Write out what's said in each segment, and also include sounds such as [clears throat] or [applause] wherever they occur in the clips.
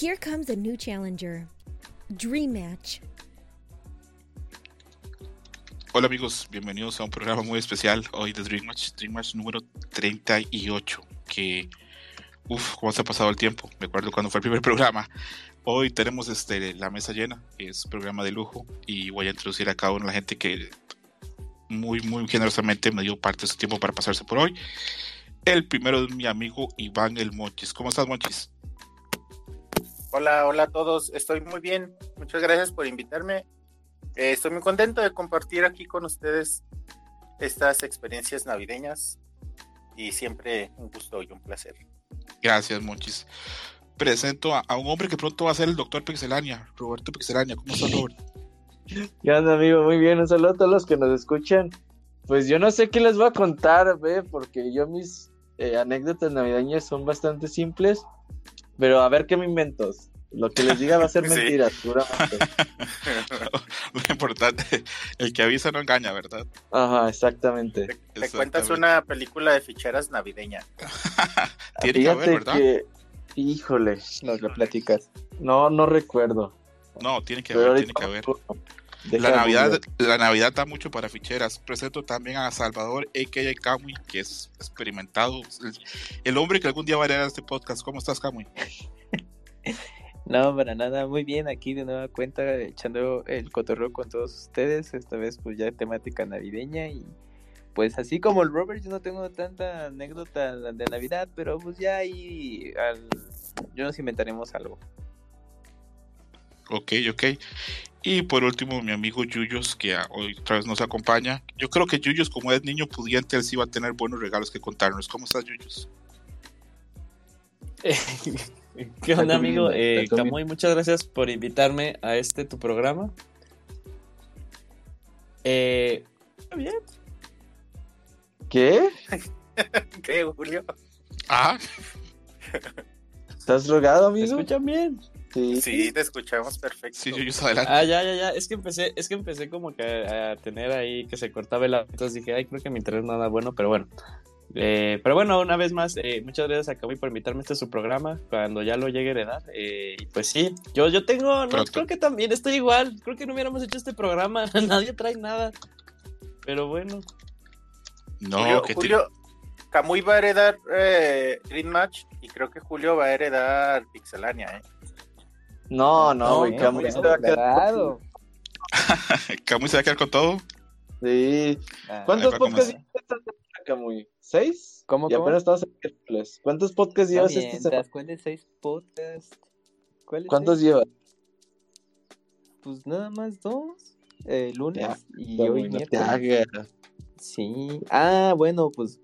Here comes a new challenger. Dream Match. Hola amigos, bienvenidos a un programa muy especial hoy de Dream Match, Dream Match número 38, que, uff, cómo se ha pasado el tiempo, me acuerdo cuando fue el primer [laughs] programa. Hoy tenemos este, la mesa llena, es programa de lujo y voy a introducir a cada una la gente que muy, muy generosamente me dio parte de su tiempo para pasarse por hoy. El primero es mi amigo Iván El Monchis. ¿Cómo estás, Monchis? Hola, hola a todos. Estoy muy bien. Muchas gracias por invitarme. Eh, estoy muy contento de compartir aquí con ustedes estas experiencias navideñas y siempre un gusto y un placer. Gracias, Monchis. Presento a, un hombre que pronto va a ser el doctor Pixelania, Roberto Pixelania. ¿Cómo estás, Robert? [laughs] ¿Qué onda, amigo? Muy bien. Un saludo a todos los que nos escuchan. Pues yo no sé qué les voy a contar, ve, porque yo mis eh, anécdotas navideñas son bastante simples, pero a ver qué me invento. Lo que les diga va a ser [laughs] mentira, seguramente. [laughs] Lo importante, el que avisa no engaña, ¿verdad? Ajá, exactamente. Te, cuentas una película de ficheras navideña. [laughs] Tiene que haber, ¿verdad? Híjole. Nos lo platicas. No, no recuerdo. No, tiene que haber, tiene que haber. La Navidad, la Navidad da mucho para ficheras. Presento también a Salvador, a.k.a. Kamui, que es experimentado. El, hombre que algún día va a leer este podcast. ¿Cómo estás, Kamui? [laughs] no, para nada. Muy bien, aquí de nueva cuenta, echando el cotorreo con todos ustedes. Esta vez, pues ya temática navideña. Y pues así como el Robert, yo no tengo tanta anécdota de Navidad, pero pues ya ahí al... yo nos inventaremos algo. Ok, ok. Y por último, mi amigo Yuyos, que hoy otra vez nos acompaña. Yo creo que Yuyos, como es niño pudiente, él sí va a tener buenos regalos que contarnos. ¿Cómo estás, Yuyos? [laughs] ¿Qué onda, amigo? Eh, Camuy, muchas gracias por invitarme a este tu programa. Eh, bien. ¿Qué? [laughs] ¿Qué, Julio? Ah. ¿Estás drogado, amigo? ¿Me escuchan bien? Sí. te escuchamos perfecto. Sí, yo, adelante. Ah, ya, ya, ya. Es que empecé, es que empecé como que a, tener ahí que se cortaba el Entonces dije, ay, creo que mi internet nada bueno, pero bueno. Eh, pero bueno, una vez más, eh, muchas gracias a Kamui por invitarme a este su programa cuando ya lo llegue a heredar. Eh, y pues sí, yo, yo tengo, no, creo que también estoy igual. Creo que no hubiéramos hecho este programa, [laughs] nadie trae nada. Pero bueno. No, Julio, que Julio Camuy va a heredar Green Match y creo que Julio va a heredar Pixelania, ¿eh? No, no, güey, Camuy se va a quedar. [laughs] ¿Camuy se va a quedar con todo? Sí. Ah. ¿Cuántos podcasts llevas Camuy? ¿Seis? ¿Cómo, y apenas estamos en miércoles. ¿Cuántos podcasts llevas esta semana? ¿Cuáles seis podcasts? ¿Cuántos llevas? Pues nada más dos. Eh, lunes y hoy miércoles. Sí. Ah, bueno, pues.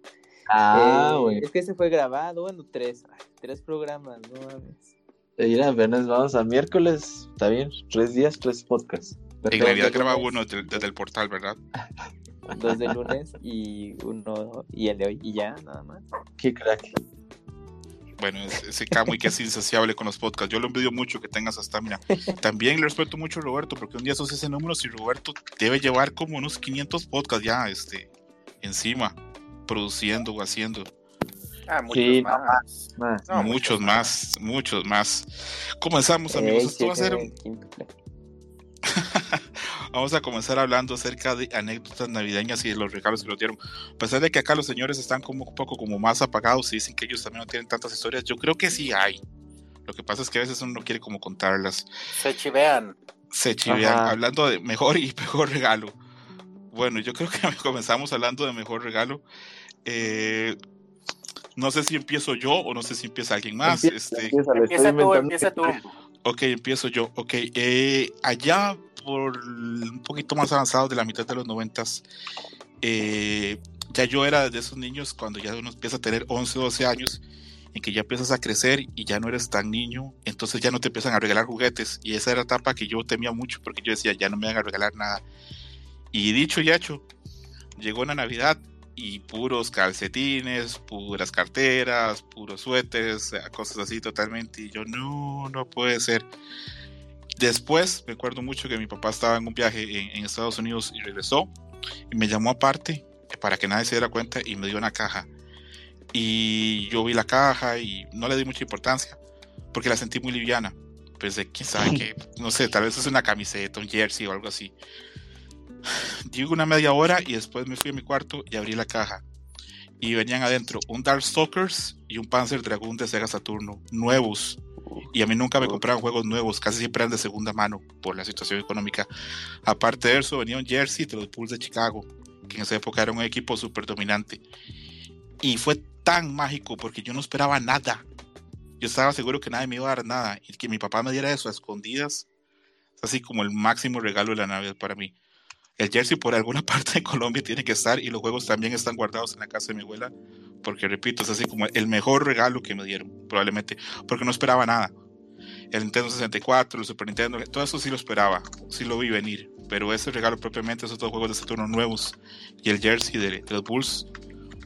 Ah, eh, güey. Es que se fue grabado. Bueno, tres. Tres programas, no mames. Mira, apenas vamos a miércoles, está bien, tres días, tres podcasts. En realidad graba uno desde, el portal, ¿verdad? [laughs] Dos de lunes y uno y el de hoy y ya, nada más. Qué crack. Bueno, ese Camuy que es insaciable con los podcasts. Yo lo envidio mucho que tengas hasta, mira. También le respeto mucho a Roberto, porque un día sos ese número si Roberto debe llevar como unos 500 podcasts ya, este, encima, produciendo o haciendo. Ah, muchos más. muchos, más, muchos más. Comenzamos, amigos. Esto va a ser. [laughs] Vamos a comenzar hablando acerca de anécdotas navideñas y de los regalos que nos dieron. A pesar de que acá los señores están como un poco como más apagados y dicen que ellos también no tienen tantas historias, yo creo que sí hay. Lo que pasa es que a veces uno no quiere como contarlas. Se chivean. Se chivean. Hablando de mejor y peor regalo. Bueno, yo creo que [laughs] comenzamos hablando de mejor regalo. Eh, no sé si empiezo yo o no sé si empieza alguien más. Empieza, este... empieza, tú, empieza tú. Ok, empiezo yo. Ok, eh, allá por un poquito más avanzado de la mitad de los noventas, eh, ya yo era de esos niños cuando ya uno empieza a tener 11, 12 años, en que ya empiezas a crecer y ya no eres tan niño, entonces ya no te empiezan a regalar juguetes. Y esa era la etapa que yo temía mucho porque yo decía, ya no me van a regalar nada. Y dicho y hecho, llegó una Navidad y puros calcetines, puras carteras, puros suéteres, cosas así totalmente. Y yo, no, no puede ser. Después, me acuerdo mucho que mi papá estaba en un viaje en, Estados Unidos y regresó y me llamó aparte para que nadie se diera cuenta y me dio una caja. Y yo vi la caja y no le di mucha importancia porque la sentí muy liviana. Pensé, quién sabe [laughs] que, no sé, tal vez es una camiseta, un jersey o algo así. Llego una media hora y después me fui a mi cuarto y abrí la caja. Y venían adentro un Darkstalkers y un Panzer Dragoon de Sega Saturno, nuevos. Y a mí nunca me compraban juegos nuevos, casi siempre eran de segunda mano por la situación económica. Aparte de eso, venía un jersey de los Bulls de Chicago, que en esa época era un equipo súper dominante. Y fue tan mágico porque yo no esperaba nada. Yo estaba seguro que nadie me iba a dar nada y que mi papá me diera eso a escondidas. Es así como el máximo regalo de la Navidad para mí. El jersey por alguna [laughs] parte de Colombia tiene que estar y los juegos también están guardados en la casa de mi abuela, porque repito, es así como el mejor regalo que me dieron, probablemente, porque no esperaba nada. El Nintendo 64, el Super Nintendo, todo eso sí lo esperaba, sí lo vi venir, pero ese regalo propiamente, esos dos juegos de Saturno nuevos y el jersey de, los Bulls,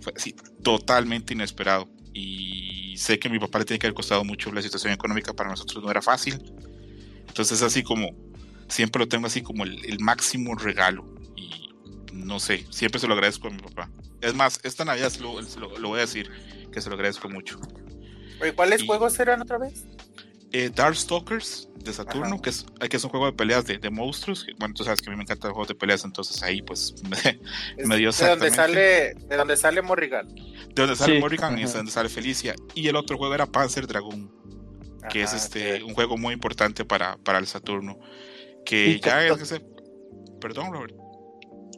fue así, totalmente inesperado. Y sé que a mi papá le tiene que haber costado mucho la situación económica, para nosotros no era fácil. Entonces, así como siempre lo tengo así como el, máximo regalo. Y no sé, siempre se lo agradezco a mi papá. Es más, esta Navidad lo, lo, voy a decir, que se lo agradezco mucho. ¿Cuáles juegos eran otra vez? Eh, Darkstalkers de Saturno, que es, que es un juego de peleas de, de, monstruos. Bueno, tú sabes que a mí me encantan los juegos de peleas, entonces ahí pues [laughs] me, dio de donde sale De donde sale Morrigan. De donde sale Morrigan y de donde sale Felicia. Y el otro juego era Panzer Dragoon, que es este un juego muy importante para, para el Saturno. Que ya es ese. Perdón, Robert.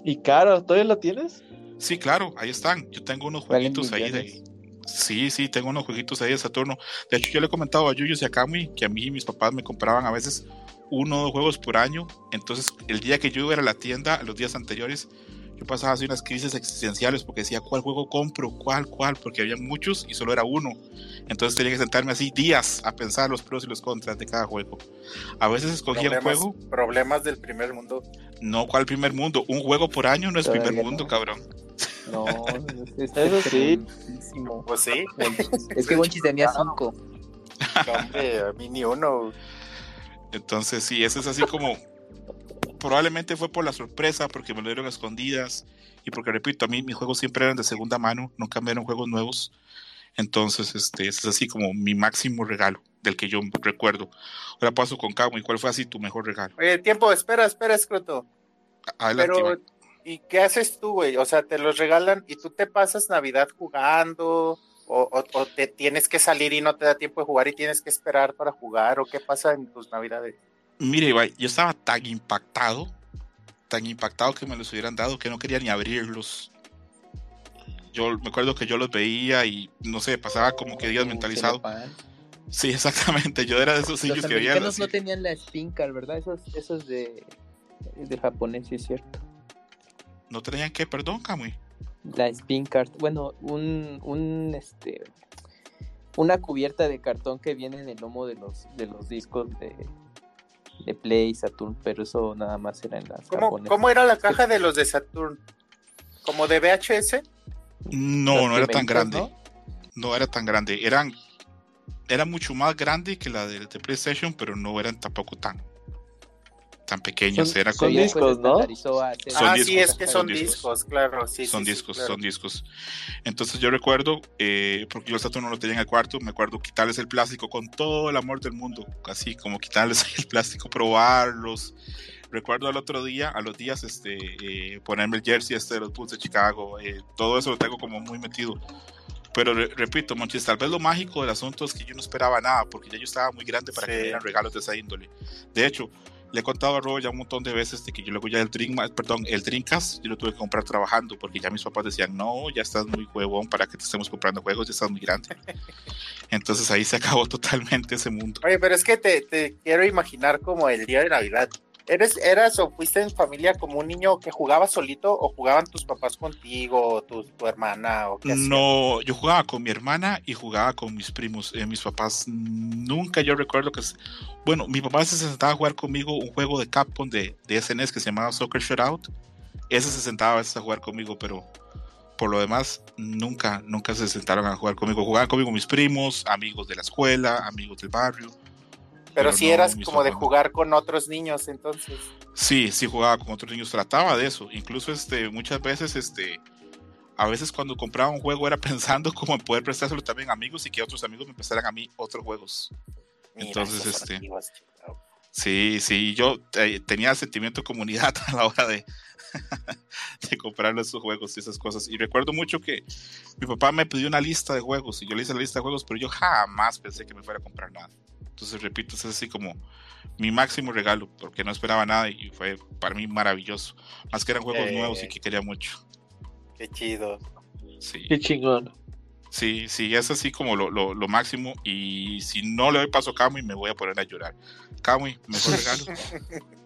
¿Y caro? ¿Todavía lo tienes? Sí, claro, ahí están. Yo tengo unos jueguitos ahí de. Sí, sí, tengo unos jueguitos ahí de Saturno. De hecho, yo le he comentado a Yuyos y a Kamui que a mí y mis papás me compraban a veces uno o dos juegos por año. Entonces, el día que yo iba a la tienda, los días anteriores, yo pasaba así unas crisis existenciales porque decía, ¿cuál juego compro? ¿Cuál? ¿Cuál? Porque había muchos y solo era uno. Entonces tenía que sentarme así días a pensar los pros y los contras de cada juego. A veces escogía un juego. Problemas del primer mundo. No, ¿cuál primer mundo? Un juego por año no es primer mundo, cabrón. No, [laughs] eso sí. Pues sí. Es que Bonchis tenía cinco. Hombre, a mí ni uno. Entonces, sí, eso es así como probablemente fue por la sorpresa, porque me lo dieron a escondidas y porque, repito, a mí mis juegos siempre eran de segunda mano, nunca me dieron juegos nuevos. Entonces, este, es así como mi máximo regalo del que yo recuerdo. Ahora paso con Camo. ¿Y cuál fue así tu mejor regalo? Oye, tiempo, espera, espera, escroto. Adelante. Pero, ¿y qué haces tú, güey? O sea, te los regalan y tú te pasas Navidad jugando. O, o, te tienes que salir y no te da tiempo de jugar y tienes que esperar para jugar, o qué pasa en tus navidades. Mire, yo estaba tan impactado, tan impactado que me los hubieran dado que no quería ni abrirlos. Yo me acuerdo que yo los veía y no sé, pasaba como que días mentalizado. Sí, exactamente. Yo era de esos niños que veían. Los no tenían la spin card, ¿verdad? Esos, esos de, de japonés, sí es cierto. ¿No tenían qué? Perdón, Kamui. La spin card. Bueno, un, un este una cubierta de cartón que viene en el lomo de los de los discos de, de Play, Saturn, pero eso nada más era en las ¿Cómo, ¿Cómo era la caja de los de Saturn? ¿Como de VHS? No, no era tan grande. ¿no? era tan grande. Eran era mucho más grande que la de, de PlayStation, pero no eran tampoco tan tan pequeños, son, era como... discos, ¿no? ah, sí, es que son, discos, claro, sí. Son discos, son discos. Entonces yo recuerdo, eh, porque yo el Saturno no lo tenía en el cuarto, me acuerdo quitarles el plástico con todo el amor del mundo, así como quitarles [laughs] el plástico, probarlos. Recuerdo al otro día, a los días, este, eh, ponerme el jersey este de los Bulls de Chicago, eh, todo eso lo tengo como muy metido. Pero repito, Monchis, tal vez lo mágico del asunto es que yo no esperaba nada, porque ya yo estaba muy grande para que me dieran regalos de esa índole. De hecho, le he contado a Robo ya un montón de veces de que yo luego ya el Drink, perdón, el Dreamcast yo lo tuve que comprar trabajando porque ya mis papás decían, no, ya estás muy huevón para que te estemos comprando juegos, ya estás muy grande. [laughs] Entonces ahí se acabó totalmente ese mundo. Oye, pero es que te, te quiero imaginar como el día de Navidad. ¿Eres, ¿Eras o fuiste en familia como un niño que jugaba solito o jugaban tus papás contigo, o tu, tu hermana? O qué no, yo jugaba con mi hermana y jugaba con mis primos. Eh, mis papás nunca yo recuerdo que... Bueno, mi papá se sentaba a jugar conmigo un juego de Capcom de, de SNES e que se llamaba Soccer Shootout. Ese se sentaba a veces a jugar conmigo, pero por lo demás nunca, nunca se sentaron a jugar conmigo. Jugaban conmigo mis primos, amigos de la escuela, amigos del barrio pero, si eras como de jugar con otros niños, entonces. Sí, sí jugaba con otros niños, trataba de eso. Incluso este, muchas veces, este, a veces cuando compraba un juego era [laughs] pensando cómo poder prestárselo también a amigos y que otros amigos me prestaran a mí otros juegos. Mira, Entonces, este. Sí, sí, yo eh, tenía sentimiento de comunidad [laughs] a la hora de, [laughs] de comprar esos juegos y esas cosas. Y recuerdo mucho que mi papá me pidió una lista de juegos y yo le hice la lista de juegos, pero yo jamás pensé que me fuera a comprar nada. Entonces, repito, es así como mi máximo regalo, porque no esperaba nada y fue para mí maravilloso. Más que eran juegos Eh. nuevos y que quería mucho. Qué chido. Sí, Qué chingón. sí, sí, es así como lo, lo, lo máximo. Y si no le doy paso a Kamui, me voy a poner a llorar. Kamui, mejor regalo. [laughs]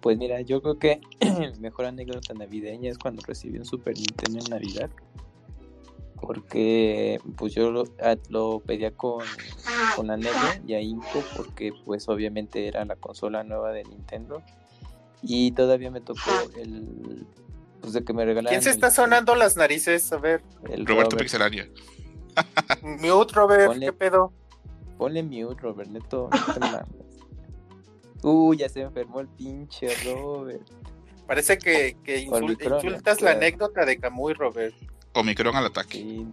Pues mira, yo creo que [clears throat] la mejor anécdota navideña es cuando recibí un Super Nintendo en Navidad. Porque pues yo lo, ah, lo pedía con, con anhelo y ahínco porque pues obviamente era la consola nueva de Nintendo. Y todavía me tocó el... Pues de que me regalaran... ¿Quién se el- está sonando las narices? A ver, El Roberto Robert. Pixelania. [laughs] mute, Robert, Ponle- ¿qué pedo? Ponle mute, Robert, neto. no te mames. Uy, ya se enfermó el pinche Robert. Parece que, que insul- insultas la anécdota de Camuy, Robert. Omicron al ataque. Sí.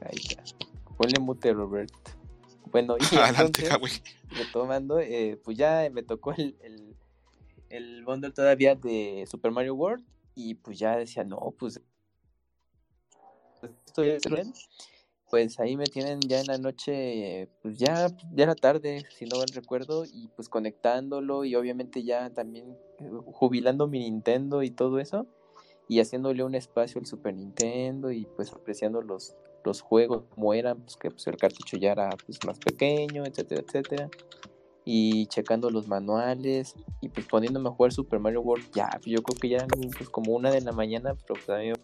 Ahí está. Ponle mute, Robert. Bueno, y [laughs] Adelante, entonces, retomando, eh, pues ya me tocó el, el, el bundle todavía de Super Mario World. Y pues ya decía, no, pues. Estoy bien. Pues ahí me tienen ya en la noche, pues ya, ya era tarde, si no mal recuerdo, y pues conectándolo y obviamente ya también eh, jubilando mi Nintendo y todo eso, y haciéndole un espacio al Super Nintendo y pues apreciando los, los juegos como eran, pues que pues el cartucho ya era pues más pequeño, etcétera, etcétera, y checando los manuales y pues poniéndome a jugar Super Mario World, ya, pues, yo creo que ya pues como una de la mañana, pero también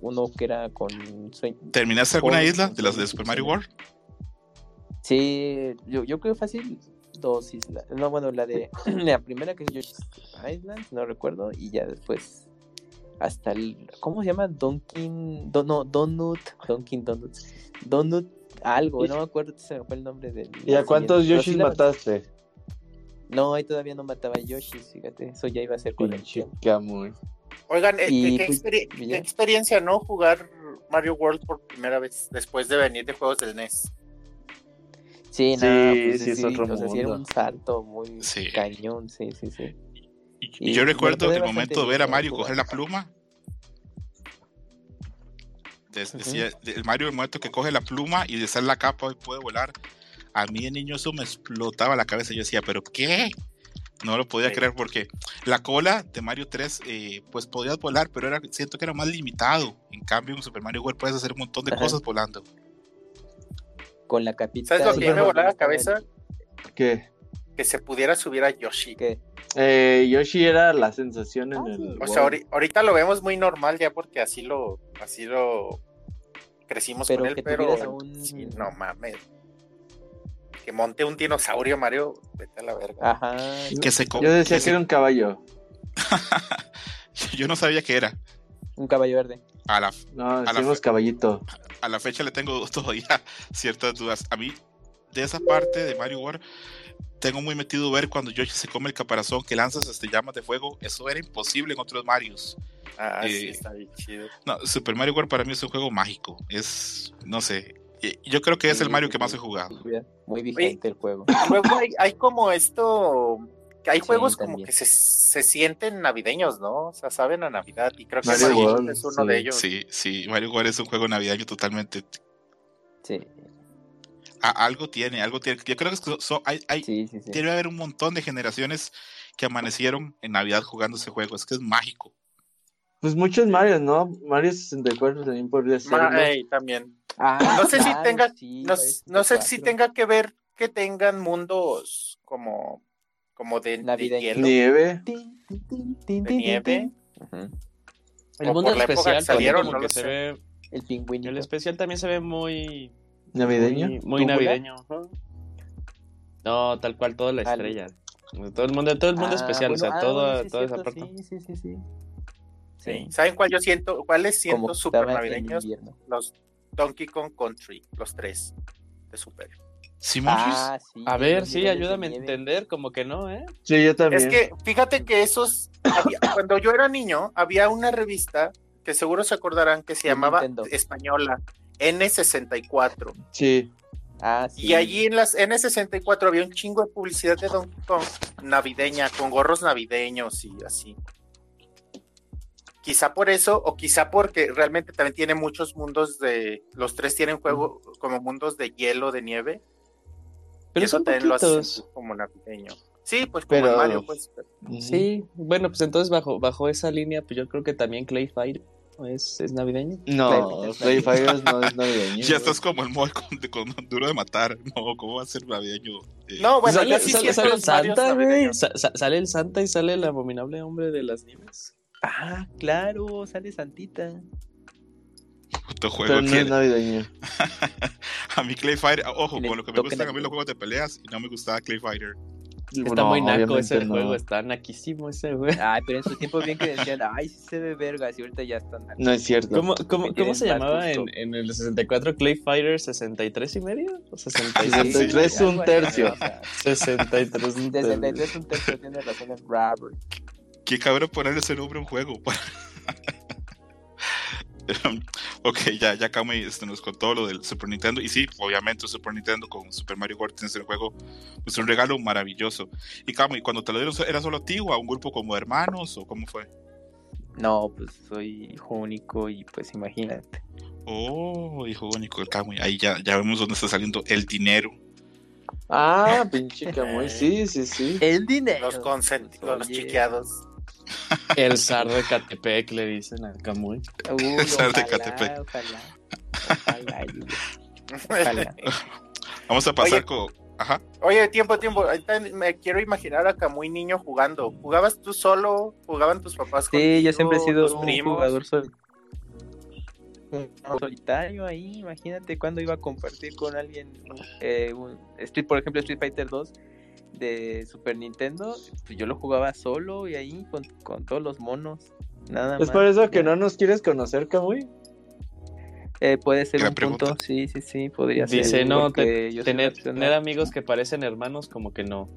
uno que era con sueño. ¿Terminaste alguna isla de las de Super Mario. World? Sí, yo, yo creo fácil dos islas. No, bueno, la de [clears throat] la primera que es Yoshi's Island, no recuerdo, y ya después hasta el ¿cómo se llama? Donkin, Don, no, Donut, Donkin Donuts. Donut algo, no me acuerdo se me fue el nombre del ¿Y a cuántos sí Yoshis mataste? No, ahí todavía no mataba a Yoshi, fíjate, eso ya iba a ser con el. Oigan, eh, Y, ¿qué, pues, qué experiencia, no? Jugar Mario World por primera vez después de venir de juegos del NES. Sí, Sí, no, pues sí, es otro o sea, sí era un salto muy Sí. cañón, sí, sí, sí. Y, Y y yo recuerdo el momento de ver a Mario coger la pluma. Decía, el Mario, el momento que coge la pluma y de ser la capa y puede volar. A mí de niño eso me explotaba la cabeza. Yo decía, ¿pero qué? No lo podía Sí. creer porque la cola de Mario 3, eh, pues podías volar, pero era, siento que era más limitado. En cambio, en Super Mario World puedes hacer un montón de Ajá. cosas volando. Con la capita. ¿Sabes lo que me volaba la cabeza? ¿Qué? Que se pudiera subir a Yoshi. que Eh, Yoshi era la sensación en Ah, el. O World. sea, ahori- ahorita lo vemos muy normal ya porque así lo, así lo crecimos Pero con él, que pero a un- sí, no mames. Que monte un dinosaurio, Mario, vete a la verga. Ajá. Que se Yo decía que que se- era un caballo. [laughs] yo no sabía qué era. Un caballo verde. A la, No, la fe- caballito. a la fecha le tengo [laughs] todavía ciertas dudas. A mí, de esa parte de Mario World, tengo muy metido ver cuando Yoshi se come el caparazón que lanzas este llamas de fuego. Eso era imposible en otros Marios. Ah, sí, eh, está bien chido. No, Super Mario World para mí es un juego mágico. Es, no sé, yo creo que es el Mario que más he jugado. Muy vigente el juego. [clears throat] Luego hay, hay como esto, que hay Sí, juegos como que se, se sienten navideños, ¿no? O sea, saben a Navidad y creo que Mario Mario World, es uno sí. de ellos. Sí, sí, Mario World es un juego navideño totalmente. Sí, a- algo tiene, algo tiene. Yo creo que so- so- hay, hay, sí, sí. sí. debe haber un montón de generaciones que amanecieron en Navidad jugando ese juego. Es que es mágico. Pues muchos Marios, ¿no? Mario 64 también podría ser. Ma- ey, también. Ah, No sé si tenga- sí, No, no sé si 64. tenga que ver que tengan mundos como, como de, de hielo, Nieve. Tin, tin, tin, tin, de tin, nieve. Ujú. El mundo especial salieron, como no que se ve. El pingüinito. El especial también se ve muy. Navideño. Muy, navideño. ajá. No, tal cual, toda la Al- estrella. Todo el mundo, todo el mundo Ah, especial, o sea, ah, toda, bueno, sí, toda esa parte. Sí, sí, sí, sí. Sí. ¿Saben cuál yo siento? ¿Cuáles siento super navideños? Los Donkey Kong Country, los tres de Super. Simón Ah, sí. A ver, sí, ayúdame a entender, como que no, ¿eh? Sí, yo también. Es que fíjate que esos, había- [coughs] cuando yo era niño, había una revista que seguro se acordarán que se llamaba Nintendo. Española, N64. Sí. Ah, sí. Y allí en las N64 había un chingo de publicidad de Donkey Kong navideña, con gorros navideños y así. Quizá por eso, o quizá porque realmente también tiene muchos mundos de. Los tres tienen juego como mundos de hielo, de nieve. Pero y eso son también lo hace poquitos. sentir como navideño. Sí, pues como Pero- en Mario, pues. Sí, bueno, pues entonces bajo, bajo esa línea, pues yo creo que también Clay Fighter es, es navideño. No, Clay Fighters no es navideño. [laughs] Ya estás como el mod con, duro de matar. No, ¿cómo va a ser navideño? Eh, No, bueno, sale, yo sí sale- siento sale el Santa, güey. Sa- sale el Santa y sale el abominable hombre de las nieves. Ah, claro, sale Santita. puto juego Pero no que- es navideño. [laughs] a mí Clay Fighter, ojo, le con lo que me gustan a mí los juegos de peleas y no me gustaba Clay Fighter. Está No, muy naco ese no. juego, está naquísimo ese güey. Ay, pero en su tiempo bien que decían, ay, sí se ve vergas, y ahorita ya están. No es cierto. ¿Cómo, cómo, cómo se llamaba en, en el 64 Clay Fighter 63 y medio? ¿O 66? 63 un algo así, tercio. o sea, 63 un tercio. 63 un tercio tiene razón Robert. Qué cabrón ponerle ese nombre a un juego. [laughs] ok, ya, ya Kamui este, nos contó lo del Super Nintendo. Y sí, obviamente Super Nintendo con Super Mario World en el juego es un regalo maravilloso. Y Kamui, cuando te lo dieron, ¿era solo a ti o a un grupo como de hermanos o cómo fue? No, pues soy hijo único y pues imagínate. Oh, hijo único del Kamui. Ahí ya, ya vemos dónde está saliendo el dinero. Ah, pinche Camuy. Sí, sí, sí. [laughs] El dinero. Los consentidos, los chiqueados. El zar de Catepec le dicen al Camuy. Uy, Esa de Catepec. ojalá. Ojalá, ojalá. [laughs] Vamos a pasar Oye. con. Ajá. Oye, tiempo, tiempo. Me quiero imaginar acá muy niño jugando. ¿Jugabas tú solo? ¿Jugaban tus papás Sí, contigo, yo siempre he sido un primos? jugador sol- un solitario ahí. Imagínate cuando iba a compartir con alguien, eh, un- Street, por ejemplo, Street Fighter 2 de Super Nintendo. Pues yo lo jugaba solo y ahí con, con todos los monos. Nada Es más. por eso que Ya. no nos quieres conocer, Camuy. Eh, puede ser un pregunta. punto. Sí, sí, sí, podría ser. Dice, no, te- tener, tener amigos que parecen hermanos, como que no.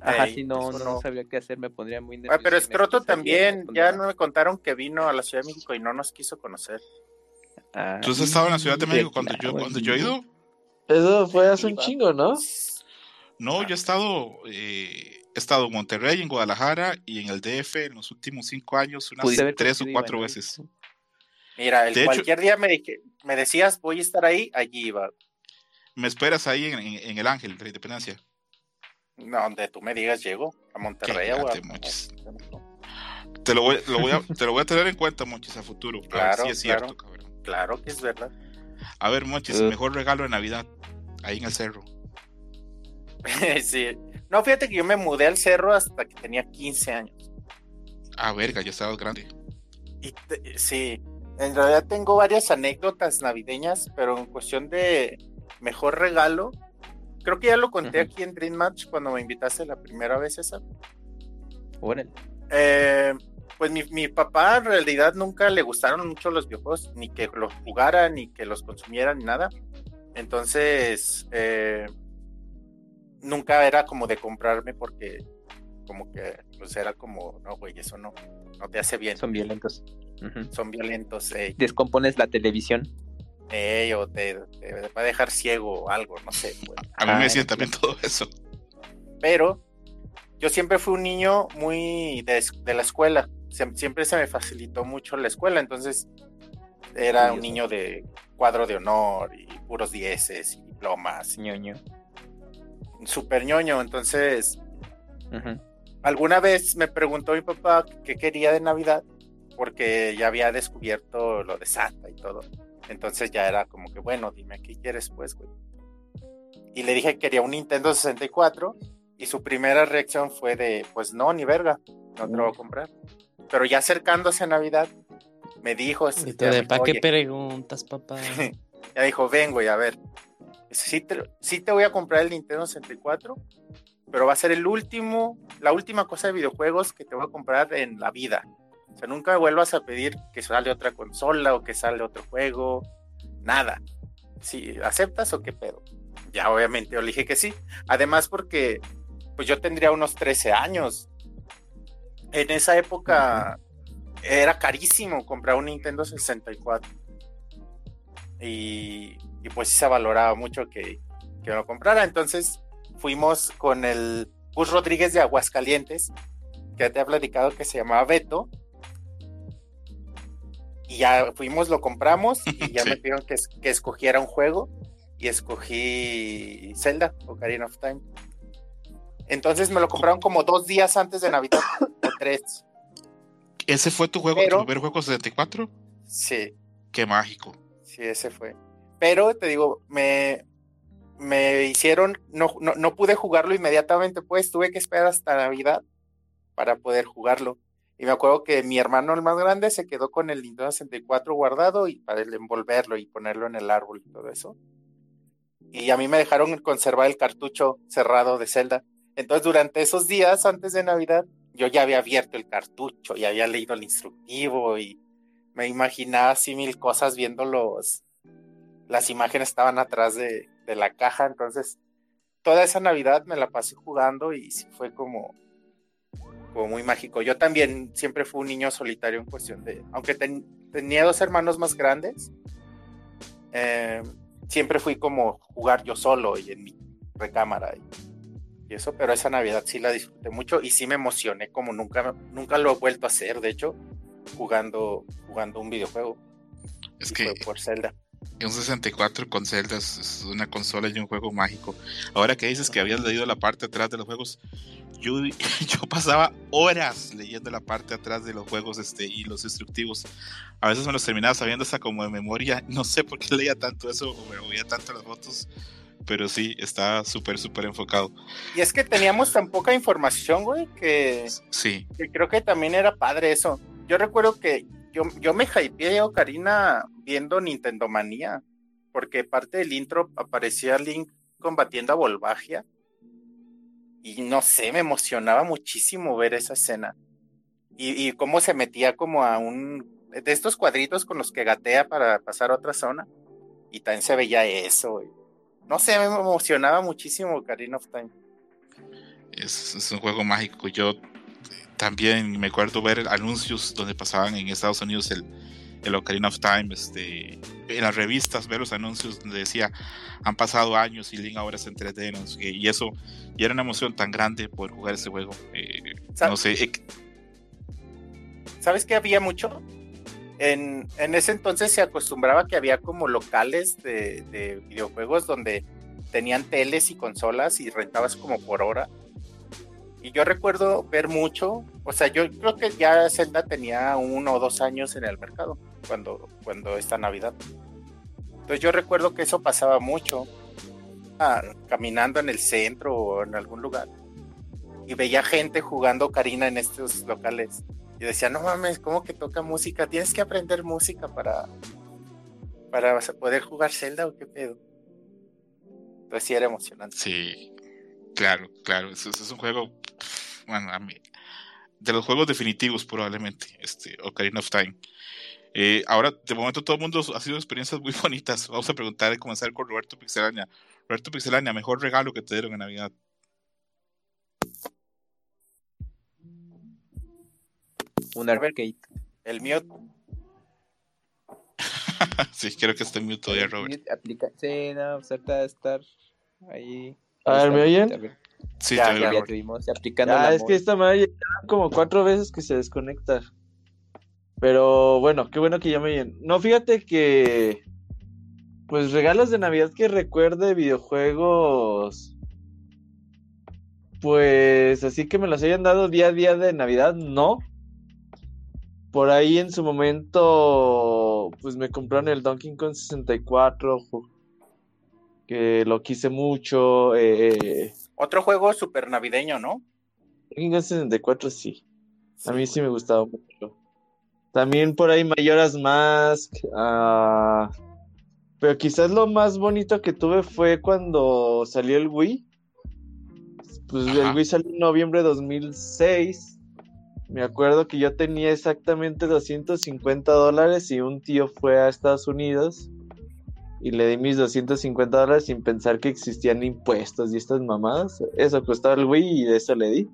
Ajá, Ey, sí, no, no, no. sabría qué hacer, me pondría muy Ah, nervioso. pero y me Escroto también. Ya no me contaron que vino a la Ciudad de México y no nos quiso conocer. Ah, ¿Tú has estado en la Ciudad de México cuando yo, cuando yo he ido? Eso fue hace un chingo, ¿no? No, yo he estado, eh, he estado en Monterrey, en Guadalajara y en el DF en los últimos cinco años, unas tres o cuatro veces. Mira, el De hecho- cualquier día me, dije- me decías, voy a estar ahí, allí iba. Me esperas ahí en, en- en el Ángel de la Independencia. No, donde tú me digas, llego a Monterrey. a Guadalajara. Monchis. Te lo voy, lo voy a, te lo voy a tener en cuenta, Monchis, a futuro. Para ver Claro, si es cierto, claro. cabrón. Claro que es verdad. A ver, Monchis, Uh. mejor regalo de Navidad. Ahí en el cerro. [laughs] sí. No, fíjate que yo me mudé al cerro hasta que tenía 15 años. Ah, verga, ya estabas grande. Y te- sí, en realidad tengo varias anécdotas navideñas, pero en cuestión de mejor regalo, creo que ya lo conté aquí en Dream Match cuando me invitaste la primera vez esa. órale. Eh, pues mi, mi papá en realidad nunca le gustaron mucho los videojuegos, ni que los jugara, ni que los consumiera, ni nada. Entonces, eh, nunca era como de comprarme porque como que pues era como, no, güey, eso no, no te hace bien. Son violentos. Son violentos, eh, Descompones la televisión. eh, o te, te va a dejar ciego o algo, no sé. güey. A mí Ah, me decían también todo eso. Pero yo siempre fui un niño muy de, la escuela. Siem- Siempre se me facilitó mucho la escuela, entonces era un niño de cuadro de honor y puros dieces y diplomas, ñoño. Súper ñoño. Entonces, alguna vez me preguntó mi papá qué quería de Navidad, porque ya había descubierto lo de Santa y todo. Entonces ya era como que, bueno, dime qué quieres, pues, güey. Y le dije que quería un Nintendo 64 y su primera reacción fue de, pues no, ni verga, no te lo voy a comprar. Pero ya acercándose a Navidad, me dijo, ¿para qué preguntas, papá? [laughs] ya dijo, ven, güey, a ver. Sí te, voy a comprar el Nintendo 64, pero va a ser el último, la última cosa de videojuegos que te voy a comprar en la vida. O sea, nunca me vuelvas a pedir que sale otra consola o que sale otro juego, nada. Si aceptas o qué pedo. Ya obviamente yo le dije que sí. Además porque pues yo tendría unos 13 años. En esa época era carísimo comprar un Nintendo 64. y, y pues sí se valoraba mucho que, que lo comprara. Entonces fuimos con el Gus Rodríguez de Aguascalientes, que te he platicado que se llamaba Beto. Y ya fuimos, lo compramos y ya [laughs] Sí. me pidieron que, es- que escogiera un juego y escogí Zelda, Ocarina of Time. Entonces me lo compraron como dos días antes de Navidad, [coughs] o tres. ¿Ese fue tu juego, Pero- tu primer juego 64? Sí, Qué mágico. sí, ese fue. Pero te digo, me, me hicieron, no, no, no pude jugarlo inmediatamente, pues tuve que esperar hasta Navidad para poder jugarlo. Y me acuerdo que mi hermano, el más grande, se quedó con el Nintendo 64 guardado y para envolverlo y ponerlo en el árbol y todo eso. Y a mí me dejaron conservar el cartucho cerrado de Zelda. Entonces, durante esos días antes de Navidad, yo ya había abierto el cartucho y había leído el instructivo y me imaginaba así mil cosas viendo los, las imágenes estaban atrás de, de la caja, entonces toda esa Navidad me la pasé jugando y fue como, como muy mágico. Yo también siempre fui un niño solitario en cuestión de, aunque ten- tenía dos hermanos más grandes, eh, siempre fui como jugar yo solo y en mi recámara y, y eso, pero esa Navidad sí la disfruté mucho y sí me emocioné como nunca, nunca lo he vuelto a hacer, de hecho, jugando, jugando un videojuego. Es que por Zelda. Un 64 con Zelda es, una consola y un juego mágico. Ahora que dices que habías leído la parte atrás de los juegos, yo, [laughs] yo pasaba horas leyendo la parte atrás de los juegos este, y los instructivos. A veces me los terminaba sabiendo hasta como de memoria. [laughs] No sé por qué leía tanto eso o me movía tanto las fotos, pero sí, estaba súper, súper enfocado. Y es que teníamos tan poca información, güey, que, Sí, que creo que también era padre eso. Yo recuerdo que yo, yo me hypeé a Ocarina viendo Nintendo Manía, porque parte del intro aparecía Link combatiendo a Volvagia. Y no sé, me emocionaba muchísimo ver esa escena. Y, y cómo se metía como a un... de estos cuadritos con los que gatea para pasar a otra zona. Y también se veía eso. No sé, me emocionaba muchísimo Ocarina of Time. es, es un juego mágico. Yo también me acuerdo ver anuncios donde pasaban en Estados Unidos el, el Ocarina of Time, este, en las revistas, ver los anuncios donde decía han pasado años y Link ahora se entretiene, no sé qué, y eso, y era una emoción tan grande poder jugar ese juego. eh, no sé, eh, ¿Sabes qué había mucho? En, en ese entonces se acostumbraba que había como locales de, de videojuegos donde tenían teles y consolas y rentabas como por hora. Y yo recuerdo ver mucho, o sea, yo creo que ya Zelda tenía uno o dos años en el mercado cuando, cuando esta Navidad. Entonces yo recuerdo que eso pasaba mucho, ah, caminando en el centro o en algún lugar. Y veía gente jugando Karina en estos locales. Y decía, no mames, ¿cómo que toca música? Tienes que aprender música para, para poder jugar Zelda o qué pedo. Entonces sí era emocionante. sí, claro, claro, es, es un juego, bueno, a mí, de los juegos definitivos probablemente, este, Ocarina of Time. Eh, ahora, de momento, todo el mundo ha sido experiencias muy [laughs] bonitas. Vamos a preguntar y comenzar con Roberto Pixelania. Roberto Pixelania, mejor regalo que te dieron en Navidad. Un arcade. El mío, [laughs] sí, creo que está en mute todavía, Robert. Aplica... Sí, no, pues ahorita estar ahí. A ver, ¿me oyen? Sí, Ya, ya Robert. tuvimos aplicando Ah, la es que esta madre ya como cuatro veces que se desconecta. Pero bueno, qué bueno que ya me oyen. No, fíjate que. Pues regalos de Navidad que recuerde videojuegos. Pues así que me los hayan dado día a día de Navidad, no. Por ahí en su momento, pues me compraron el Donkey Kong 64, ju- que lo quise mucho. eh, otro juego super navideño, ¿no? Donkey Kong 64 sí. A mí sí me gustaba mucho. También por ahí Mayoras Mask. ah, pero quizás lo más bonito que tuve fue cuando salió el Wii. Pues Ajá. el Wii salió en noviembre de 2006. Me acuerdo que yo tenía exactamente 250 dólares y un tío fue a Estados Unidos y le di mis 250 dólares sin pensar que existían impuestos y estas mamadas. Eso costaba el Wii y de eso le di.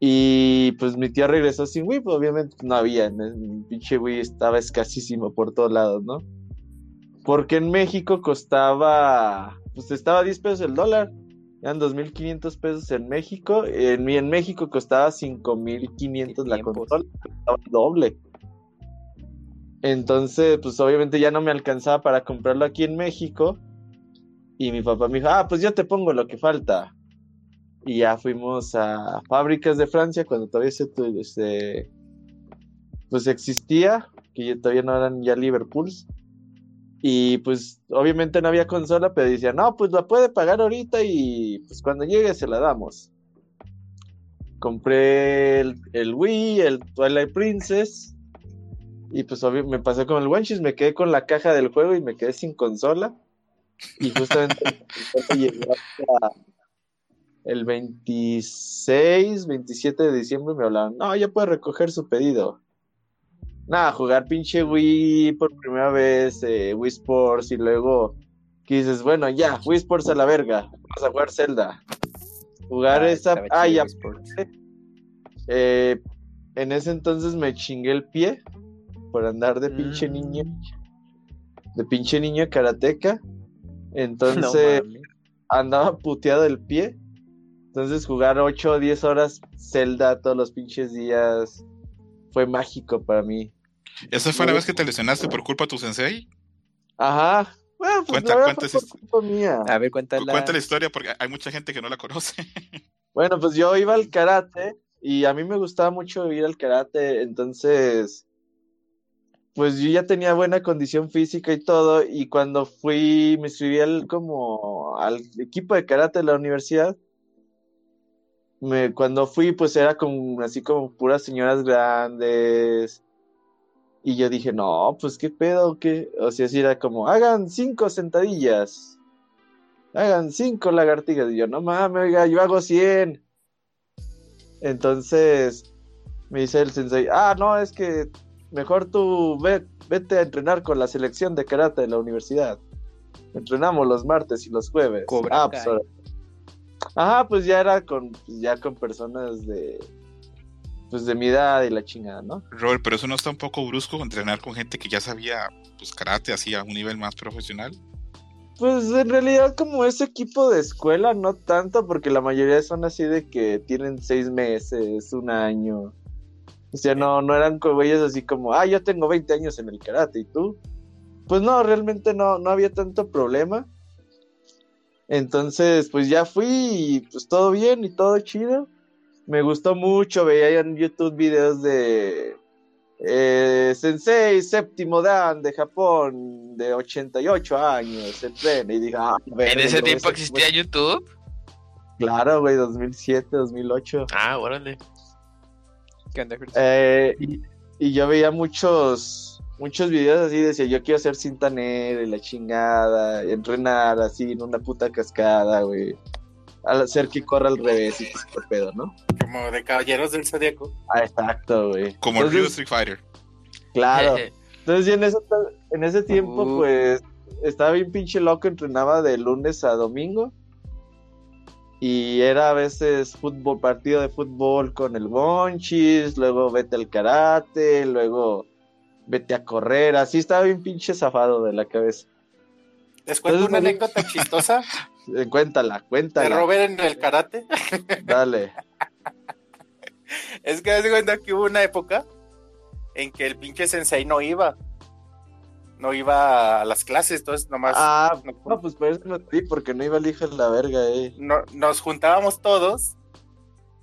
Y pues mi tía regresó sin Wii, pues obviamente no había, mi pinche Wii estaba escasísimo por todos lados, ¿no? Porque en México costaba, pues estaba a 10 pesos el dólar. Eran 2.500 pesos en México. En, en México costaba 5.500 la consola. Costaba el doble. Entonces, pues obviamente ya no me alcanzaba para comprarlo aquí en México. Y mi papá me dijo, ah, pues yo te pongo lo que falta. Y ya fuimos a fábricas de Francia cuando todavía se, se- pues existía, que todavía no eran ya Liverpools. Y pues obviamente no había consola, pero decía, no, pues la puede pagar ahorita y pues cuando llegue se la damos. Compré el, el Wii, el Twilight Princess. Y pues obvio, me pasé con el Wenchis, me quedé con la caja del juego y me quedé sin consola. Y justamente hasta el 26, 27 de diciembre me hablaron, no, ya puede recoger su pedido. Nada, jugar pinche Wii por primera vez, eh, Wii Sports y luego que dices, bueno, ya, Wii Sports a la verga, vamos a jugar Zelda. Jugar Ah, esa... Ah, ya, eh, en ese entonces me chingué el pie por andar de pinche Mm. niño, de pinche niño karateca. Entonces [laughs] andaba puteado el pie. Entonces jugar 8 o 10 horas Zelda todos los pinches días fue mágico para mí. ¿Esa fue la vez que te lesionaste por culpa de tu sensei? Ajá. Bueno, pues Cuenta- la cuenta fue esa por culpa mía. A ver, cuéntala. Cuenta la historia porque hay mucha gente que no la conoce. [laughs] Bueno, pues yo iba al karate y a mí me gustaba mucho ir al karate, entonces, pues yo ya tenía buena condición física y todo, y cuando fui, me inscribí al, como al equipo de karate de la universidad, me, cuando fui, pues era como, así como puras señoras grandes, y yo dije, no, pues qué pedo, qué, o sea, así era como, hagan cinco sentadillas, hagan cinco lagartijas, y yo, no mames, oiga, yo hago 100. Entonces me dice el sensei, ah, no, es que mejor tú ve- vete a entrenar con la selección de karate de la universidad. Entrenamos los martes y los jueves. Cobra ah, pues, ahora- Ajá, pues ya era con, pues, ya con personas de, pues de mi edad y la chingada, ¿no? Robert, pero eso no está un poco brusco entrenar con gente que ya sabía pues karate así a un nivel más profesional. Pues en realidad como ese equipo de escuela, no tanto, porque la mayoría son así de que tienen seis meses, un año. O sea, no, no eran güeyes así como, ah, yo tengo 20 años en el karate, ¿y tú? Pues no, realmente no, no había tanto problema. Entonces, pues ya fui y pues todo bien y todo chido. Me gustó mucho, veía en YouTube videos de eh, Sensei séptimo Dan de Japón, de 88 años, entrena y dije, ah, ¿En verga, ese tiempo existía YouTube? Claro, güey, 2007, 2008. Ah, órale. ¿Qué onda, Cruz? Eh, y, y yo veía muchos, muchos videos así, decía, yo quiero hacer cinta negra y la chingada, entrenar así en una puta cascada, güey. Al hacer que corra al revés y qué pedo, ¿no? Como de Caballeros del Zodíaco. Ah, exacto, güey. Como el Entonces, Street Fighter. Claro. [laughs] Entonces, yo en ese, en ese tiempo, Uh. pues, estaba bien pinche loco, entrenaba de lunes a domingo. Y era a veces fútbol, partido de fútbol con el Bonchis, luego vete al karate, luego vete a correr, así estaba bien pinche zafado de la cabeza. Les cuento Entonces, una me- anécdota chistosa [laughs] cuéntala, cuéntala, Robert en el karate. [laughs] dale. Es que haz de cuenta que hubo una época en que el pinche sensei no iba. No iba a las clases, entonces nomás Ah, no- no, pues por eso no sí, porque no iba el hijo de la verga, eh. no- nos juntábamos todos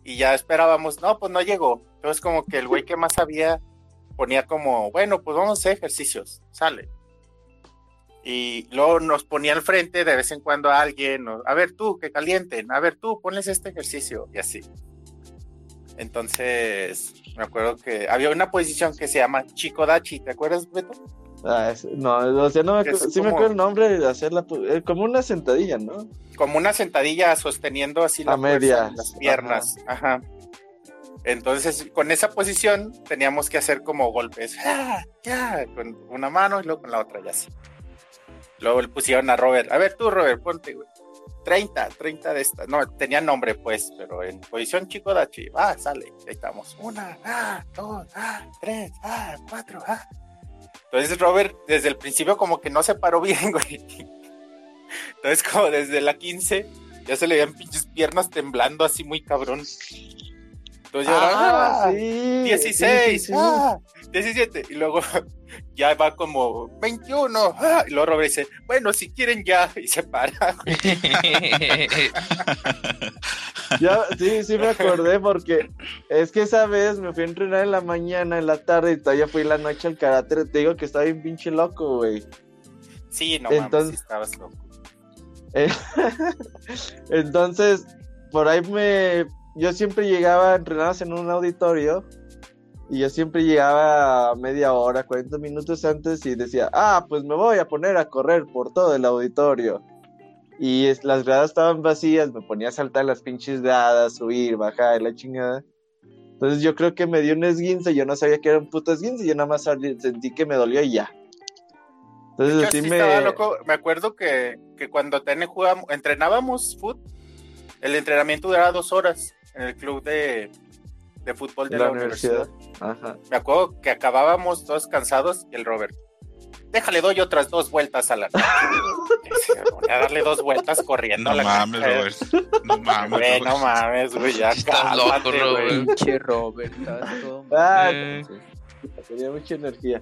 y ya esperábamos, no, pues no llegó. Entonces como que el güey que más sabía ponía como, bueno, pues vamos a hacer ejercicios, sale. Y luego nos ponía al frente de vez en cuando a alguien, o, a ver tú, que calienten, a ver tú, ponles este ejercicio y así. Entonces, me acuerdo que había una posición que se llama Chico Dachi, ¿te acuerdas, Beto? Ah, es- no, o sea, no me acuerdo, sí me acuerdo el nombre de hacerla, eh, como una sentadilla, ¿no? como una sentadilla sosteniendo así la en las piernas. Ajá. Entonces, con esa posición teníamos que hacer como golpes, ¡ah! ya, con una mano y luego con la otra, ya así. Luego le pusieron a Robert, a ver tú, Robert, ponte, güey. 30, 30 de estas. No, tenía nombre, pues, pero en posición chico dachi. Ah, sale, ahí estamos. Una, ah, dos, ah, tres, ah, cuatro, ah. Entonces Robert desde el principio como que no se paró bien, [laughs] güey. Entonces como desde la 15 ya se le veían pinches piernas temblando así muy cabrón. Entonces ya era, ah, sí, 16, sí, sí, ah, 17. Y luego [laughs] ya va como 21. Ah, y luego Robert dice, bueno, si quieren ya. Y se para. [laughs] ya, sí, sí me acordé porque es que esa vez me fui a entrenar en la mañana, en la tarde y todavía fui la noche al karate. Te digo que estaba bien pinche loco, güey. Sí, no Entonces, estabas loco. [laughs] Entonces, por ahí me... Yo siempre llegaba a entrenar en un auditorio y yo siempre llegaba media hora, 40 minutos antes y decía, ah, pues me voy a poner a correr por todo el auditorio. Y las gradas estaban vacías, me ponía a saltar las pinches gradas, subir, bajar, la chingada. Entonces yo creo que me dio un esguince, yo no sabía que era un puto esguince, yo nada más sentí que me dolió y ya. Entonces así me... Loco. Me acuerdo que, que cuando jugamos, entrenábamos fútbol, el entrenamiento duraba dos horas en el club de, de fútbol de la, universidad. Me acuerdo que acabábamos todos cansados y el Robert. Déjale, doy otras dos vueltas a la. [laughs] Voy a darle dos vueltas corriendo no a la mames, Robert. No [laughs] mames, güey, no mames, güey. Ya cálmate, güey. Pinche Robert. [laughs] Ah, tenía mucha energía.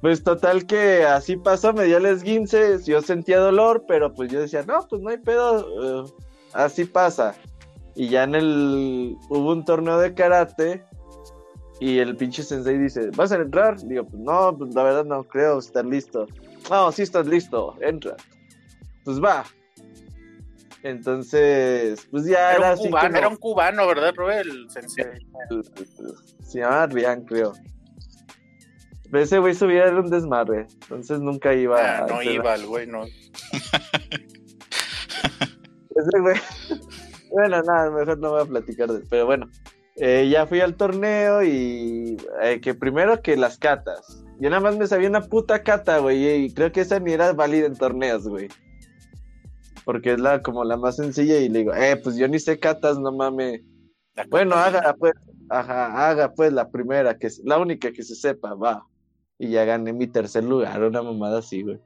Pues total que así pasó, me dio el esguince, yo sentía dolor, pero pues yo decía, no, pues no hay pedo, eh, así pasa. Y ya en el. Hubo un torneo de karate. Y el pinche sensei dice: ¿Vas a entrar? Digo, pues no, pues la verdad no creo estar listo. No, sí estás listo, entra. Pues va. Entonces, pues ya era, un cubano, era un cubano, ¿verdad, Robert? El sensei. Se llama Rian, creo. Ese güey subía era un desmadre, entonces nunca iba. Ah, no iba el güey, no. [laughs] Ese güey. Bueno, nada, mejor no voy a platicar de Pero bueno, eh, ya fui al torneo y eh, que primero que las catas. Yo nada más me sabía una puta cata, güey, y creo que esa ni era válida en torneos, güey. Porque es la como la más sencilla y le digo, eh, pues yo ni sé catas, no mames. Bueno, haga pues, ajá, haga pues la primera, que es la única que se sepa, va. Y ya gané mi tercer lugar, una mamada así, güey.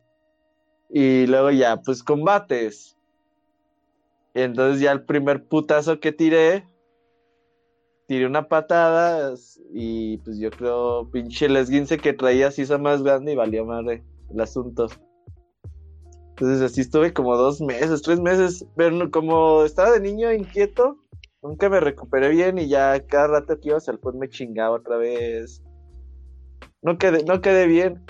Y luego ya, pues combates. Entonces ya el primer putazo que tiré, tiré una patada y pues yo creo pinche el esguince que traía se hizo más grande y valió madre el asunto. Entonces así estuve como dos meses, tres meses, pero como estaba de niño inquieto, nunca me recuperé bien y ya cada rato que iba a pues me chingaba otra vez. No quedé, no quedé bien.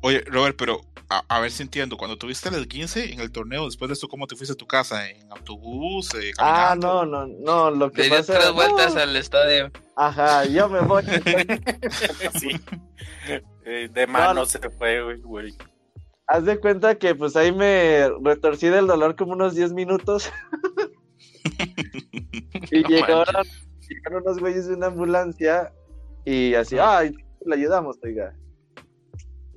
Oye, Robert, pero a, ver si entiendo, cuando tuviste el 15 en el torneo, después de esto, ¿cómo te fuiste a tu casa? ¿En autobús? Eh, ah, no, no, no, lo que Le dio tres vueltas al estadio. Ajá, yo me voy. [laughs] sí. Eh, de mano se fue, güey. Haz de cuenta que pues ahí me retorcí del dolor como unos 10 minutos. [laughs] [laughs] y llegaron, llegaron unos güeyes de una ambulancia y así, ay, le ayudamos, oiga.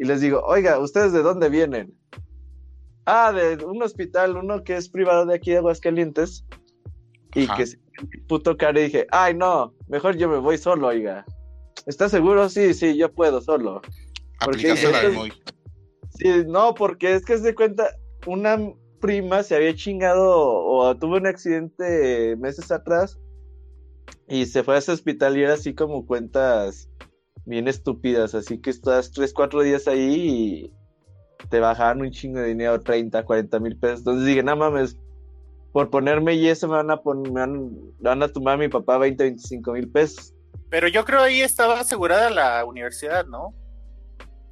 Y les digo, oiga, ¿ustedes de dónde vienen? Ah, de un hospital, uno que es privado de aquí de Aguascalientes. Y que se puto cara y dije, ay no, mejor yo me voy solo, oiga. ¿Estás seguro? Sí, sí, yo puedo solo. Porque Sí, no, porque es que se de cuenta, una prima se había chingado o tuvo un accidente meses atrás y se fue a ese hospital y era así como cuentas bien estúpidas, así que estás 3, 4 días ahí y te bajaban un chingo de dinero, 30, 40 mil pesos. Entonces dije, no mames, por ponerme y eso me van a, poner, me van, a tomar a mi papá 20, 25 mil pesos. Pero yo creo ahí estaba asegurada la universidad, ¿no?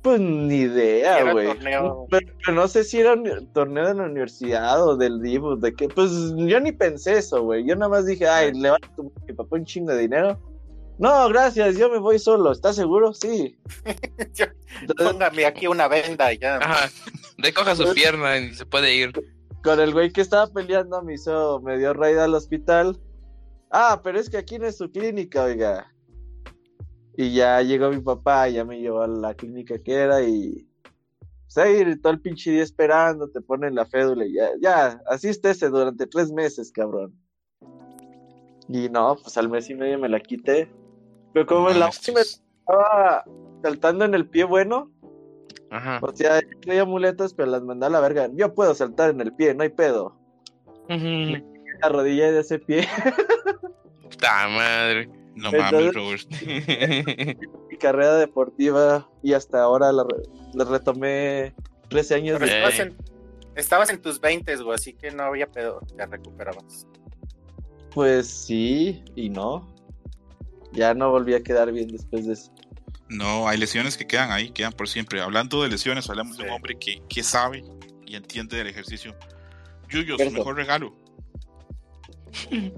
Pues ni idea, güey. Pero, no sé si era un torneo de la universidad o del Divo, de qué. Pues yo ni pensé eso, güey. Yo nada más dije, ay, le van a tomar a mi papá un chingo de dinero. No, gracias, yo me voy solo. ¿Estás seguro? Sí. [laughs] póngame aquí una venda y ya. Ajá, recoja su pierna y se puede ir. Con el güey que estaba peleando me hizo, me dio raid al hospital. Ah, pero es que aquí no es su clínica, oiga. Y ya llegó mi papá, ya me llevó a la clínica que era y pues ahí todo el pinche día esperando, te ponen la fédula y ya, ya, asístese durante tres meses, cabrón. Y no, pues al mes y medio me la quité. Pero como la última estaba saltando en el pie bueno, Ajá. O sea, yo traía muletas, pero las mandé a la verga. Yo puedo saltar en el pie, no hay pedo. Ujú. La rodilla de ese pie. Puta madre. No Entonces- mames, Robert. [laughs] Mi carrera deportiva y hasta ahora la, re- la retomé 13 años Pero Eh. estabas, en, estabas en tus 20, güey, así que no había pedo, te recuperabas. Pues sí y no. Ya no volví a quedar bien después de eso. No, hay lesiones que quedan ahí, quedan por siempre. Hablando de lesiones, hablamos de un hombre que, que sabe y entiende del ejercicio. Yuyo, su mejor regalo. [laughs]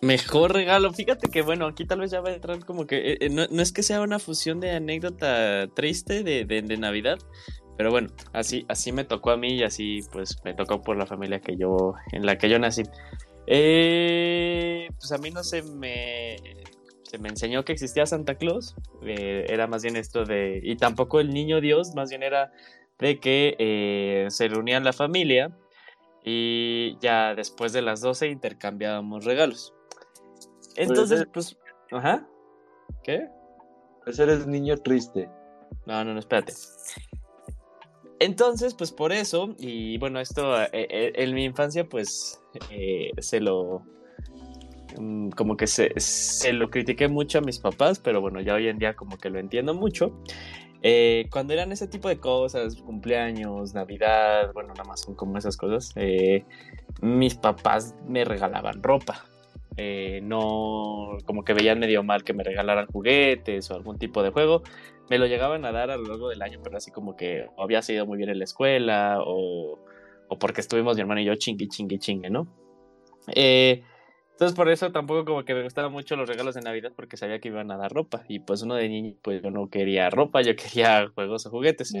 Mejor regalo, fíjate que bueno, aquí tal vez ya va a entrar como que, eh, eh, no, no es que sea una fusión de anécdota triste de, de, de Navidad, pero bueno, así, así me tocó a mí y así pues me tocó por la familia que yo, en la que yo nací. Eh, pues a mí no se me, se me enseñó que existía Santa Claus, eh, era más bien esto de, y tampoco el niño Dios, más bien era de que eh, se reunían la familia y ya después de las 12 intercambiábamos regalos. Entonces, ser- pues, ajá. ¿Qué? Pues eres niño triste. No, no, no, espérate. Entonces, pues por eso, y bueno, esto eh, en mi infancia, pues se lo. Mm, Como que se, se lo critiqué mucho a mis papás, pero bueno, ya hoy en día como que lo entiendo mucho. Eh, cuando eran ese tipo de cosas, cumpleaños, Navidad, bueno, nada más son como esas cosas, eh, mis papás me regalaban ropa. Eh, no, como que veían medio mal que me regalaran juguetes o algún tipo de juego me lo llegaban a dar a lo largo del año, pero así como que había sido muy bien en la escuela o, o porque estuvimos mi hermano y yo chingue, chingue, chingue, ¿no? Eh, entonces por eso tampoco como que me gustaban mucho los regalos de Navidad porque sabía que iban a dar ropa y pues uno de niño pues yo no quería ropa, yo quería juegos o juguetes.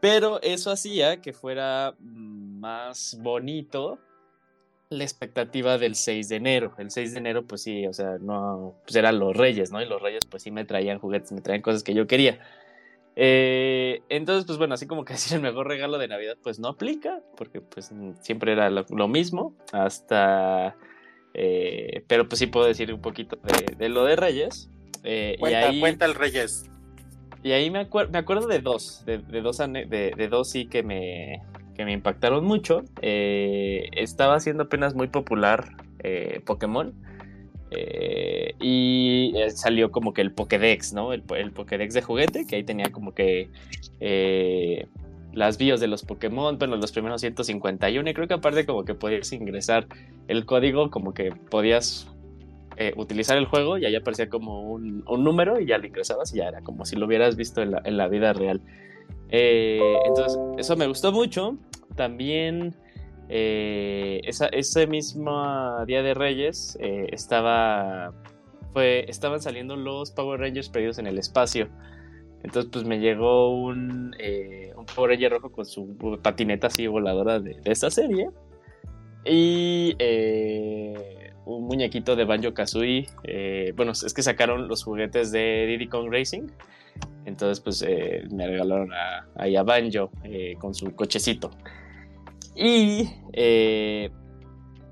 Pero eso hacía que fuera más bonito la expectativa del 6 de enero. El 6 de enero, pues sí, o sea, no, pues eran los reyes, ¿no? Y los reyes, pues sí me traían juguetes, me traían cosas que yo quería. Eh, entonces, pues bueno, así como que [laughs] decir el mejor regalo de Navidad, pues no aplica, porque pues siempre era lo, lo mismo, hasta... eh, pero pues sí puedo decir un poquito de, de lo de Reyes. eh, y Cuenta, ahí, cuenta el Reyes. y ahí me, acuer- me acuerdo de dos, de, de dos, de, de dos sí que me, que me impactaron mucho. Eh, estaba siendo apenas muy popular eh, Pokémon. y salió como que el Pokédex, ¿no? El, el Pokédex de juguete, que ahí tenía como que las bios de los Pokémon, bueno, los primeros 151, y creo que aparte como que podías ingresar el código, como que podías eh, utilizar el juego y ahí aparecía como un, número y ya lo ingresabas y ya era como si lo hubieras visto en la, vida real. Eh, entonces, eso me gustó mucho. También eh, ese mismo Día de Reyes estaba, fue, estaban saliendo los Power Rangers perdidos en el espacio. Entonces, pues me llegó un, eh, un Power rojo con su patineta así voladora de, de esa serie. Y eh, un muñequito de Banjo Kazooie. eh, bueno, es que sacaron los juguetes de Diddy Kong Racing. Entonces, pues eh, me regalaron ahí a Banjo con su cochecito. Y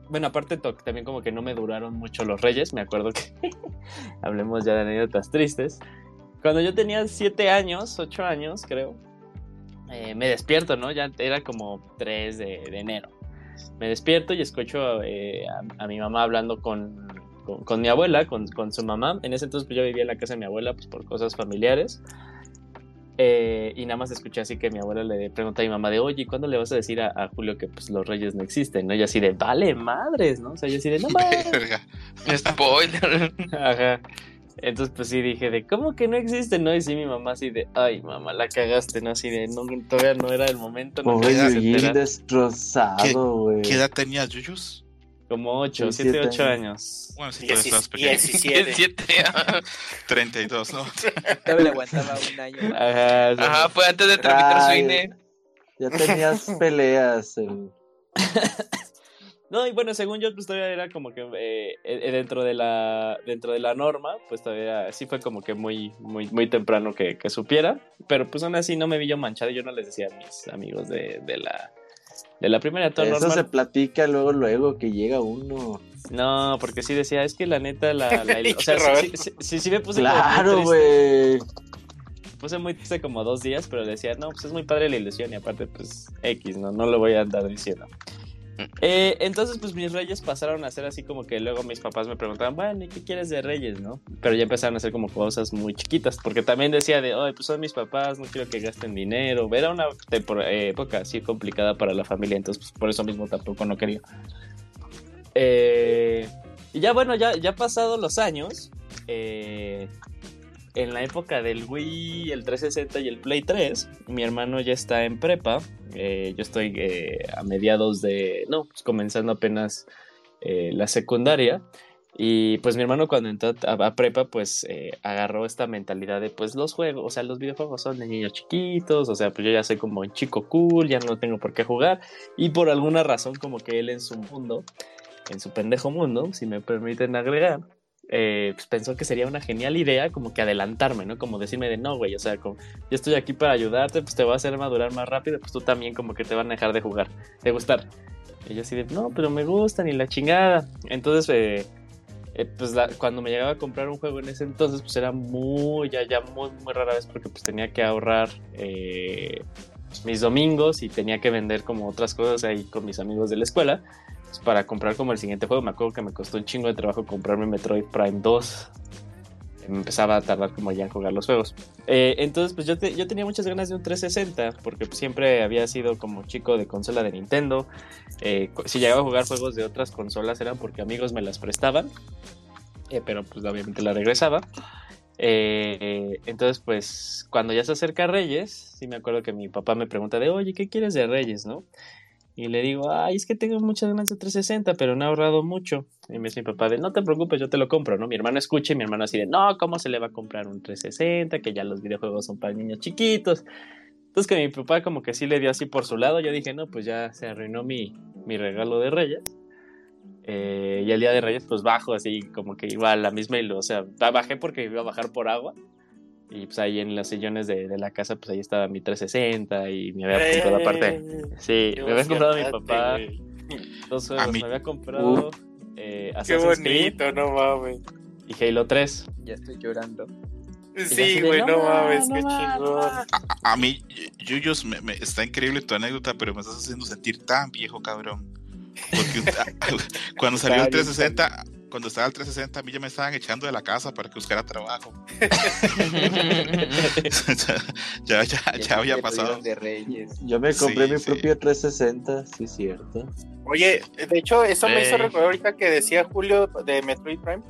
bueno, aparte también como que no me duraron mucho los reyes. Me acuerdo que [laughs] hablemos ya de anécdotas tristes. Cuando yo tenía 7 años, 8 años creo, eh, me despierto, ¿no? Ya era como 3 de, de enero. Me despierto y escucho eh, a, a mi mamá hablando con, con, con mi abuela, con, con su mamá. En ese entonces pues, yo vivía en la casa de mi abuela pues, por cosas familiares. Eh, y nada más escuché así que mi abuela le pregunta a mi mamá de, oye, ¿cuándo le vas a decir a, a Julio que pues los reyes no existen? ¿no? Y así de, vale, madres, ¿no? O sea, yo así de, no [laughs] mames. Verga. Spoiler. Ajá. Entonces, pues sí dije de, ¿cómo que no existen? ¿No? Y sí, mi mamá así de, ay, mamá, la cagaste, ¿no? Así de, no, todavía no era el momento. No enterar". destrozado, güey. ¿Qué edad tenías, Yuyus? Como 8, Sí, 7, siete 8 años. Bueno, sí, todavía estabas pequeño. 17. 17. 32, ¿no? [laughs] Todavía le aguantaba un año. Ajá, sea, Ajá, fue antes de tramitar su Ay. INE. Ya tenías peleas. el- [laughs] No, y bueno, según yo, pues todavía era como que eh, eh, dentro de la dentro de la norma, pues todavía sí fue como que muy muy muy temprano que, que supiera, pero pues aún así no me vi yo manchado, yo no les decía a mis amigos de, de la de la primera todo Eso normal. se platica luego, luego que llega uno. No, porque sí decía, es que la neta la, la- [laughs] o sea, sí, sí, sí, sí me puse Claro, güey. puse muy triste como dos días, pero decía, no, pues es muy padre la ilusión y aparte, pues X, ¿no? No lo voy a andar diciendo. Eh, entonces, pues mis reyes pasaron a ser así como que luego mis papás me preguntaban, bueno, ¿y qué quieres de reyes, no? Pero ya empezaron a hacer como cosas muy chiquitas, porque también decía de, ay, pues son mis papás, no quiero que gasten dinero. Era una eh, época así complicada para la familia, entonces pues, por eso mismo tampoco no quería. Eh, y ya bueno, ya, ya pasados los años, eh, en la época del Wii, el 360 y el Play 3, mi hermano ya está en prepa. eh, yo estoy eh, a mediados de. No, pues comenzando apenas eh, la secundaria. Y pues mi hermano cuando entró a, a prepa, pues eh, agarró esta mentalidad de pues los juegos, o sea, los videojuegos son de niños chiquitos, o sea, pues yo ya soy como un chico cool, ya no tengo por qué jugar. Y por alguna razón como que él en su mundo, en su pendejo mundo, si me permiten agregar, eh, pues pensó que sería una genial idea como que adelantarme, ¿no? Como decirme de no, güey, o sea, como yo estoy aquí para ayudarte, pues te va a hacer madurar más rápido, pues tú también como que te van a dejar de jugar, de gustar. Y yo así de, no, pero me gustan y la chingada. Entonces, eh, eh, pues la- cuando me llegaba a comprar un juego en ese entonces, pues era muy, ya, ya muy, muy rara vez porque pues tenía que ahorrar eh, mis domingos y tenía que vender como otras cosas ahí con mis amigos de la escuela para comprar como el siguiente juego. Me acuerdo que me costó un chingo de trabajo comprarme Metroid Prime 2. Me empezaba a tardar como ya en jugar los juegos. Eh, entonces, pues yo, yo tenía muchas ganas de un 360, porque pues, siempre había sido como chico de consola de Nintendo. Eh, si llegaba a jugar juegos de otras consolas eran porque amigos me las prestaban, eh, pero pues obviamente la regresaba. Eh, entonces, pues cuando ya se acerca Reyes, sí me acuerdo que mi papá me pregunta de, oye, ¿qué quieres de Reyes, no? Y le digo, ay, es que tengo muchas ganas de 360, pero no he ahorrado mucho. Y me dice mi papá no te preocupes, yo te lo compro, ¿no? Mi hermano escucha y mi hermano así de, no, ¿cómo se le va a comprar un 360? Que ya los videojuegos son para niños chiquitos. Entonces que mi papá como que sí le dio así por su lado, yo dije, no, pues ya se arruinó mi, mi regalo de Reyes. Eh, y el día de Reyes pues bajo así como que igual la misma ilu- o sea, ba- bajé porque iba a bajar por agua. Y pues ahí en los sillones de, de la casa pues ahí estaba mi 360 y me había comprado aparte. Sí, me había comprado mi emocionante, papá dos A juegos, mí- me había comprado eh, Qué Assassin's Creed bonito, no mames. y Halo 3. Ya estoy llorando. Sí, güey, no no ma, mames, no qué chingón. A, a mí, Yuyos, me, me- está increíble tu anécdota, pero me estás haciendo sentir tan viejo, cabrón. Porque un- [laughs] cuando salió el 360, cuando estaba el 360, a mí ya me estaban echando de la casa para que buscara trabajo. [laughs] [laughs] ya, ya, ya, había pasado. dieron de Reyes. Yo me compré Sí, mi sí. propio 360, sí, cierto. Oye, de hecho, eso me hizo recordar ahorita que decía Julio de Metroid Prime.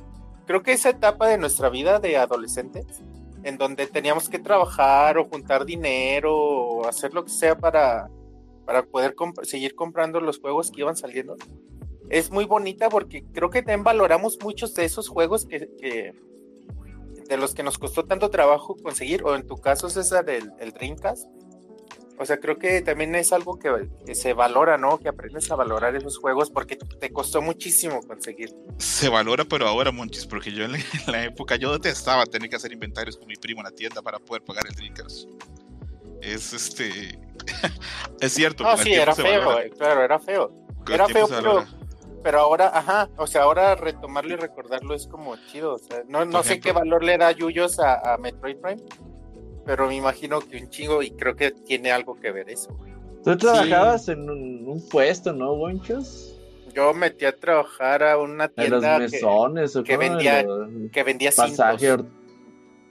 Creo que esa etapa de nuestra vida de adolescentes, en donde teníamos que trabajar o juntar dinero o hacer lo que sea para, para poder comp- seguir comprando los juegos que iban saliendo, es muy bonita porque creo que también valoramos muchos de esos juegos que, que- de los que nos costó tanto trabajo conseguir, o en tu caso, César, el, el Dreamcast. O sea, creo que también es algo que, que se valora, ¿no? Que aprendes a valorar esos juegos porque te costó muchísimo conseguir. Se valora, pero ahora, Monchis, porque yo en la, en la época yo detestaba tener que hacer inventarios con mi primo en la tienda para poder pagar el Dreamcast. Es este. [laughs] es cierto. No, sí, era feo, eh, claro, era feo. era feo, pero-. Pero ahora, ajá, o sea, ahora retomarlo y recordarlo es como chido. O sea, no, no sé qué valor le da Yuyos a, a Metroid Prime, pero me imagino que un chingo y creo que tiene algo que ver eso. Tú trabajabas en un, un puesto, ¿no, Bonchos? Yo metí a trabajar a una En los tienda que, mesones o que cómo, vendía en los- que vendía pasaje. cintos. Or-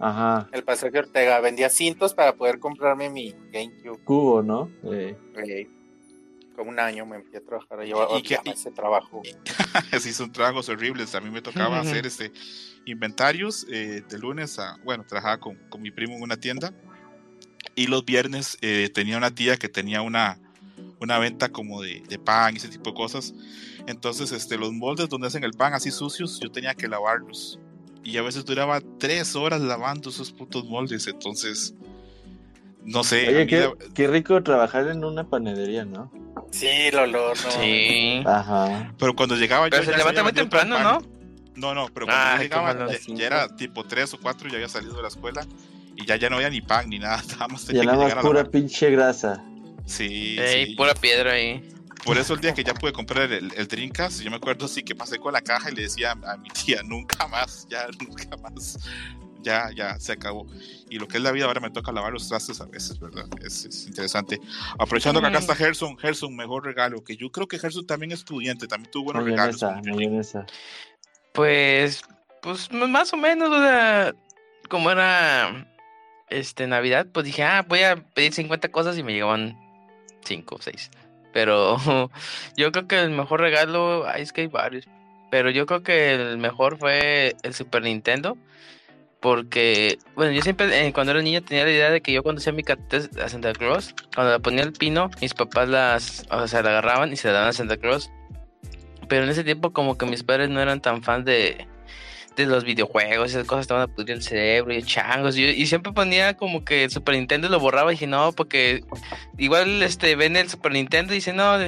Ajá, El pasaje Ortega vendía cintos para poder comprarme mi GameCube. cubo, ¿no? Eh, Eh, como un año me metí a trabajar ¿Y y qué- ese trabajo. [laughs] sí, son trabajos horribles. A mí me tocaba hacer este inventarios eh, de lunes a. Bueno, trabajaba con, con mi primo en una tienda. Y los viernes eh, tenía una tía que tenía una, una venta como de, de pan y ese tipo de cosas. Entonces, este, los moldes donde hacen el pan así sucios, yo tenía que lavarlos. Y a veces duraba tres horas lavando esos putos moldes. Entonces, no sé. Oye, qué, la- qué rico trabajar en una panadería, ¿no? Sí, el olor, no. Sí. Ajá. pero cuando llegaba Pero yo se levanta muy temprano. ¿no? No, no, pero cuando Ay, yo llegaba, ya, ya era tipo 3 o 4, ya había salido de la escuela y ya, ya no había ni pan ni nada, [laughs] nada más tenía Ya que llegar a pura pinche grasa. Sí, Ey, sí. pura piedra ahí. Por eso el día que ya pude comprar el, el Dreamcast, yo me acuerdo sí que pasé con la caja y le decía a mi tía, nunca más, ya [laughs] nunca más. Ya, ya se acabó. Y lo que es la vida ahora me toca lavar los trastes a veces, ¿verdad? Es, es interesante. Aprovechando que acá está Gerson, Gerson, mejor regalo, que yo creo que Gerson también es estudiante, también tuvo buenos regalos. Mayonesa, mayonesa. Pues, pues m- más o menos, o sea, como era este Navidad, pues dije, ah, voy a pedir 50 cosas y me llegaban 5 o 6. Pero [laughs] yo creo que el mejor regalo, ay, es que hay varios, pero yo creo que el mejor fue el Super Nintendo. Porque, bueno, yo siempre, eh, cuando era niño, tenía la idea de que yo cuando hacía mi carta a Santa Claus, cuando la ponía el pino, mis papás las, o sea, la agarraban y se la daban a Santa Claus. Pero en ese tiempo como que mis padres no eran tan fans de, de los videojuegos, esas cosas estaban a pudrir el cerebro y changos. Y, y siempre ponía como que el Super Nintendo lo borraba y dije, no, porque igual este ven el Super Nintendo y dice, no,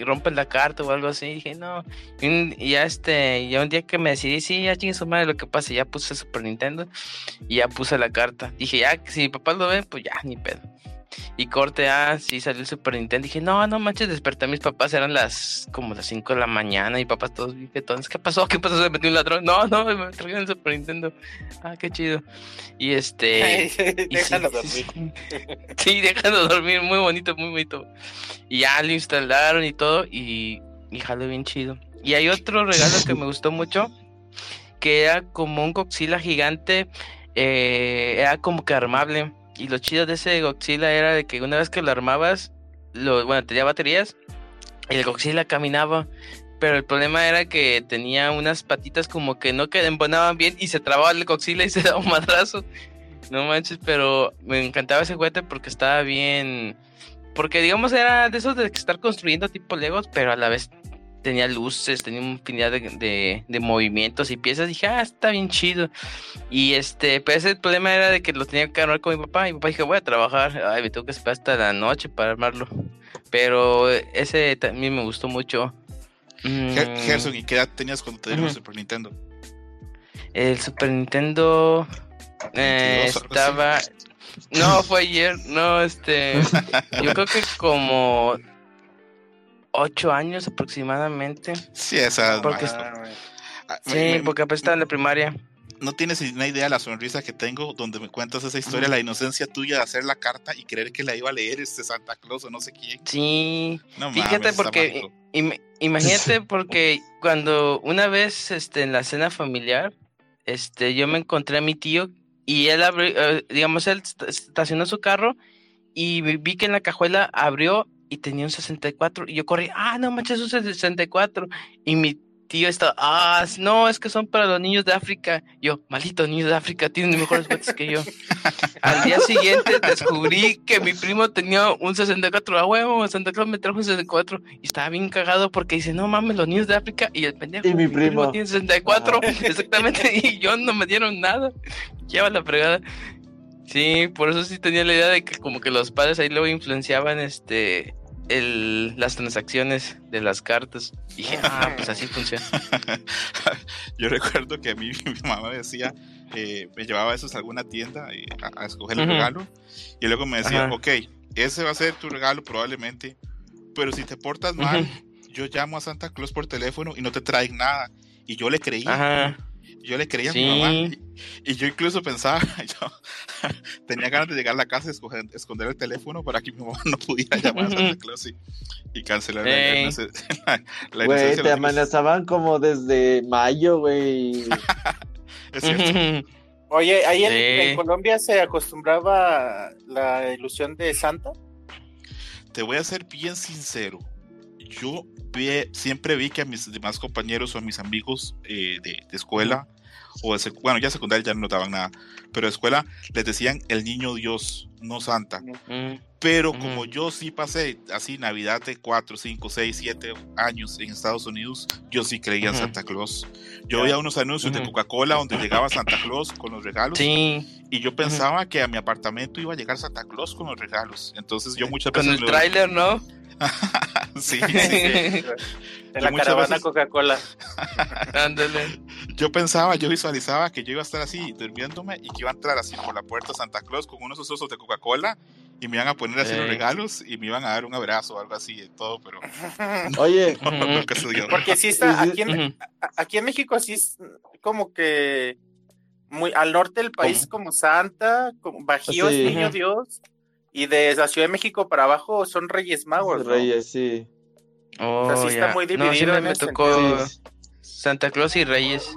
rompen la carta o algo así. Y dije, no. Y, y ya este, ya un día que me decidí, sí, ya chingue su madre lo que pasa, ya puse el Super Nintendo y ya puse la carta. Dije, ya, si mi papá lo ve, pues ya, ni pedo. Y corte, ah, sí salió el Super Nintendo. Dije, no, no manches, desperté a mis papás, eran las como las 5 de la mañana. Y papás todos bien jetones, ¿qué pasó? ¿Qué pasó? Se metió un ladrón. No, no, me trajeron el Super Nintendo. Ah, qué chido. Y este. [laughs] y [laughs] Déjalo sí, dormir. Sí, [laughs] sí, déjalo dormir, muy bonito, muy bonito. Y ya lo instalaron y todo, y, y jaló bien chido. Y hay otro regalo que me gustó mucho, que era como un Godzilla gigante, eh, era como que armable. Y lo chido de ese Godzilla era de que una vez que lo armabas, lo, bueno, tenía baterías, y el Godzilla caminaba. Pero el problema era que tenía unas patitas como que no que embonaban bien y se trababa el Godzilla y [laughs] se daba un madrazo. No manches, pero me encantaba ese juguete porque estaba bien. Porque digamos era de esos de estar construyendo tipo Legos, pero a la vez tenía luces, tenía una infinidad de, de- de movimientos y piezas. Dije, ah, está bien chido. Y este, pues el problema era de que lo tenía que armar con mi papá. Y mi papá dije, voy a trabajar. Ay, me tengo que esperar hasta la noche para armarlo. Pero ese también me gustó mucho. Ger- Mm, Gerson, ¿y qué edad tenías cuando te dieron el. Super Nintendo? El Super Nintendo eh, 22, algo así. estaba. No, fue ayer. No, este. [laughs] yo creo que como ocho años aproximadamente. Sí, esa. Porque- ah, Sí, me- porque apenas estaba en la primaria. no tienes una idea de la sonrisa que tengo donde me cuentas esa historia, la inocencia tuya de hacer la carta y creer que la iba a leer este Santa Claus o no sé quién. Sí. No Fíjate mames, porque im- imagínate porque cuando una vez este en la cena familiar este yo me encontré a mi tío y él abrió eh, digamos él est- estacionó su carro y vi que en la cajuela abrió y tenía un 64 y yo corrí, ah, no manches, es un 64 y mi tío estaba, ah, no, es que son para los niños de África. Yo, maldito niños de África, tienen mejores juguetes que yo. [laughs] Al día siguiente descubrí que mi primo tenía un 64 a huevo, Santa Claus me trajo un 64 y estaba bien cagado porque dice, no mames, los niños de África y el pendejo. Y mi primo. tiene 64, [laughs] exactamente, y yo no me dieron nada. Lleva la fregada. Sí, por eso sí tenía la idea de que como que los padres ahí luego influenciaban este el, las transacciones de las cartas. Y dije, ah, pues así funciona. [laughs] Yo recuerdo que a mí [laughs] mi mamá me decía, eh, me llevaba veces a alguna tienda eh, a, a escoger el Ujú. regalo y luego me decía, Ajá. ok, ese va a ser tu regalo probablemente, pero si te portas mal, yo llamo a Santa Claus por teléfono y no te traen nada. Y yo le creía, Ajá. Yo le creía a mi mamá. Y, y yo incluso pensaba, [laughs] yo tenía ganas de llegar a la casa y escoger- esconder el teléfono para que mi mamá no pudiera llamar a Santa [laughs] Claus y, y cancelar la, Ey. inoce- la- la Güey, te amenazaban como desde mayo, güey. [laughs] Es cierto. Oye, ahí en, Sí. en Colombia se acostumbraba la ilusión de Santa. Te voy a ser bien sincero. Yo vi- siempre vi que a mis demás compañeros o a mis amigos eh, de, de escuela, o de bueno, ya secundaria ya no notaban nada, pero de escuela les decían el niño Dios, no Santa. Mm, Pero Ujú. como yo sí pasé así Navidad de 4, 5, 6, 7 años en Estados Unidos, yo sí creía en Ujú. Santa Claus. Yo veía unos anuncios de. Coca-Cola donde llegaba Santa Claus con los regalos Sí, y yo pensaba que a mi apartamento iba a llegar Santa Claus con los regalos. Entonces yo muchas con veces... el lo- tráiler, ¿no? [laughs] sí, sí, sí. De la caravana veces- Coca-Cola. [laughs] Ándale. Yo pensaba, yo visualizaba que yo iba a estar así durmiéndome y que iba a entrar así por la puerta Santa Claus con unos osos de Coca-Cola y me iban a poner así los Ey. regalos y me iban a dar un abrazo o algo así y todo, pero [laughs] Oye, no, Ujú. nunca se dio. Porque sí está, aquí en, aquí en México sí es como que muy al norte del país como Santa, como Bajío Sí. es Niño. Dios, y de la Ciudad de México para abajo son Reyes Magos. ¿no? Reyes, sí. Oh, sea, sí está ya. muy no, dividido me, en me tocó Sí. Santa Claus y Reyes.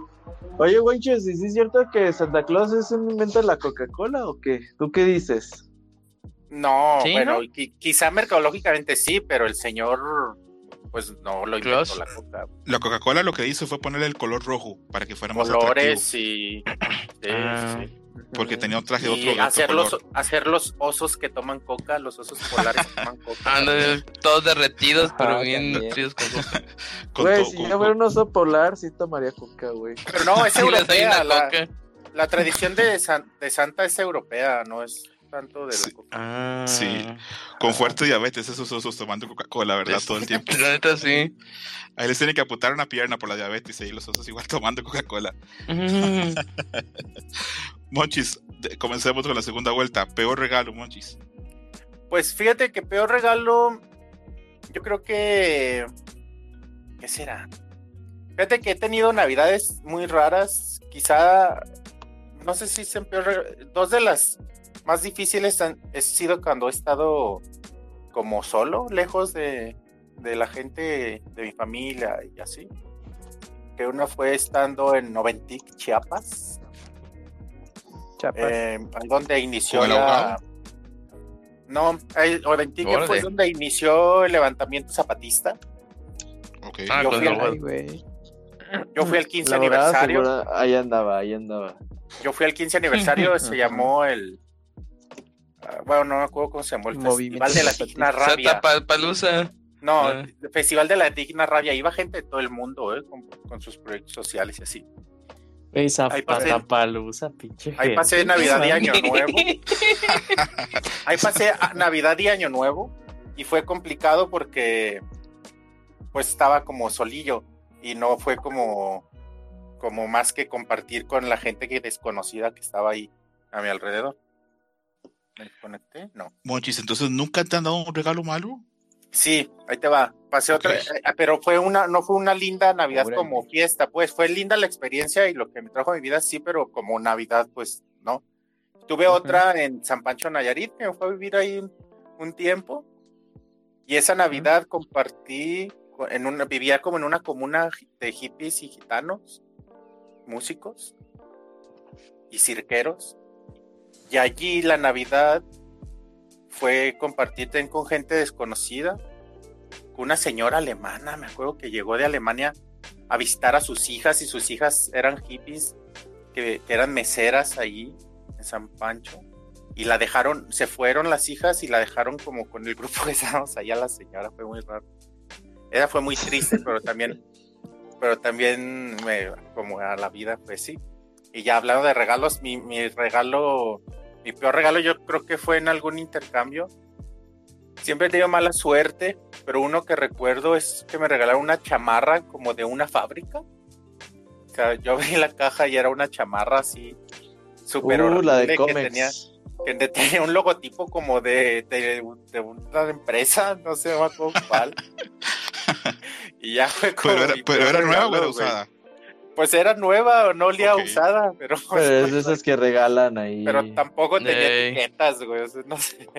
Oye, Wenches, ¿y sí es cierto que Santa Claus es un invento de la Coca-Cola o qué? ¿Tú qué dices? No, Sí, bueno, ¿no? qui- quizá mercadológicamente sí, pero el señor, pues no lo inventó Claus. la coca. La Coca-Cola lo que hizo fue ponerle el color rojo para que fuera más Colores atractivo. y. [clears throat] sí, Ah. sí. Porque tenía un traje de Y otro, de otro hacer, los, color. hacer los osos que toman coca, los osos polares que toman coca. Todos derretidos, pero Ajá, bien también. nutridos con coca. [laughs] Güey, si yo fuera un oso polar, sí tomaría Coca, güey. Pero no, es [laughs] Sí, europea. La, coca. la tradición de, San- de Santa es europea, no es tanto de Sí. la coca. Ah. Sí. con fuerte diabetes, esos osos tomando Coca-Cola, ¿verdad? Todo el tiempo. [laughs] La neta, sí. Ahí les tiene que apuntar una pierna por la diabetes y los osos igual tomando Coca-Cola. Mm. Monchis, comencemos con la segunda vuelta. Peor regalo, Monchis. Pues fíjate que peor regalo, yo creo que... ¿Qué será? Fíjate que he tenido navidades muy raras, quizá, no sé si son peor, dos de las más difíciles han sido cuando he estado como solo, lejos de, de la gente de mi familia y así. Que una fue estando en Noventic, Chiapas. Eh, donde inició ¿Con el la... No, Órale. fue donde inició el levantamiento zapatista. Ah, Yo fui el al-. Ay, güey. Yo fui al 15 La morada aniversario. segura- Ahí andaba, ahí andaba. Yo fui al 15 aniversario, se llamó el. ah, bueno, no me acuerdo cómo se llamó el Movimiento Festival de la. Digna Rabia. Palusa. No, Ah. el Festival de la Digna Rabia. Iba gente de todo el mundo, ¿eh? Con, con sus proyectos sociales y así. Güey, Ahí pasé- Zapapalusa, pinche. Ahí gente. pasé Navidad y Año [laughs] Nuevo. Ahí pasé Navidad y Año Nuevo. Y fue complicado porque. Pues estaba como solillo. Y no fue como. Como más que compartir con la gente que desconocida que estaba ahí a mi alrededor. ¿Me desconecté? No. Monchis, entonces nunca te han dado un regalo malo. Sí, ahí te va. Pasé otra, eh, pero fue una, no fue una linda Navidad como fiesta, pues fue linda la experiencia y lo que me trajo a mi vida, sí, pero como Navidad, pues no. Tuve otra en San Pancho Nayarit, que me fue a vivir ahí un, un tiempo. Y esa Navidad compartí, co- en una, vivía como en una comuna de hippies y gitanos, músicos y cirqueros. Y allí la Navidad fue compartir también con gente desconocida, con una señora alemana, me acuerdo que llegó de Alemania a visitar a sus hijas y sus hijas eran hippies que, que eran meseras ahí en San Pancho y la dejaron, se fueron las hijas y la dejaron como con el grupo que estábamos allá la señora, fue muy raro. Ella fue muy triste, pero también, pero también me, como a la vida, pues sí. Y ya hablando de regalos, mi, mi regalo, mi peor regalo yo creo que fue en algún intercambio. Siempre he tenido mala suerte, pero uno que recuerdo es que me regalaron una chamarra como de una fábrica. O sea, yo abrí la caja y era una chamarra así súper Uh, la de que tenía, que te- [laughs] tenía un logotipo como de, de, de una empresa, no sé no me acuerdo cuál. [laughs] y ya fue como Pero era, mi pero peor era nueva o regalo, era usada. Pues era nueva, no olía Ok. usada, pero, [laughs] Pero es de esas que regalan ahí. pero tampoco tenía Ey. etiquetas, güey. o sea, no sé.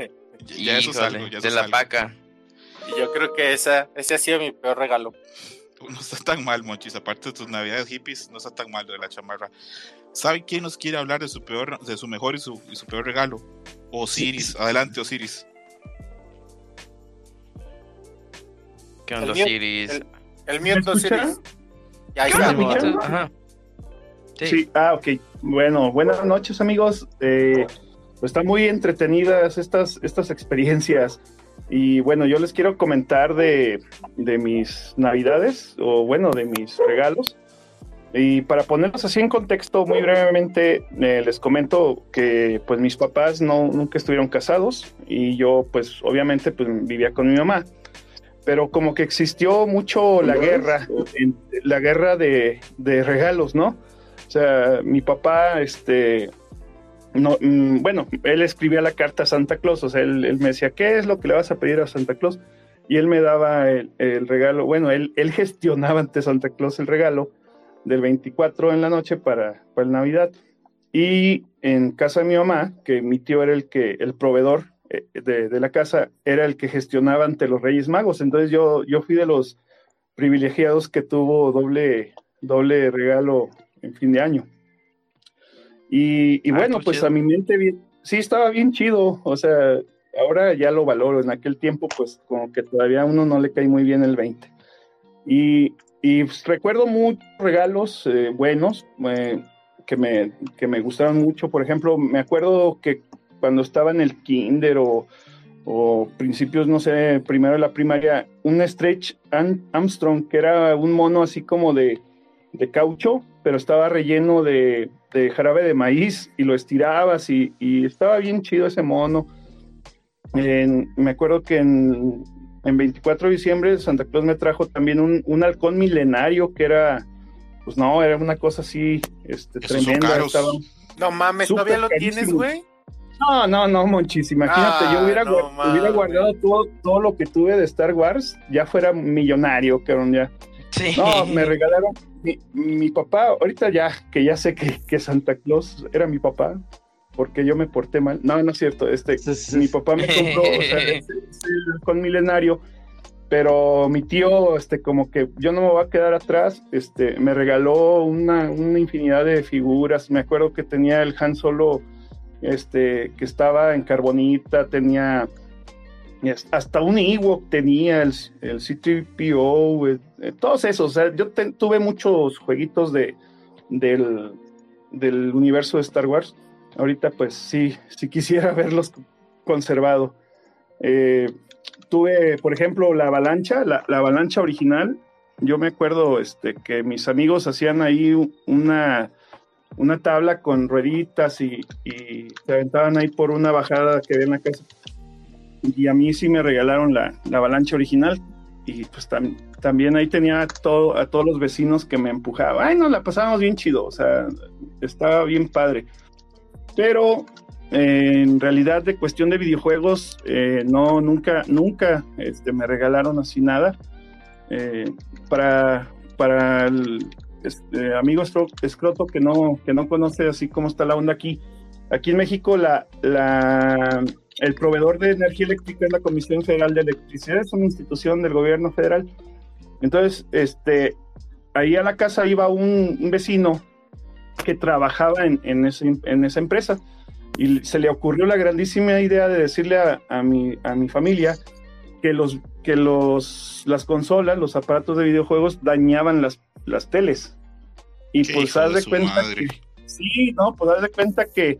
Ya eso es Híjole, algo, ya eso de la algo. paca. Y yo creo que esa, ese ha sido mi peor regalo. No está tan mal, Monchis. Aparte de tus navidades hippies, no está tan mal lo de la chamarra. ¿Sabe quién nos quiere hablar de su peor, de su mejor y su, y su peor regalo? Osiris. [laughs] Adelante, Osiris. ¿Qué onda, Osiris? el- El mío ¿Me entonces. Ya ahí ¿Me está. Ajá. Sí. Sí, ah, ok. Bueno, buenas noches amigos. Eh, pues están muy entretenidas estas, estas experiencias. Y bueno, yo les quiero comentar de, de mis navidades, o bueno, de mis regalos. Y para ponerlos así en contexto, muy brevemente, eh, les comento que pues mis papás no, nunca estuvieron casados y yo pues obviamente pues vivía con mi mamá. Pero como que existió mucho la guerra, en- la guerra de, de regalos, ¿no? O sea, mi papá, este, no, mm, bueno, él escribía la carta a Santa Claus, o sea, él, él me decía, ¿qué es lo que le vas a pedir a Santa Claus? Y él me daba el, el regalo, bueno, él, él gestionaba ante Santa Claus el regalo del 24 en la noche para, para el Navidad. y en casa de mi mamá, que mi tío era el que, el proveedor de, de la casa, era el que gestionaba ante los Reyes Magos. Entonces yo, yo fui de los privilegiados que tuvo doble, doble regalo en fin de año. Y, y Ah, bueno, pues chido. a mi mente bien, sí estaba bien chido, o sea, ahora ya lo valoro, en aquel tiempo pues como que todavía a uno no le cae muy bien el 20. Y, y, pues, recuerdo muchos regalos eh, buenos eh, que, me, que me gustaron mucho, por ejemplo, me acuerdo que cuando estaba en el kinder o, o principios, no sé, primero de la primaria, un Stretch Armstrong, que era un mono así como de, de caucho, pero estaba relleno de, de jarabe de maíz y lo estirabas y, y estaba bien chido ese mono. En- me acuerdo que en, en 24 de diciembre Santa Claus me trajo también un, un halcón milenario que era, pues no, era una cosa así este, Esos son tremenda. caros. estaba- No mames, ¿todavía lo carísimo. tienes, güey? No, no, no, Monchis, imagínate, Ah, yo hubiera, no hubiera guardado todo, todo lo que tuve de Star Wars, ya fuera millonario, cabrón, ya. Sí. No, me regalaron, mi, mi papá, ahorita ya, que ya sé que, que Santa Claus era mi papá, porque yo me porté mal, no, no es cierto, este, Sí, sí, mi papá me compró, o sea, [laughs] ese halcón milenario, pero mi tío, este, como que yo no me voy a quedar atrás, este, me regaló una, una infinidad de figuras, me acuerdo que tenía el Han Solo, este, que estaba en carbonita, tenía hasta un Ewok tenía, el, el C-3PO, eh, eh, todos esos, o sea, yo tuve muchos jueguitos de, del, del universo de Star Wars, ahorita pues sí, sí quisiera [laughs] verlos conservado. Eh, tuve, por ejemplo, la avalancha, la, la avalancha original. Yo me acuerdo este, que mis amigos hacían ahí una, una tabla con rueditas y, y se aventaban ahí por una bajada que había en la casa. Y a mí sí me regalaron la, la avalancha original. Y pues tam- también ahí tenía a, todo, a todos los vecinos que me empujaban. Ay, nos la pasábamos bien chido, o sea, estaba bien padre. Pero eh, en realidad de cuestión de videojuegos, eh, no, nunca, nunca este, me regalaron así nada. Eh, para, para el este, amigo Escroto que no, que no conoce así cómo está la onda aquí, aquí en México la, el proveedor de energía eléctrica es la Comisión Federal de Electricidad, es una institución del gobierno federal. Entonces, este, ahí a la casa iba un, vecino que trabajaba en, en esa empresa y se le ocurrió la grandísima idea de decirle a, a mi, a mi familia que los que los las consolas, los aparatos de videojuegos dañaban las, las teles. Y Qué pues haz de cuenta que sí, no, pues haz de cuenta que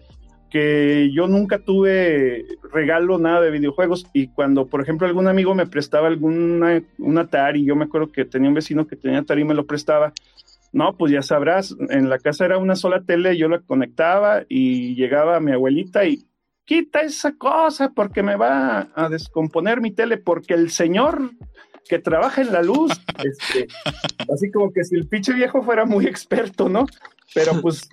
que yo nunca tuve regalo nada de videojuegos. Y cuando por ejemplo algún amigo me prestaba alguna un Atari, yo me acuerdo que tenía un vecino que tenía Atari y me lo prestaba, no, pues ya sabrás, en la casa era una sola tele, yo la conectaba y llegaba mi abuelita y quita esa cosa porque me va a descomponer mi tele, porque el señor que trabaja en la luz, [laughs] este, así como que si el pinche viejo fuera muy experto, ¿no? Pero pues,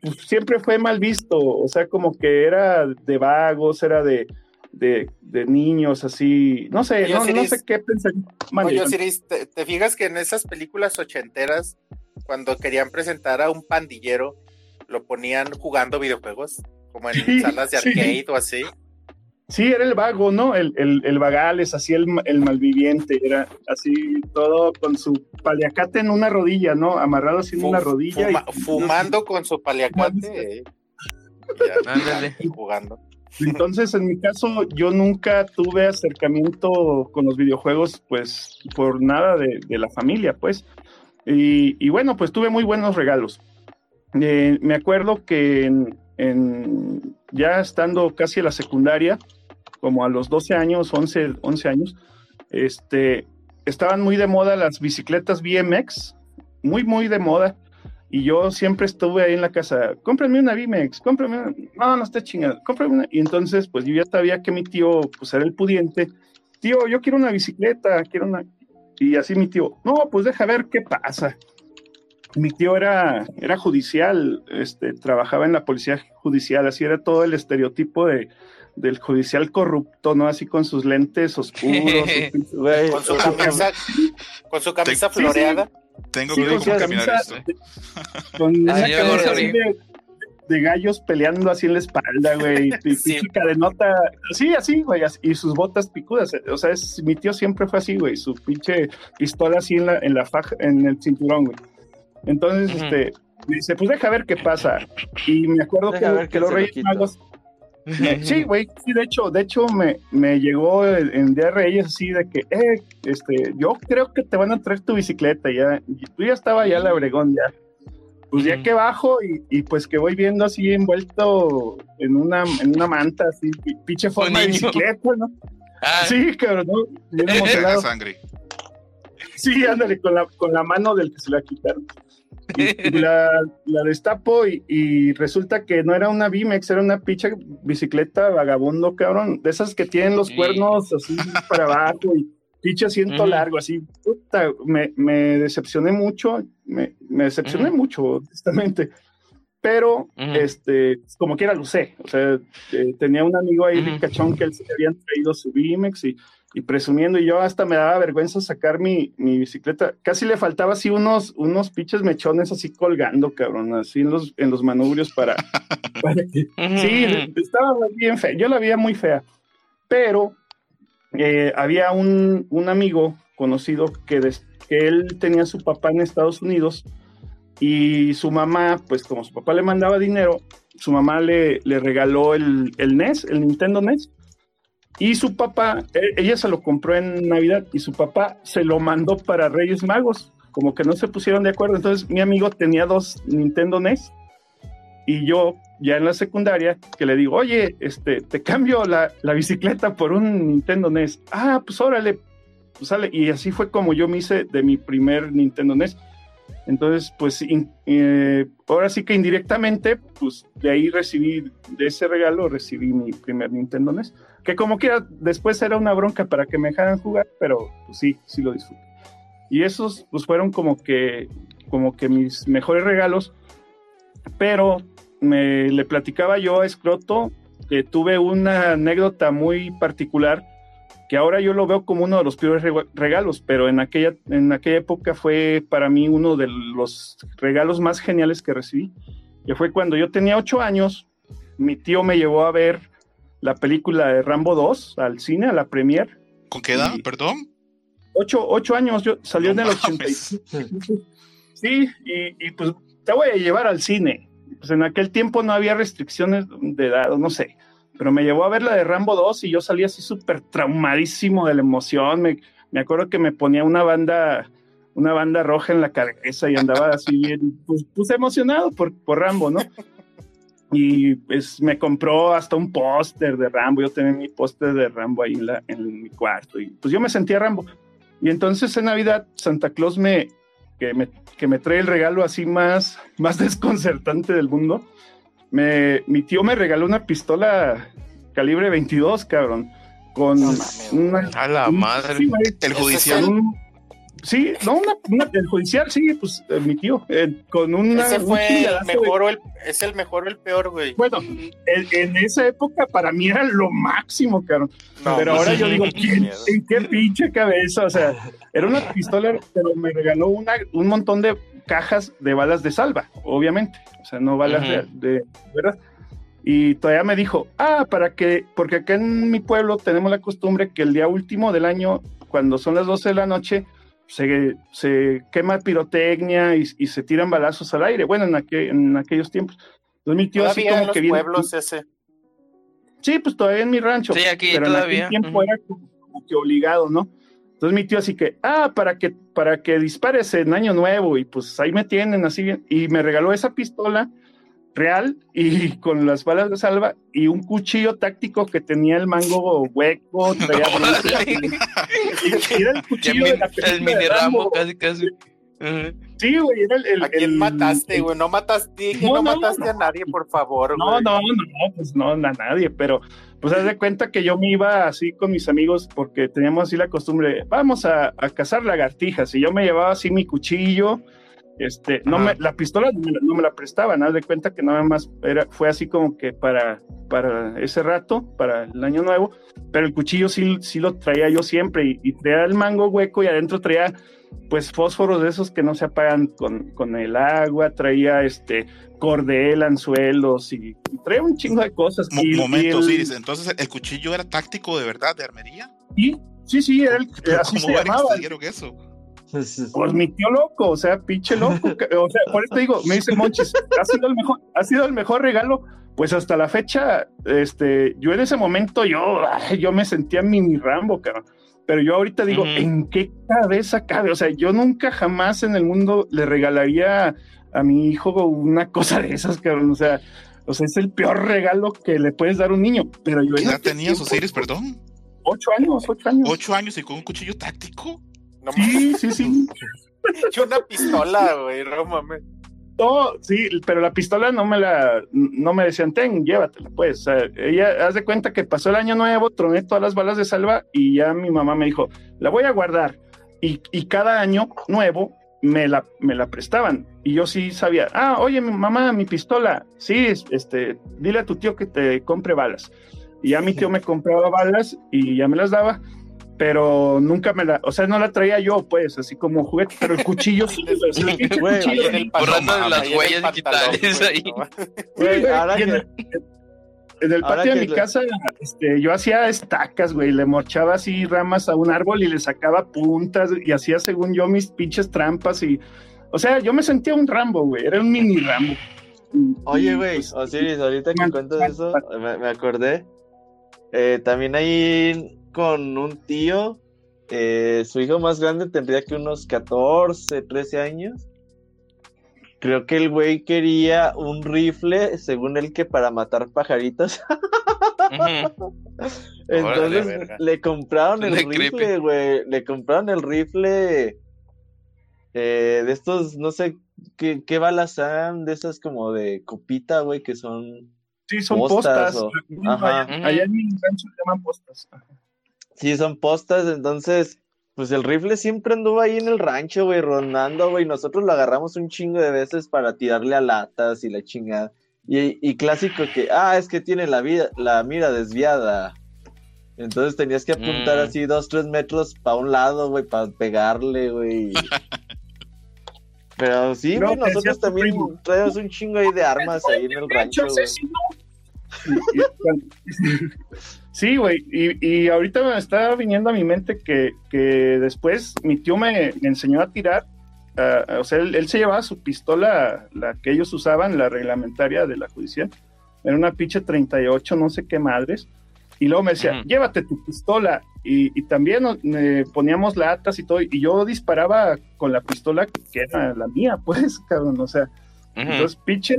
pues, siempre fue mal visto, o sea, como que era de vagos, era de, de, de niños, así, no sé, no, no sé qué pensar. Oye, ¿te, te fijas que en esas películas ochenteras, cuando querían presentar a un pandillero, lo ponían jugando videojuegos? Como en Sí, salas de sí. arcade o así. Sí, era el vago, ¿no? El, el, el vagales, así el, el malviviente, era así todo con su paliacate en una rodilla, ¿no? Amarrado así en Fu- una rodilla. y- fuma- fumando con su paliacate. eh, [laughs] y jugando. Entonces, en mi caso, yo nunca tuve acercamiento con los videojuegos, pues, por nada de, de la familia, pues. Y, y bueno, pues tuve muy buenos regalos. Eh, me acuerdo que en- en- ya estando casi a la secundaria, como a los 12 años, 11, 11 años, este, estaban muy de moda las bicicletas BMX, muy, muy de moda. Y yo siempre estuve ahí en la casa, cómprame una BMX, cómprame una, no, no esté chingada, cómprame una. Y entonces, pues yo ya sabía que mi tío, pues era el pudiente. Tío, yo quiero una bicicleta, quiero una. Y así mi tío, no, pues deja ver qué pasa. Mi tío era, era judicial, este, trabajaba en la policía judicial, así era todo el estereotipo de, del judicial corrupto, ¿no? Así con sus lentes oscuros. [laughs] sus- Güey, Con su camisa, con su camisa Sí, sí. floreada. Tengo Sí, miedo con de su caminar esto. con una señor camisa así sí. de, de gallos peleando así en la espalda, güey. Y Sí. pinche cadenota, sí, así, güey, así, y sus botas picudas. O sea, es- mi tío siempre fue así, güey, su pinche pistola así en la, en la faja, en el cinturón, güey. Entonces, este, me dice, pues deja ver qué pasa. Y me acuerdo Deja que, que los Reyes. Magos [laughs] Sí, güey, sí, de hecho, de hecho me, me llegó en Día de Reyes así de que, eh, este, yo creo que te van a traer tu bicicleta ya, y tú ya estaba ya la Obregón ya. Pues ya que bajo y, y pues que voy viendo así envuelto en una, en una manta, así, pi- pinche forma de bicicleta, ¿no? Ah, Sí, cabrón, ¿no? Bien [laughs] emocionado. sangre. Sí, ándale, con la, con la mano del que se la quitaron. Y, y [laughs] la, la destapo y, y resulta que no era una Bimex, era una pinche bicicleta vagabundo, cabrón. De esas que tienen los cuernos así para abajo y pinche asiento largo, así. Puta, me, me decepcioné mucho, me, me decepcioné Ujú. mucho, honestamente. Pero, Ujú. este, como quiera lo usé. O sea, eh, tenía un amigo ahí, ricachón, que él se le habían traído su Bimex y y presumiendo, y yo hasta me daba vergüenza sacar mi, mi bicicleta. Casi le faltaba así unos, unos pinches mechones así colgando, cabrón, así en los, en los manubrios para, [laughs] para que... ujú, Sí, estaba bien fea, yo la veía muy fea, pero eh, había un, un amigo conocido que, des- que él tenía su papá en Estados Unidos y su mamá, pues como su papá le mandaba dinero, su mamá le, le regaló el, el NES, el Nintendo NES, y su papá, e- ella se lo compró en Navidad y su papá se lo mandó para Reyes Magos, como que no se pusieron de acuerdo. Entonces mi amigo tenía dos Nintendo NES y yo ya en la secundaria que le digo, oye, este, te cambio la, la bicicleta por un Nintendo NES. Ah, pues órale, pues sale. Y así fue como yo me hice de mi primer Nintendo NES. Entonces, pues in- eh, ahora sí que indirectamente, pues de ahí recibí, de ese regalo recibí mi primer Nintendo NES que como quiera, después era una bronca para que me dejaran jugar, pero pues sí, sí lo disfruté. Y esos pues fueron como que, como que mis mejores regalos, pero me le platicaba yo a Escroto que tuve una anécdota muy particular que ahora yo lo veo como uno de los peores rega- regalos, pero en aquella, en aquella época fue para mí uno de los regalos más geniales que recibí, que fue cuando yo tenía ocho años, mi tío me llevó a ver la película de Rambo 2 al cine, a la premier. ¿Con qué edad? Perdón. Ocho, ocho años, yo salió No en el mames. 85. Sí, y, y, pues te voy a llevar al cine. Pues en aquel tiempo no había restricciones de edad, no sé. Pero me llevó a ver la de Rambo 2 y yo salí así súper traumadísimo de la emoción. Me, me acuerdo que me ponía una banda, una banda roja en la cabeza y andaba así bien, pues, pues emocionado por, por Rambo, ¿no? Y pues me compró hasta un póster de Rambo. Yo tenía mi póster de Rambo ahí en, la, en mi cuarto. Y pues yo me sentía Rambo. Y entonces en Navidad Santa Claus me que, me, que me trae el regalo así más, más [laughs] desconcertante del mundo. Me, mi tío me regaló una pistola calibre 22, cabrón. Con No una, A la un- madre. sí, El judicial. un- sí, no, una, una- el judicial, sí, pues eh, mi tío, eh, con una, Ese un fue el chingadazo de- mejor o el, es el mejor o el peor, güey. Bueno, en, en esa época para mí era lo máximo, cabrón. No, pero pues, ahora yo digo, qué ¿quién- miedo. ¿en qué pinche cabeza? O sea, era una pistola, pero me regaló una, un montón de cajas de balas de salva, obviamente. O sea, no balas Ujú. de, de- ¿verdad? Y todavía me dijo, ah, para que, porque acá en mi pueblo tenemos la costumbre que el día último del año, cuando son las 12 de la noche, se, se quema pirotecnia y, y se tiran balazos al aire. Bueno, en, aquel- en aquellos tiempos. Entonces mi tío así en como los que viene. pueblos ese. Sí, pues todavía en mi rancho. Sí, aquí pero todavía, en aquel tiempo era como, como que obligado, ¿no? Entonces mi tío así que, ah, para que, para que dispares en Año Nuevo, y pues ahí me tienen así bien. Y me regaló esa pistola real y con las balas de salva y un cuchillo táctico que tenía el mango hueco, traía [laughs] bronce. Y era el cuchillo mi- de la el película mini de Rambo, Rambo. casi, casi. Sí, güey, era el, el- ¿A quién el- mataste, güey? No mataste, No, no, no, mataste no. a nadie, por favor, No, güey. no, no, pues no, a nadie, pero pues haz de cuenta que yo me iba así con mis amigos porque teníamos así la costumbre, vamos a, a cazar lagartijas y yo me llevaba así mi cuchillo, este, no me, la pistola no me, la- no me la prestaban, haz de cuenta que nada más era, fue así como que para, para ese rato, para el año nuevo, pero el cuchillo sí, sí lo traía yo siempre y, y traía el mango hueco y adentro traía pues fósforos de esos que no se apagan con, con el agua, traía este cordel, anzuelos y, y traía un chingo de cosas. Mo- Y- y momento, el-. Entonces, ¿el cuchillo era táctico de verdad, de armería? Sí, sí, sí, era el- [laughs] así ¿Cómo se llamaba. dieron eso? Pues mi tío loco, o sea, pinche loco. [laughs] O sea, por eso te digo, me dice Monchis, ha sido el mejor, ha sido el mejor regalo. Pues hasta la fecha, este, yo en ese momento, yo, yo me sentía mini Rambo, cabrón. Pero yo ahorita digo. ¿en qué cabeza cabe? O sea, yo nunca jamás en el mundo le regalaría a mi hijo una cosa de esas, cabrón. O sea, o sea, es el peor regalo que le puedes dar a un niño. Pero yo ¿Qué edad tiempo, Osiris, perdón? Ocho años, ocho años. ¿Ocho años y con un cuchillo táctico? No mames, Sí, sí, sí. [laughs] una pistola, güey, no mames. No, sí, pero la pistola no me la, no me decían, ten, llévatela, pues. O sea, ella, haz de cuenta que pasó el año nuevo, troné todas las balas de salva y ya mi mamá me dijo, la voy a guardar. Y, y cada año nuevo me la, me la prestaban. Y yo sí sabía, ah, oye, mi mamá, mi pistola, sí, es- este, dile a tu tío que te compre balas. Y ya mi tío me compraba balas y ya me las daba, pero nunca me la, o sea, no la traía yo, pues, así como juguete, pero el cuchillo sí, o sea, el [laughs] pinche Güey, cuchillo el Borrando las huellas pantalón, digitales güey, ahí. no. Güey, güey, ahora y en que- el- En el Ahora patio de mi le- casa, este, yo hacía estacas, güey, le morchaba así ramas a un árbol y le sacaba puntas y hacía, según yo, mis pinches trampas y, o sea, yo me sentía un Rambo, güey, era un mini Rambo. Oye, güey, pues, Osiris, ahorita que cuentas eso, me, me acordé. Eh, también ahí con un tío, eh, su hijo más grande tendría que unos 14, 13 años. Creo que el güey quería un rifle, según él, que para matar pajaritos. [laughs] Ujú. Entonces verga. le compraron el Suena rifle, güey. Le compraron el rifle eh, de estos, no sé qué, qué balas son, de esas como de copita, güey, que son. Sí, son postas postas. o- Allá, Ajá. allá en mi rancho le llaman postas. Sí, son postas, entonces, pues el rifle siempre anduvo ahí en el rancho, güey, rondando, güey. Nosotros lo agarramos un chingo de veces para tirarle a latas y la chingada. Y, y clásico que, ah, es que tiene la, vida, la mira desviada. Entonces tenías que apuntar Mm. así dos, tres metros para un lado, güey, para pegarle, güey. [laughs] Pero sí, No, güey, nosotros también traemos un chingo ahí de armas ahí en el rancho, güey. [laughs] Sí, güey, y, y ahorita me está viniendo a mi mente que, que después mi tío me, me enseñó a tirar, ah, o sea, él, él se llevaba su pistola, la que ellos usaban, la reglamentaria de la judicial, era una pinche 38, no sé qué madres, y luego me decía, llévate tu pistola, y, y también eh, poníamos latas y todo, y yo disparaba con la pistola que era la mía, [laughs] pues, cabrón, o sea, Entonces, pinche,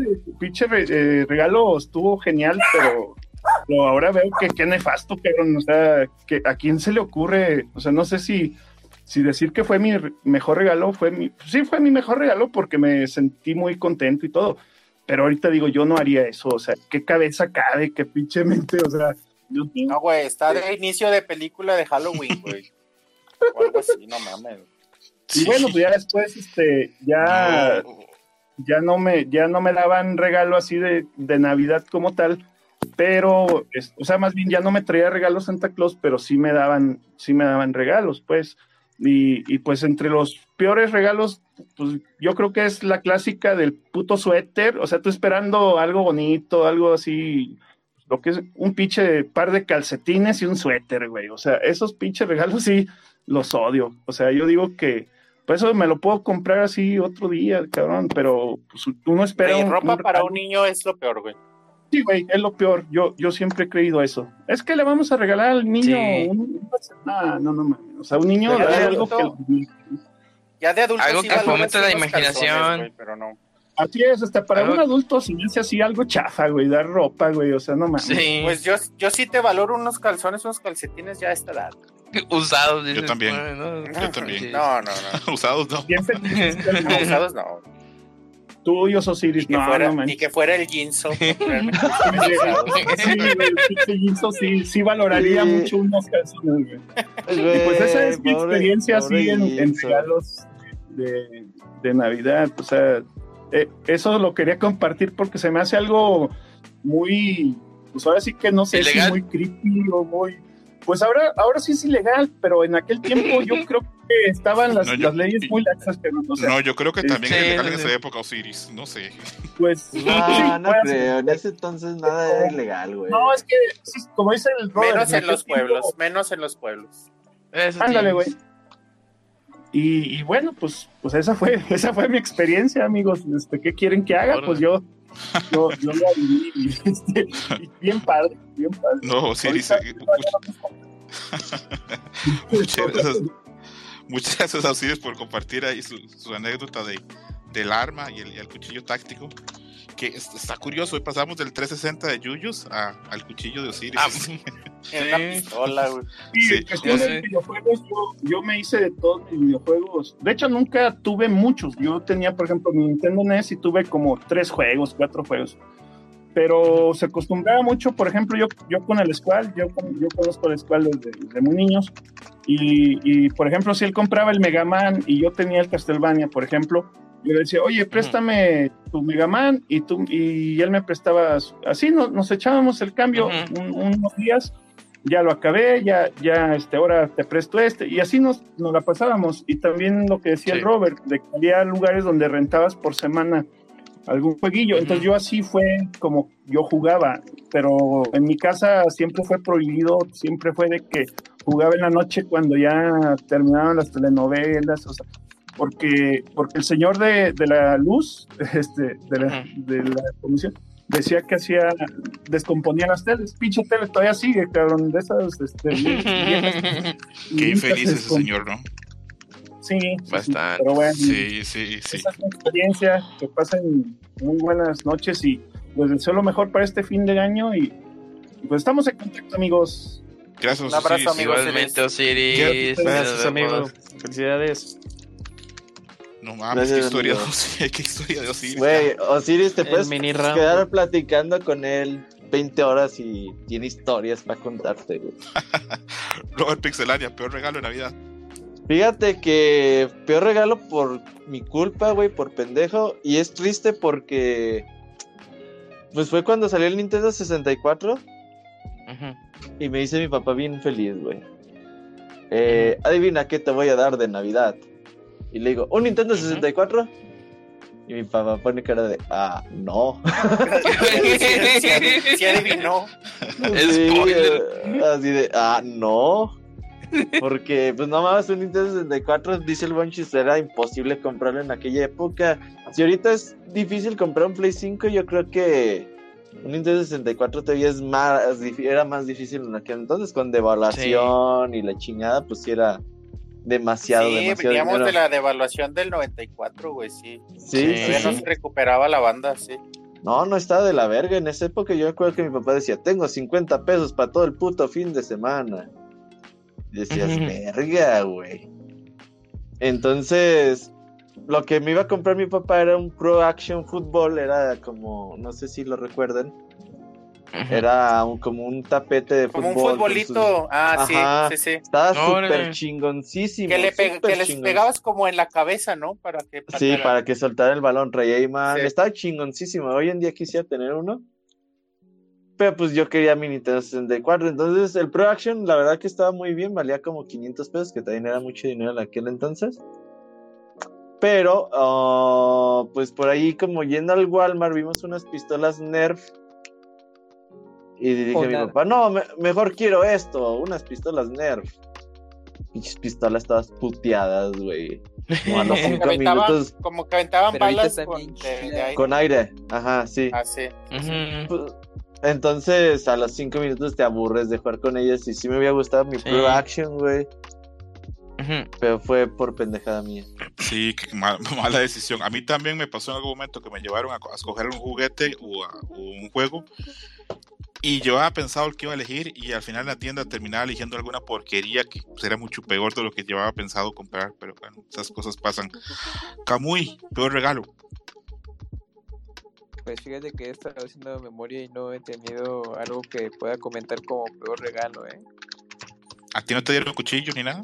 eh, regalo estuvo genial, pero, pero ahora veo que qué nefasto, cabrón. O sea, que a quién se le ocurre, o sea, no sé si, si decir que fue mi re- mejor regalo, fue mi, sí fue mi mejor regalo porque me sentí muy contento y todo. Pero ahorita digo, yo no haría eso, o sea, qué cabeza cabe, qué pinche mente, o sea, yo- No, güey, está de inicio de película de Halloween, güey. [laughs] O algo así, no mames. y bueno, pues ya después, este, ya, No. Ya no me, ya no me daban regalo así de, de Navidad como tal, pero, es- o sea, más bien ya no me traía regalos Santa Claus, pero sí me daban, sí me daban regalos, pues, y, y pues entre los peores regalos, pues yo creo que es la clásica del puto suéter, o sea, tú esperando algo bonito, algo así, lo que es un pinche par de calcetines y un suéter, güey, o sea, esos pinches regalos sí los odio, o sea, yo digo que, pues eso me lo puedo comprar así otro día, cabrón, pero pues, uno espera un- ropa un para un niño es lo peor, güey. Sí, güey, es lo peor. Yo, yo siempre he creído eso. Es que le vamos a regalar al niño Sí. un... No, no, no mames. O sea, un niño de algo adulto- que... Ya de adulto Algo sí que fomente la imaginación. calzones, güey, pero no. Así es, hasta para Algo- un adulto se me hace así algo chafa, güey, dar ropa, güey. O sea, no mames. Sí, Pues yo, yo sí te valoro unos calzones, unos calcetines ya a esta edad. [laughs] usados. dices, también. bueno, Yo también. sí. No, no, no. [laughs] Usados, no. No, usados no. Tuyos, Osiris. Que No, fuera, no ni que fuera el Ginso. [laughs] Sí, güey, el pinche Jinso sí, sí valoraría Sí. mucho unos calzones, güey. Y Güey, pues esa es mi experiencia pobre así en, regalos de, de Navidad. O sea, eh, eso lo quería compartir porque se me hace algo muy, pues ahora sí que no sé si ¿Ilegal? muy creepy o muy, Pues ahora, ahora sí es ilegal, pero en aquel tiempo yo [laughs] creo que estaban las, No, yo- las leyes muy laxas, no, o sea, no, yo creo que sí, también sí, es legal en esa época Osiris, no sé. pues Ah, no [laughs] puede creo. En ese entonces nada era ilegal, güey. No, es que, sí, como dice el Robert, Menos en los tiempo- pueblos, menos en los pueblos. Eso. Ándale, güey. Y, y bueno, pues, pues esa fue, [laughs] esa fue mi experiencia, amigos. Este, ¿Qué quieren que haga? Pues yo, yo, yo la [laughs] viví este, bien padre, bien padre. No. Ahorita- eh, [laughs] Muchas gracias, muchas gracias a Osiris por compartir ahí su, su anécdota de, del arma y el, y el cuchillo táctico. Que es- está curioso, hoy pasamos del 360 de Yuyos a- al cuchillo de Osiris. Ah, [laughs] En una Sí. pistola, güey. Sí, Sí. en cuestión Ya de sé. videojuegos, yo, yo me hice de todos mis videojuegos. De hecho, nunca tuve muchos. Yo tenía, por ejemplo, mi Nintendo NES y tuve como tres juegos, cuatro juegos. Pero se acostumbraba mucho, por ejemplo, yo, yo con el Squall, yo, yo conozco el Squall desde, desde muy niños. Y, y, por ejemplo, si él compraba el Mega Man y yo tenía el Castlevania, por ejemplo, yo le decía, oye, préstame tu Mega Man y, tú, y él me prestaba, así nos, nos echábamos el cambio un- unos días ya lo acabé, ya, ya, este, ahora te presto este, y así nos, nos la pasábamos. Y también lo que decía Sí. el Robert, de que había lugares donde rentabas por semana algún jueguillo. Entonces yo así fue como yo jugaba, pero en mi casa siempre fue prohibido, siempre fue de que jugaba en la noche cuando ya terminaban las telenovelas, o sea, porque, porque el señor de, de la luz, [laughs] este, de la, de la comisión, decía que hacía, descomponía las teles. Pinche tele todavía sigue, cabrón, de esas este, [laughs] viejas. Qué infeliz ese señor, ¿no? Sí, Bastante. pero bueno, Sí, sí, sí. esa es mi experiencia, que pasen muy buenas noches y les deseo lo mejor para este fin de año y, pues estamos en contacto, amigos. Gracias, Un abrazo, Osiris. amigos. Igualmente, Osiris. Gracias, Nos amigo. vemos. Felicidades. No mames, qué historia, de. Osiris, qué historia de Osiris. Güey, Osiris, te puedes quedar platicando con él 20 horas y tiene historias para contarte, güey. [laughs] Robert Pixelania, peor regalo de Navidad. Fíjate que peor regalo por mi culpa, güey, por pendejo. Y es triste porque. Pues fue cuando salió el Nintendo 64 Ujú. y me hice mi papá bien feliz, güey. Eh, adivina qué te voy a dar de Navidad. Y le digo, ¿un Nintendo 64? Y mi papá pone cara de, ah, no. [laughs] Sí adivinó. Sí, eh, así de, ah, no. Porque, pues no mames, un Nintendo 64, dice el Bonchis, era imposible comprarlo en aquella época. Si ahorita es difícil comprar un Play 5, yo creo que un Nintendo 64 todavía es más, era más difícil en aquel entonces, con devaluación y la chingada, pues sí era demasiado, Sí, demasiado veníamos dinero. de la devaluación del 94, güey, sí. Sí, Sí. sí, Todavía no se recuperaba la banda, sí. No, no estaba de la verga. En esa época yo recuerdo que mi papá decía, tengo 50 pesos para todo el puto fin de semana. Y decías, verga, güey. Entonces, lo que me iba a comprar mi papá era un Pro Action Football, era como, no sé si lo recuerdan. Era un- como un tapete de Como un fútbol. futbolito. sus- Ah, Ajá. sí, sí. Estaba Órale. súper chingoncísimo. Que, le pe- súper que les chingón. pegabas como en la cabeza, ¿no? Para que Sí, para que soltara el balón, imán. Sí. Estaba chingoncísimo. Hoy en día quisiera tener uno. Pero pues yo quería mi Nintendo 64. Entonces el Pro Action, la verdad que estaba muy bien. Valía como 500 pesos, que también era mucho dinero en aquel entonces. Pero, ah, pues por ahí, como yendo al Walmart, vimos unas pistolas Nerf. Y dije a mi papá, no, me- mejor quiero esto, unas pistolas Nerf. Pinches pistolas todas puteadas, güey. Como a los [laughs] Como que cinco aventaban, minutos como que aventaban Pero ahorita balas con, de- de aire. con aire. Ajá, sí. Ah, sí. Pues, Entonces, a los cinco minutos te aburres de jugar con ellas. Y sí me había gustado mi Sí. Pro Action, güey. Pero fue por pendejada mía. Sí, qué ma- [laughs] mala decisión. A mí también me pasó en algún momento que me llevaron a, a escoger un juguete o, a- o un juego y yo había pensado el que iba a elegir y al final en la tienda terminaba eligiendo alguna porquería que pues, era mucho peor de lo que llevaba pensado comprar, pero bueno, esas cosas pasan. Camuy, peor regalo. Pues fíjate que he estado haciendo memoria y no he tenido algo que pueda comentar como peor regalo, ¿eh? ¿A ti no te dieron cuchillo ni nada?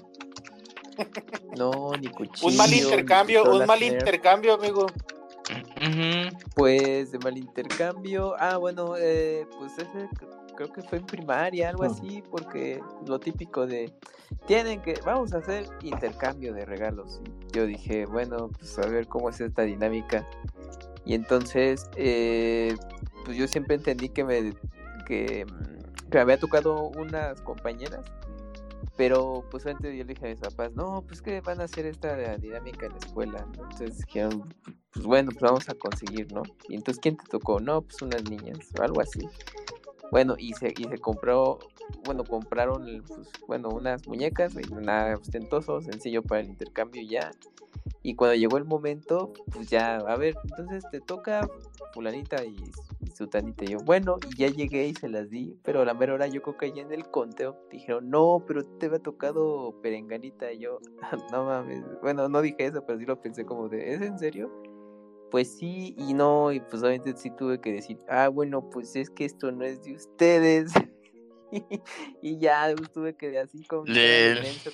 [laughs] No, ni cuchillo. Un mal intercambio, un mal intercambio, amigo. Pues de mal intercambio. Ah, bueno, eh, pues ese cr- creo que fue en primaria, algo Ah. así, porque lo típico de tienen que, vamos a hacer intercambio de regalos. Y yo dije, bueno, pues a ver cómo es esta dinámica. Y entonces, eh, pues yo siempre entendí que me, que, mm, que me había tocado unas compañeras. Pero pues antes yo le dije a mis papás, no, pues que van a hacer esta dinámica en la escuela. Entonces dijeron, pues bueno, pues vamos a conseguir, ¿no? Y entonces, ¿quién te tocó? No, pues unas niñas o algo así. Bueno, y se, y se compró, bueno, compraron, pues, bueno, unas muñecas, nada ostentoso, sencillo para el intercambio ya. Y cuando llegó el momento, pues ya, a ver, entonces te toca fulanita y, y sutanita. Y yo, bueno, y ya llegué y se las di, pero a la mera hora yo creo que ya en el conteo dijeron, no, pero te había tocado perenganita. Y yo, [laughs] no mames, bueno, no dije eso, pero sí lo pensé como de, ¿es en serio? Pues sí y no, y pues obviamente sí tuve que decir, ah, bueno, pues es que esto no es de ustedes. [laughs] y ya pues, tuve que así como,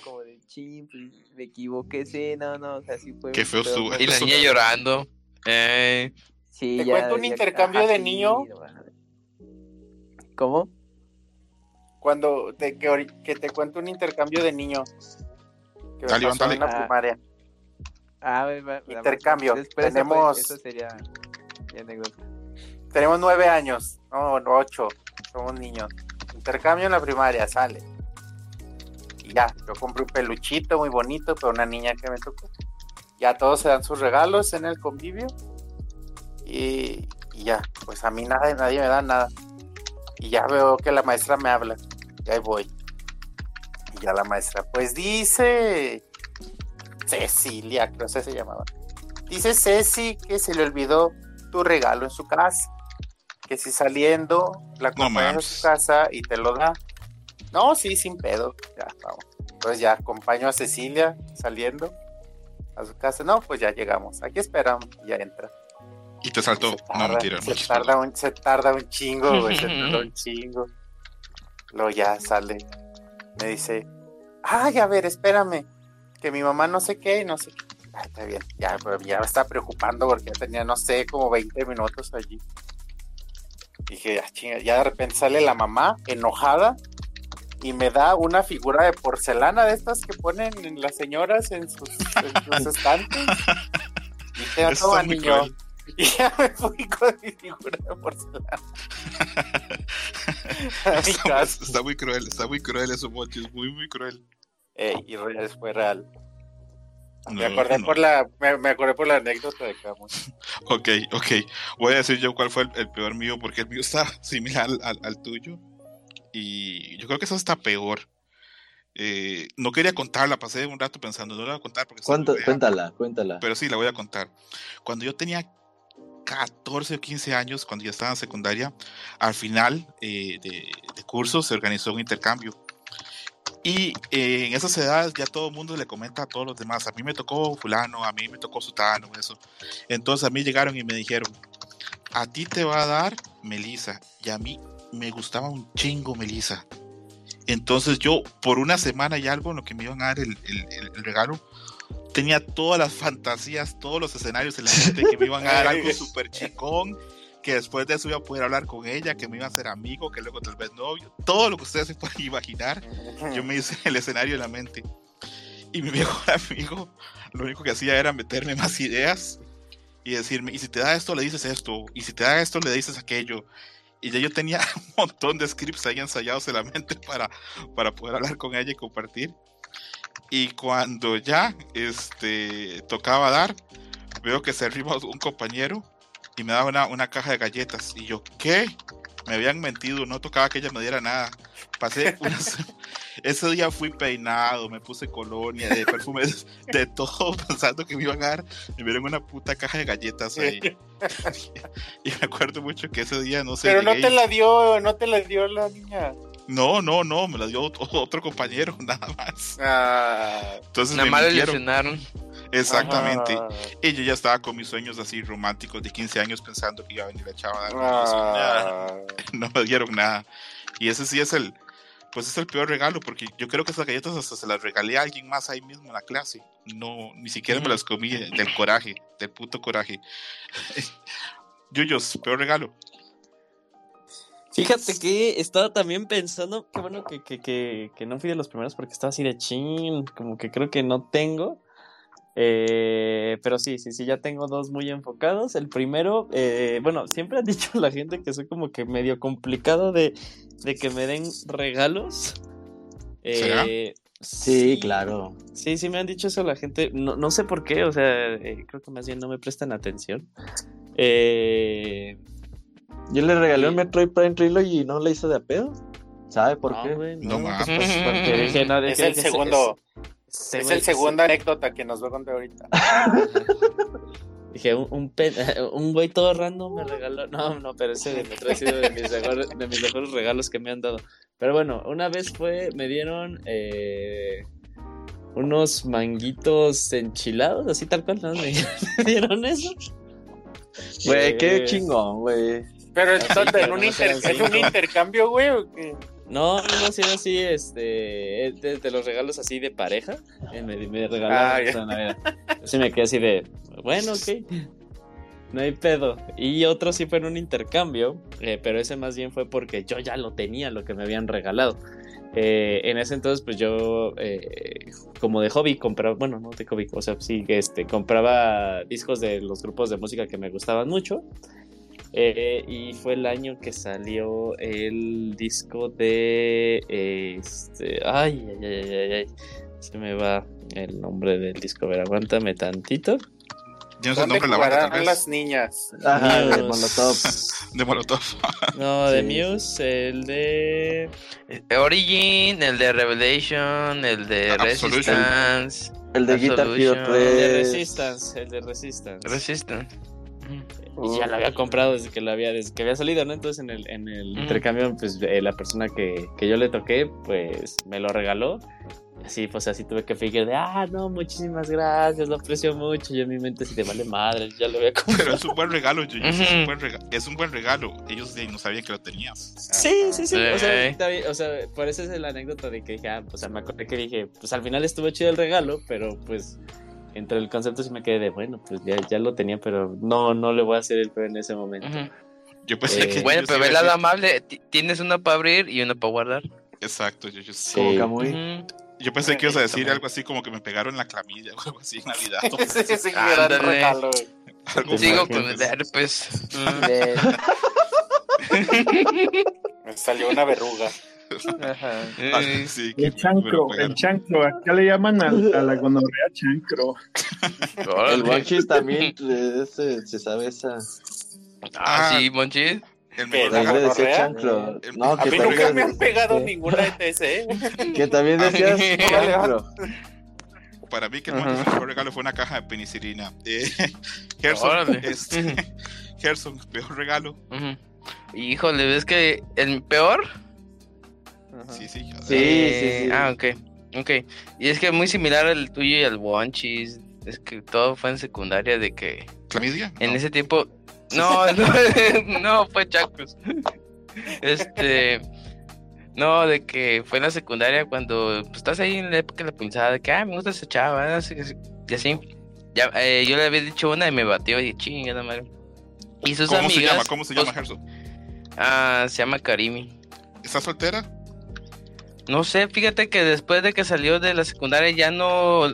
como de ching, pues, me equivoqué, sí, no, no, o sea, sí fue. Qué feo más- Y la niña llorando. Eh, Sí, ¿Te ya cuento un intercambio "Ajá, de sí, niño?" no. ¿Cómo? Cuando te, que, que te cuento un intercambio de niño. Que me Dale, pasó en la primaria. Ah, Intercambio. Tenemos- Eso sería mi anécdota. Tenemos nueve años, no, ocho, somos niños. Intercambio en la primaria, sale. Y ya, yo compré un peluchito muy bonito para una niña que me tocó. Ya todos se dan sus regalos en el convivio. Y, y ya, pues a mí nada, nadie me da nada. Y ya veo que la maestra me habla. Y ahí voy. Y ya la maestra, pues dice Cecilia, creo que se llamaba. Dice Ceci que se le olvidó tu regalo en su casa. Que si saliendo la acompañas a mames. su casa y te lo da. No, sí, sin pedo. Ya, vamos. Entonces ya acompaño a Cecilia saliendo a su casa. No, pues ya llegamos. Aquí esperamos. Y ya entra. Y te saltó. Se No, tarda, mentira. se, no tarda un, se tarda un chingo, güey. Se [laughs] tarda un chingo. Luego ya sale. Me dice, ay, a ver, espérame. Que mi mamá no sé qué y no sé qué. Ah, está bien. Ya, ya me estaba preocupando porque ya tenía, no sé, como 20 minutos allí. Dije, ah, chinga. Ya de repente sale la mamá enojada y me da una figura de porcelana de estas que ponen en las señoras en sus, en sus [laughs] estantes. Y te da Eso toma, niño. [laughs] Y ya me fui con mi figura de porcelana. [laughs] Está, está muy cruel, está muy cruel eso, Mochi, es muy, muy cruel. Ey, y real, fue real. Me No, acordé no. por la, me, me acordé por la anécdota de Camus. [laughs] Ok, ok. Voy a decir yo cuál fue el, el peor mío, porque el mío está [laughs] similar al, al- al tuyo. Y yo creo que eso está peor. Eh, no quería contarla, pasé un rato pensando, no la voy a contar porque cuéntala, cuéntala. pero sí, la voy a contar. Cuando yo tenía 14 o 15 años, cuando ya estaba en secundaria, al final eh, de, de curso se organizó un intercambio. Y eh, en esas edades ya todo el mundo le comenta a todos los demás. A mí me tocó fulano, a mí me tocó sutano, eso. Entonces a mí llegaron y me dijeron, a ti te va a dar Melissa. Y a mí me gustaba un chingo Melissa. Entonces yo por una semana y algo en lo que me iban a dar el, el- el- el regalo, tenía todas las fantasías, todos los escenarios en la mente que me iban a dar algo [laughs] súper chicón, que después de eso iba a poder hablar con ella, que me iba a hacer amigo, que luego tal vez novio, todo lo que ustedes se pueden [laughs] imaginar, yo me hice el escenario en la mente. Y mi mejor [laughs] amigo, lo único que hacía era meterme más ideas y decirme, y si te da esto, le dices esto, y si te da esto, le dices aquello. Y ya yo tenía [laughs] un montón de scripts ahí ensayados en la mente para, para poder hablar con ella y compartir. Y cuando ya este, tocaba dar, veo que se arriba un compañero y me daba una, una caja de galletas. Y yo, ¿qué? Me habían mentido, no tocaba que ella me diera nada. Pasé [laughs] una se- Ese día fui peinado, me puse colonia, de perfumes, [laughs] de todo, [laughs] pensando que me iban a dar. Me dieron una puta caja de galletas ahí. y me acuerdo mucho que ese día, no sé. Pero no llegué te y- la dio, no te la dio la niña. No, no, no, me la dio otro, otro compañero, nada más. Ah, Entonces nada me más le mintieron. lesionaron. Exactamente. ajá. Y yo ya estaba con mis sueños así románticos de 15 años pensando que iba a venir la chava a. Ah, [laughs] no me dieron nada. Y ese sí es el, pues es el peor regalo, porque yo creo que esas galletas hasta se las regalé a alguien más ahí mismo en la clase. No, ni siquiera me las comí del coraje, del puto coraje. [laughs] Yuyos, peor regalo. Fíjate que estaba también pensando, qué bueno que, que, que, que no fui de los primeros porque estaba así de chin, como que creo que no tengo. Eh, pero sí, sí, sí, ya tengo dos muy enfocados. El primero, eh, bueno, siempre han [laughs] dicho la gente que soy como que medio complicado de, de que me den regalos. ¿Será? Eh, Sí, claro. Sí, sí me han dicho eso la gente. No, no sé por qué, o sea, eh, creo que más bien no me prestan atención. Eh, Yo le regalé un Metroid Prime Trilogy y no le hice de a pedo. ¿Sabe por no, qué? No no, pues, porque dije, no, Es el dije, segundo, es el segunda anécdota que nos va a contar ahorita. [laughs] Dije, un, un, pe- [laughs] un güey todo random me regaló. No, no, pero ese de Metroid ha sido de mis, mejores, de mis mejores regalos que me han dado. Pero bueno, una vez fue, me dieron eh, unos manguitos enchilados, así tal cual, ¿no? Me, me [laughs] dieron eso. Güey, qué Eh, chingón, güey. Pero entonces, ¿en un, inter- ¿en un intercambio, güey? o qué? No, no, sí, era así, este, es de, de los regalos así de pareja, eh, me, me Ah, regalaron Navidad. Así me quedé así de, bueno, ok, no hay pedo. Y otro sí fue en un intercambio, eh, pero ese más bien fue porque yo ya lo tenía, lo que me habían regalado. Eh, en ese entonces, pues yo, eh, como de hobby, compraba, bueno, no de hobby, o sea, sí, este, compraba discos de los grupos de música que me gustaban mucho. Eh, y fue el año que salió el disco de este. Ay, ay, ay, ay, ay. Se me va el nombre del disco. A ver, aguántame tantito. Ya no sé el ¿Dónde nombre de la banda, tal vez. las niñas? Ajá, de. Molotov. [laughs] De Molotov. [laughs] No, de Sí. Muse, el de. Origin, el de Revelation, el de Absolution. Resistance. El de Guitar Hero. El de 3. Resistance, el de Resistance. Resistance. Y ya lo había comprado desde que lo había, desde que había salido, ¿no? Entonces en el, en el Ujú. intercambio, pues eh, la persona que, que yo le toqué, pues me lo regaló. Así, pues así tuve que fingir de, ah, no, muchísimas gracias, lo aprecio mucho. Yo en mi mente, si te vale madre, ya lo había comprado. Pero es un buen regalo, Yuyos. Es, un buen rega- es un buen regalo. Ellos eh, no sabían que lo tenías. Sí, sí, sí. O sea, Sí. está bien, o sea, por eso es la anécdota de que dije, ah, pues o sea, me acordé que dije, pues al final estuvo chido el regalo, pero pues entre el concepto sí me quedé de, bueno, pues ya, ya lo tenía, pero no, no le voy a hacer el peor en ese momento. Ujú. Yo pensé Eh, que. Bueno, pero el lado amable. ti- Tienes uno para abrir y uno para guardar. Exacto. Sí. Como Camuy. Ujú. Yo pensé que ibas a decir algo así como que me pegaron la clamilla o algo así en Navidad. [laughs] un gran Ándale. regalo, Sigo con el herpes. Mm. [laughs] Me salió una verruga. Ajá. [laughs] Ah, Eh, sí, que El me chancro, el chancro. Acá le llaman al- a, la gonorrea chancro. El. Monchis también eh, ese, se sabe esa. Ah, sí, Monchis. El ¿La También decía chancro. El- No, A que mí nunca me han pegado ninguna ETS, ¿eh? que también decías chancro. Para mí que el Ajá. mejor regalo fue una caja de penicilina. [laughs] Eh, Gerson, este. [laughs] Gerson, peor regalo. Híjole, ¿ves que el peor? Ajá. Sí, sí. Sí, sí, sí. Ah, ok. Ok. Y es que muy similar al tuyo y al Wonchis. Es que todo fue en secundaria de que ¿Clamidia? en No. ese tiempo. No, [laughs] no, [laughs] no, fue Chacos. Este. No, de que fue en la secundaria cuando pues, estás ahí en la época de la pinzada, de que, ah, me gusta esa chava, así, así, y así. Ya, eh, yo le había dicho una y me batió y chinga la madre. Y sus ¿Cómo amigas. se llama? ¿Cómo se pues, llama, Gerson? Ah, se llama Karimi. ¿Estás soltera? No sé, fíjate que después de que salió de la secundaria ya no,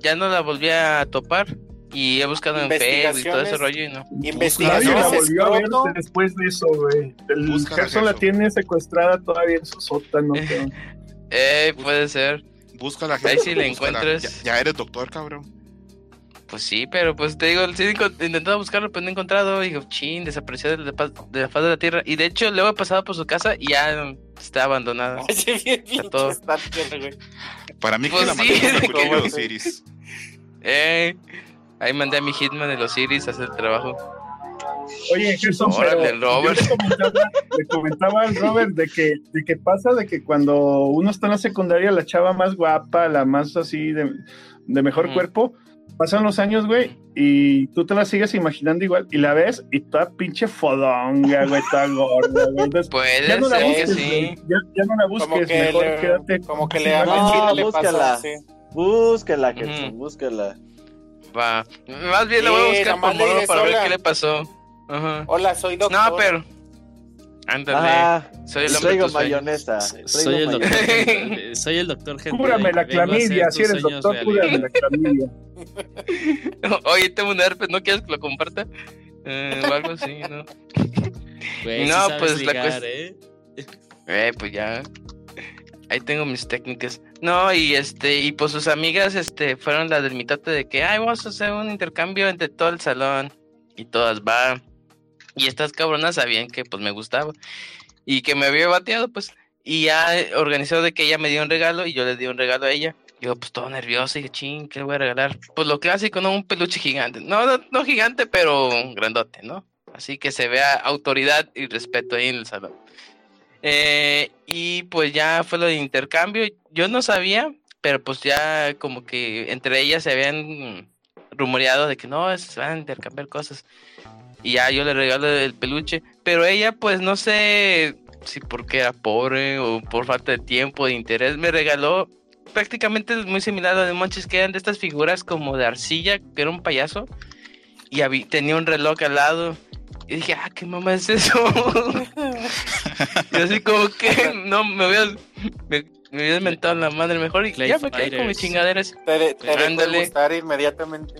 ya no la volví a topar. Y he buscado en Facebook y todo ese Investigaciones. rollo y no. Nadie la Investigaciones volvió a ver después de eso, güey. El Gerson la tiene secuestrada todavía en su sótano. [laughs] Eh, puede ser. Búscala, Ahí Gerson. sí la búscala. encuentras. Ya, ya eres doctor, cabrón. Pues sí, pero pues te digo, sí intentado buscarlo, pero no he encontrado. Y digo, chin, desapareció la, de la faz de la tierra. Y de hecho, luego he pasado por su casa y ya está abandonada. [laughs] Bien pinche todo. güey. Para mí que Pues la sí, maté con el ¿cómo cuchillo de? Osiris. Eh, ahí mandé a mi Hitman de los Iris a hacer el trabajo. Oye, Gerson, Órale, pero Robert. le comentaba, le comentaba al Robert de que, de que pasa de que cuando uno está en la secundaria, la chava más guapa, la más así de, de mejor cuerpo, pasan los años, güey, y tú te la sigues imaginando igual y la ves y toda pinche fodonga, güey, toda gorda, güey. Entonces, Puede ya no la ser que busques, sí. güey. Ya, ya no la Como busques, que, mejor le, quédate. como que le no, le búscala. sí. Búscala, Ujú. búscala. Va. Más bien le voy a buscar por modo para ver qué le pasó. Ajá. Hola, soy doctor. No, pero. Ándale. Soy el hombre traigo. Soy el doctor. mayonesa. Soy el doctor Henry. Cúrame la clamidia, si eres doctor, cúrame la clamidia. [laughs] [laughs] Oye, tengo un herpes, ¿no quieres que lo comparta? Eh, o algo así, ¿no? No, pues, la ligar, cuest- ¿eh? Eh, pues ya. Ahí tengo mis técnicas. No, y este, y pues sus amigas, este, fueron las del mitote de que, ay, vamos a hacer un intercambio entre todo el salón. Y todas va. Y estas cabronas sabían que pues me gustaba. Y que me había bateado, pues. Y ya organizó de que ella me dio un regalo y yo le di un regalo a ella. Yo, pues todo nervioso, y dije, ching, ¿qué le voy a regalar? Pues lo clásico, ¿no? Un peluche gigante. No, no, no gigante, pero grandote, ¿no? Así que se vea autoridad y respeto ahí en el salón. Eh, y pues ya fue lo de intercambio. Yo no sabía, pero pues ya como que entre ellas se habían rumoreado de que no, se van a intercambiar cosas. Y ya yo le regalo el peluche. Pero ella, pues no sé si porque era pobre o por falta de tiempo, de interés, me regaló prácticamente muy similar a lo de Monchis, que eran de estas figuras como de arcilla, que era un payaso. Y tenía un reloj al lado. Y dije, ah, ¿qué mamá es eso? [laughs] y así como que no me hubiera, me, me hubiera inventado la madre mejor y Clay ya me quedé con mis chingaderas. Te, te Ándale. gustar inmediatamente.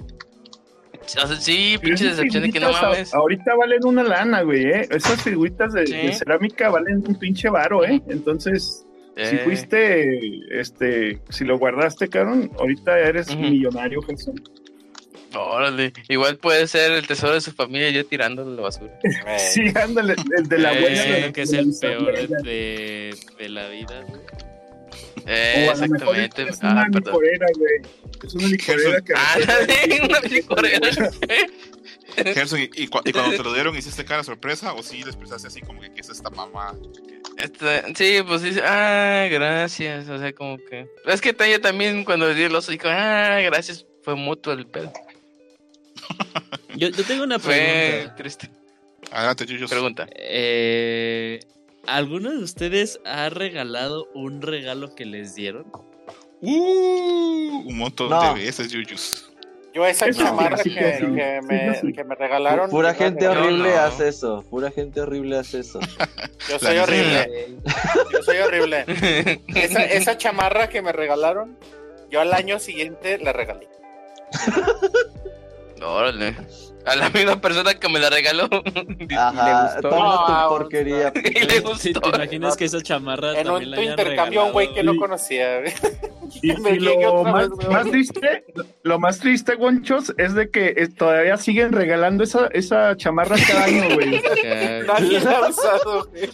O sea, sí, pinche decepción de que no a- mames. Ahorita valen una lana, güey, ¿eh? Esas figuritas de, Sí. de cerámica valen un pinche varo, ¿eh? Entonces, si Eh, fuiste, este, si lo guardaste, cabrón, ahorita eres Ujú. millonario, Gerson. Órale, igual puede ser el tesoro de su familia yo tirándolo a la basura. Eh, [laughs] Sí, ándale, el de la Eh, abuela. de- que es el peor de, de la vida, güey. Eh, exactamente. Es una Ah, perdón. licorera, güey. Es una licorera que. Ah, una licorera. Gerson, ¿y, y cu- y cuando te lo dieron, hiciste cara sorpresa o sí les pensaste así como que qué es esta mamá? Este, sí, pues dice, ah, gracias. O sea, como que. Es que ella también cuando le di el oso dijo, ah, gracias. Fue mutuo el pedo. Yo, yo tengo una Fue pregunta. triste. Adelante. Pregunta. Eh, ¿Alguno de ustedes ha regalado un regalo que les dieron? Uh, un montón No. de veces, Yuyos. Yo esa chamarra sí, que, sí, sí. que Sí, me, sí. que me regalaron. Pura gente horrible no. hace eso. Pura gente horrible hace eso. [laughs] Yo soy horrible. Yo soy horrible. Esa, esa chamarra que me regalaron, yo al año siguiente la regalé. [laughs] Órale. A la misma persona que me la regaló. [laughs] Ajá, gustó? toma No, tu porquería. [laughs] y le Si gustó. te imaginas que esa chamarra En un también la tu hayan intercambio a un güey que no conocía. [laughs] Y, Me y llegué lo más, vez, más triste, lo más triste, Gonchos, es de que eh, todavía siguen regalando esa, esa chamarra cada año, güey. Nadie la ha usado. güey.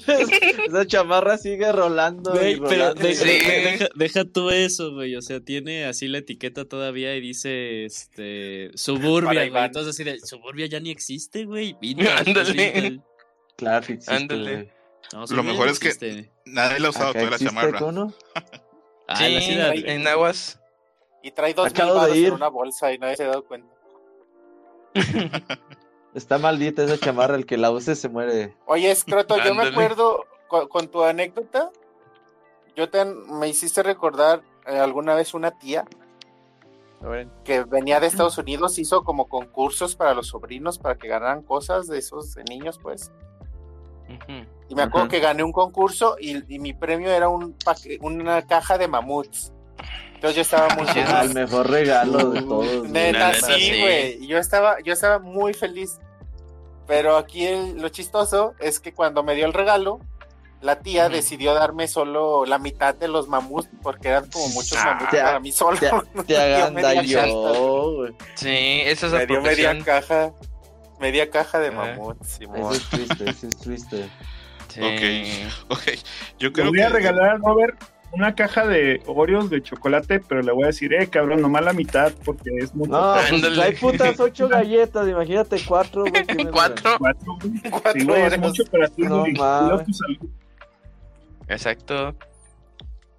Esa chamarra sigue rolando. Güey, y pero rolando. de- Sí. de- deja, deja tú eso, güey. O sea, tiene así la etiqueta todavía y dice este Suburbia, güey. Entonces así de Suburbia ya ni existe, güey. [laughs] Ándale. Claro que existe, Ándale. No, Lo Suburbia mejor es que- existe. Nadie le ha usado toda la chamarra. ¿cono? [laughs] Ah, Sí, la ciudad. en aguas. Y trae dos Acabo mil de ir. en una bolsa y nadie se ha dado cuenta. [laughs] Está maldita esa chamarra, el que la use se muere. Oye, Escroto, yo me acuerdo con, con tu anécdota. Yo te, me hiciste recordar eh, alguna vez una tía que venía de Estados Unidos, hizo como concursos para los sobrinos para que ganaran cosas de esos de niños, pues. Y me acuerdo que gané un concurso y, y mi premio era un una caja de mamuts. Entonces yo estaba muy. Ah, el feliz. mejor regalo de todos. güey. Neta, sí, güey. Yo estaba, yo estaba muy feliz. Pero aquí el- lo chistoso es que cuando me dio el regalo, la tía Ujú. decidió darme solo la mitad de los mamuts porque eran como muchos Ah. mamuts Te- para mí solo. Te, [laughs] te hagan güey. Sí, esa es me la dio media caja, media caja de Ah. mamuts. Eso es triste, eso es triste. Sí. Ok. Ok, yo Le creo voy que. a regalar a Robert una caja de Oreos de chocolate, pero le voy a decir, eh, cabrón, nomás la mitad, porque es mucho. No, pues hay putas ocho galletas, imagínate cuatro, güey. me [laughs] Cuatro. Cuatro, güey. [laughs] Cuatro Sí, güey, es mucho para ti, No güey. mames. Cuida tu salud. Exacto.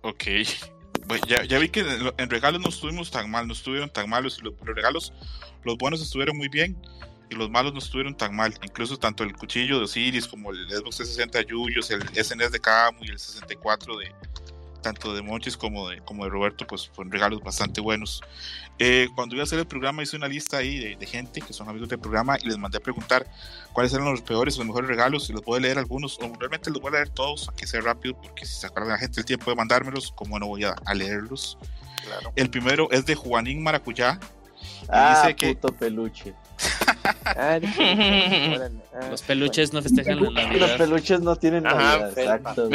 Ok. [laughs] Bueno, ya, ya vi que en, lo- en regalos no estuvimos tan mal, no estuvieron tan malos. Los, los regalos, los buenos estuvieron muy bien y los malos no estuvieron tan mal. Incluso tanto el cuchillo de Osiris como el Xbox 360 Yuyos, el SNES de Camu y el 64 de tanto de Monchis como de, como de Roberto, pues fueron regalos bastante buenos. Eh, cuando iba a hacer el programa hice una lista ahí de, de gente que son amigos del programa y les mandé a preguntar cuáles eran los peores o los mejores regalos y los voy a leer algunos, o realmente los voy a leer todos, a que sea rápido, porque si se acuerdan la gente el tiempo de mandármelos, como no voy a, a leerlos. Claro. El primero es de Juanín Maracuyá. Ah, dice que puto peluche. [laughs] Ah, ah, Los peluches no festejan la Los Navidad. peluches no tienen Ajá, Navidad, exacto.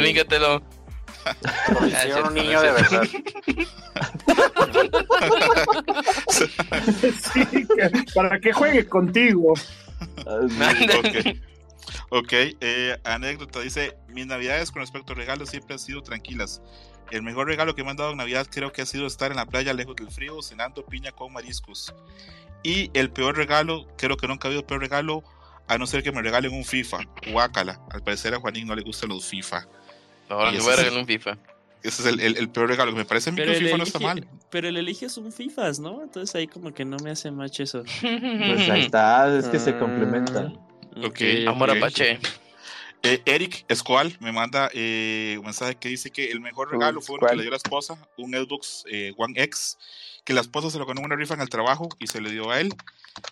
Si Ah, un niño de verdad. [laughs] Sí, que- para que juegue contigo. Ok, eh, anécdota, dice, mis navidades con respecto a regalos siempre han sido tranquilas. El mejor regalo que me han dado en Navidad creo que ha sido estar en la playa lejos del frío, cenando piña con mariscos. Y el peor regalo, creo que nunca ha habido peor regalo, a no ser que me regalen un FIFA. Guácala. Al parecer a Juanín no le gustan los FIFA. Ahora ese voy a el- regalar un FIFA. Ese es el, el- el peor regalo que me parece a mí Pero el, FIFA no está elige, mal. pero el elige es un FIFAs, ¿no? Entonces ahí como que no me hace match eso. [laughs] Pues ahí está, es que se Mm. complementan. Ok, Amor. Apache. Eh, Eric Escoal me manda eh, un mensaje que dice que el mejor regalo fue uno que le dio la esposa, un Xbox eh, One X, que la esposa se lo ganó una rifa en el trabajo y se le dio a él.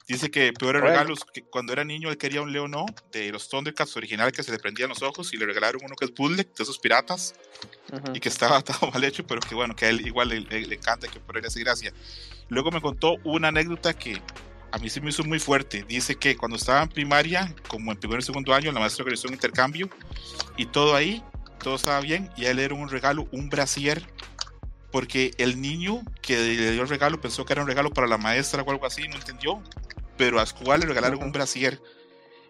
Dice que peores Bueno. regalos, que cuando era niño él quería un Leonó de los Thundercats original que se le prendían los ojos y le regalaron uno que es bootleg de esos piratas y que estaba [laughs] todo mal hecho, pero que bueno, que a él igual le, le- le encanta que por él hace gracia. Luego me contó una anécdota que a mí sí me hizo muy fuerte. Dice que cuando estaba en primaria, como en primer y segundo año, la maestra organizó un intercambio y todo ahí, todo estaba bien y a él era un regalo, un brasier, porque el niño que le dio el regalo pensó que era un regalo para la maestra o algo así, no entendió, pero a Escobar le regalaron un brasier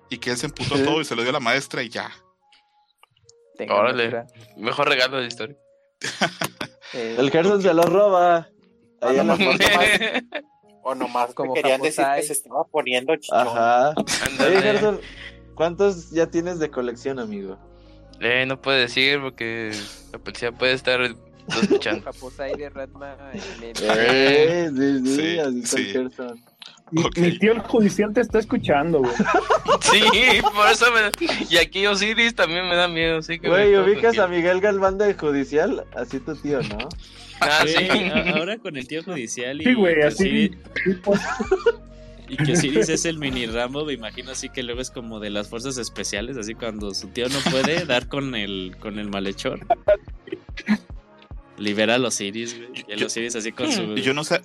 y que él se emputó Sí. todo y se lo dio a la maestra y ya. Órale. Mejor regalo de la historia. Eh, El Gerson se lo roba. Ahí Ah, en la. O nomás [laughs] Como me querían decir que se estaba poniendo chichón. Ajá. Oye. Gerson, ¿cuántos ya tienes de colección, amigo? Eh, no puedo decir porque la policía puede estar de Ratma Eh, sí, sí, así el sí. Gerson. Mi, tío el judicial te está escuchando, güey. [laughs] Sí, por eso me... Y aquí Osiris también me da miedo, sí que... Güey, ubicas a Miguel Galván del Judicial, así tu tío, ¿no? [laughs] Ah, Sí, sí. ahora con el tío judicial y, Sí, güey, que así. Osiris- [laughs] y que Osiris es el mini Rambo, me imagino así que luego es como de las fuerzas especiales, así cuando su tío no puede dar con el con el malhechor. Libera a los Osiris, güey. Y el Yo- Osiris así con su Y yo no sé.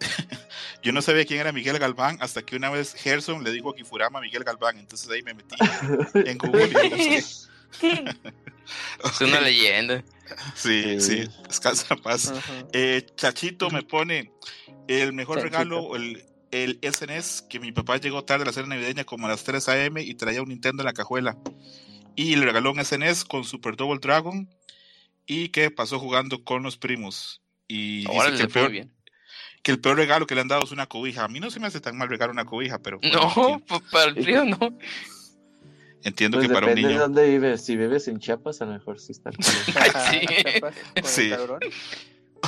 [laughs] Yo no sabía quién era Miguel Galván hasta que una vez Gerson le dijo a Kifurama Miguel Galván, entonces ahí me metí en Google y busqué. [laughs] [laughs] Es una leyenda. Sí, sí, descansa en paz. Eh, Chachito me pone el mejor Chachito. regalo, el, el SNES, que mi papá llegó tarde a la cena navideña como a las 3 a.m. y traía un Nintendo en la cajuela. Y le regaló un SNES con Super Double Dragon y que pasó jugando con los primos. Y dice Ahora que le el, peor, bien. que el peor regalo que le han dado es una cobija. A mí no se me hace tan mal regalar una cobija, pero bueno, No, [laughs] pues, para el frío no. entiendo Pues que para un depende de niño... dónde vives. Si vives en Chiapas, a lo mejor sí está. [laughs] sí. Sí. [laughs]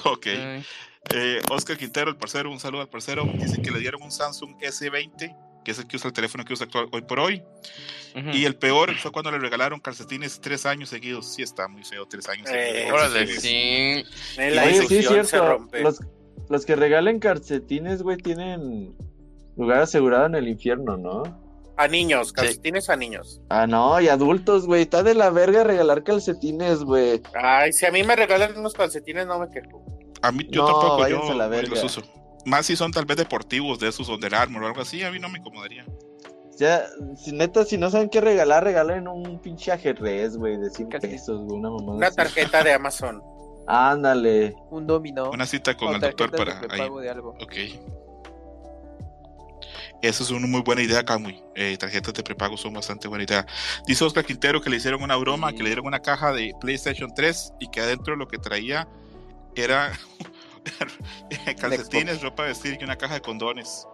Ok. Eh, Oscar Quintero, el parcero, un saludo al parcero. Dice que le dieron un Samsung S20, que es el que usa el teléfono que usa actual hoy por hoy. Y el peor fue cuando le regalaron calcetines tres años seguidos. Sí, está muy feo, tres años Eh, seguidos. Órale, Sí. sí. La Oye, sí, cierto. Los, los que regalen calcetines, güey, tienen lugar asegurado en el infierno, ¿no? A niños, calcetines a niños. Ah, no, y adultos, güey. Está de la verga regalar calcetines, güey. Ay, si a mí me regalan unos calcetines, no me quejo. A mí, yo No, tampoco, yo la verga. los uso. Más si son tal vez deportivos, de esos Under Armour o algo así, a mí no me incomodaría. Ya, si neta, si no saben qué regalar, regalen un pinche ajedrez, güey, de 100 Calcetín. pesos, güey, una mamada Una tarjeta de Amazon. Ándale. Un dominó. Una cita con o el doctor para de ahí. prepago de algo. Ok. Esa es una muy buena idea, Camuy. Eh, tarjetas de prepago son bastante buena idea. Dice Oscar Quintero que le hicieron una broma, Sí. que le dieron una caja de PlayStation 3 y que adentro lo que traía era [laughs] calcetines, ropa de vestir y una caja de condones.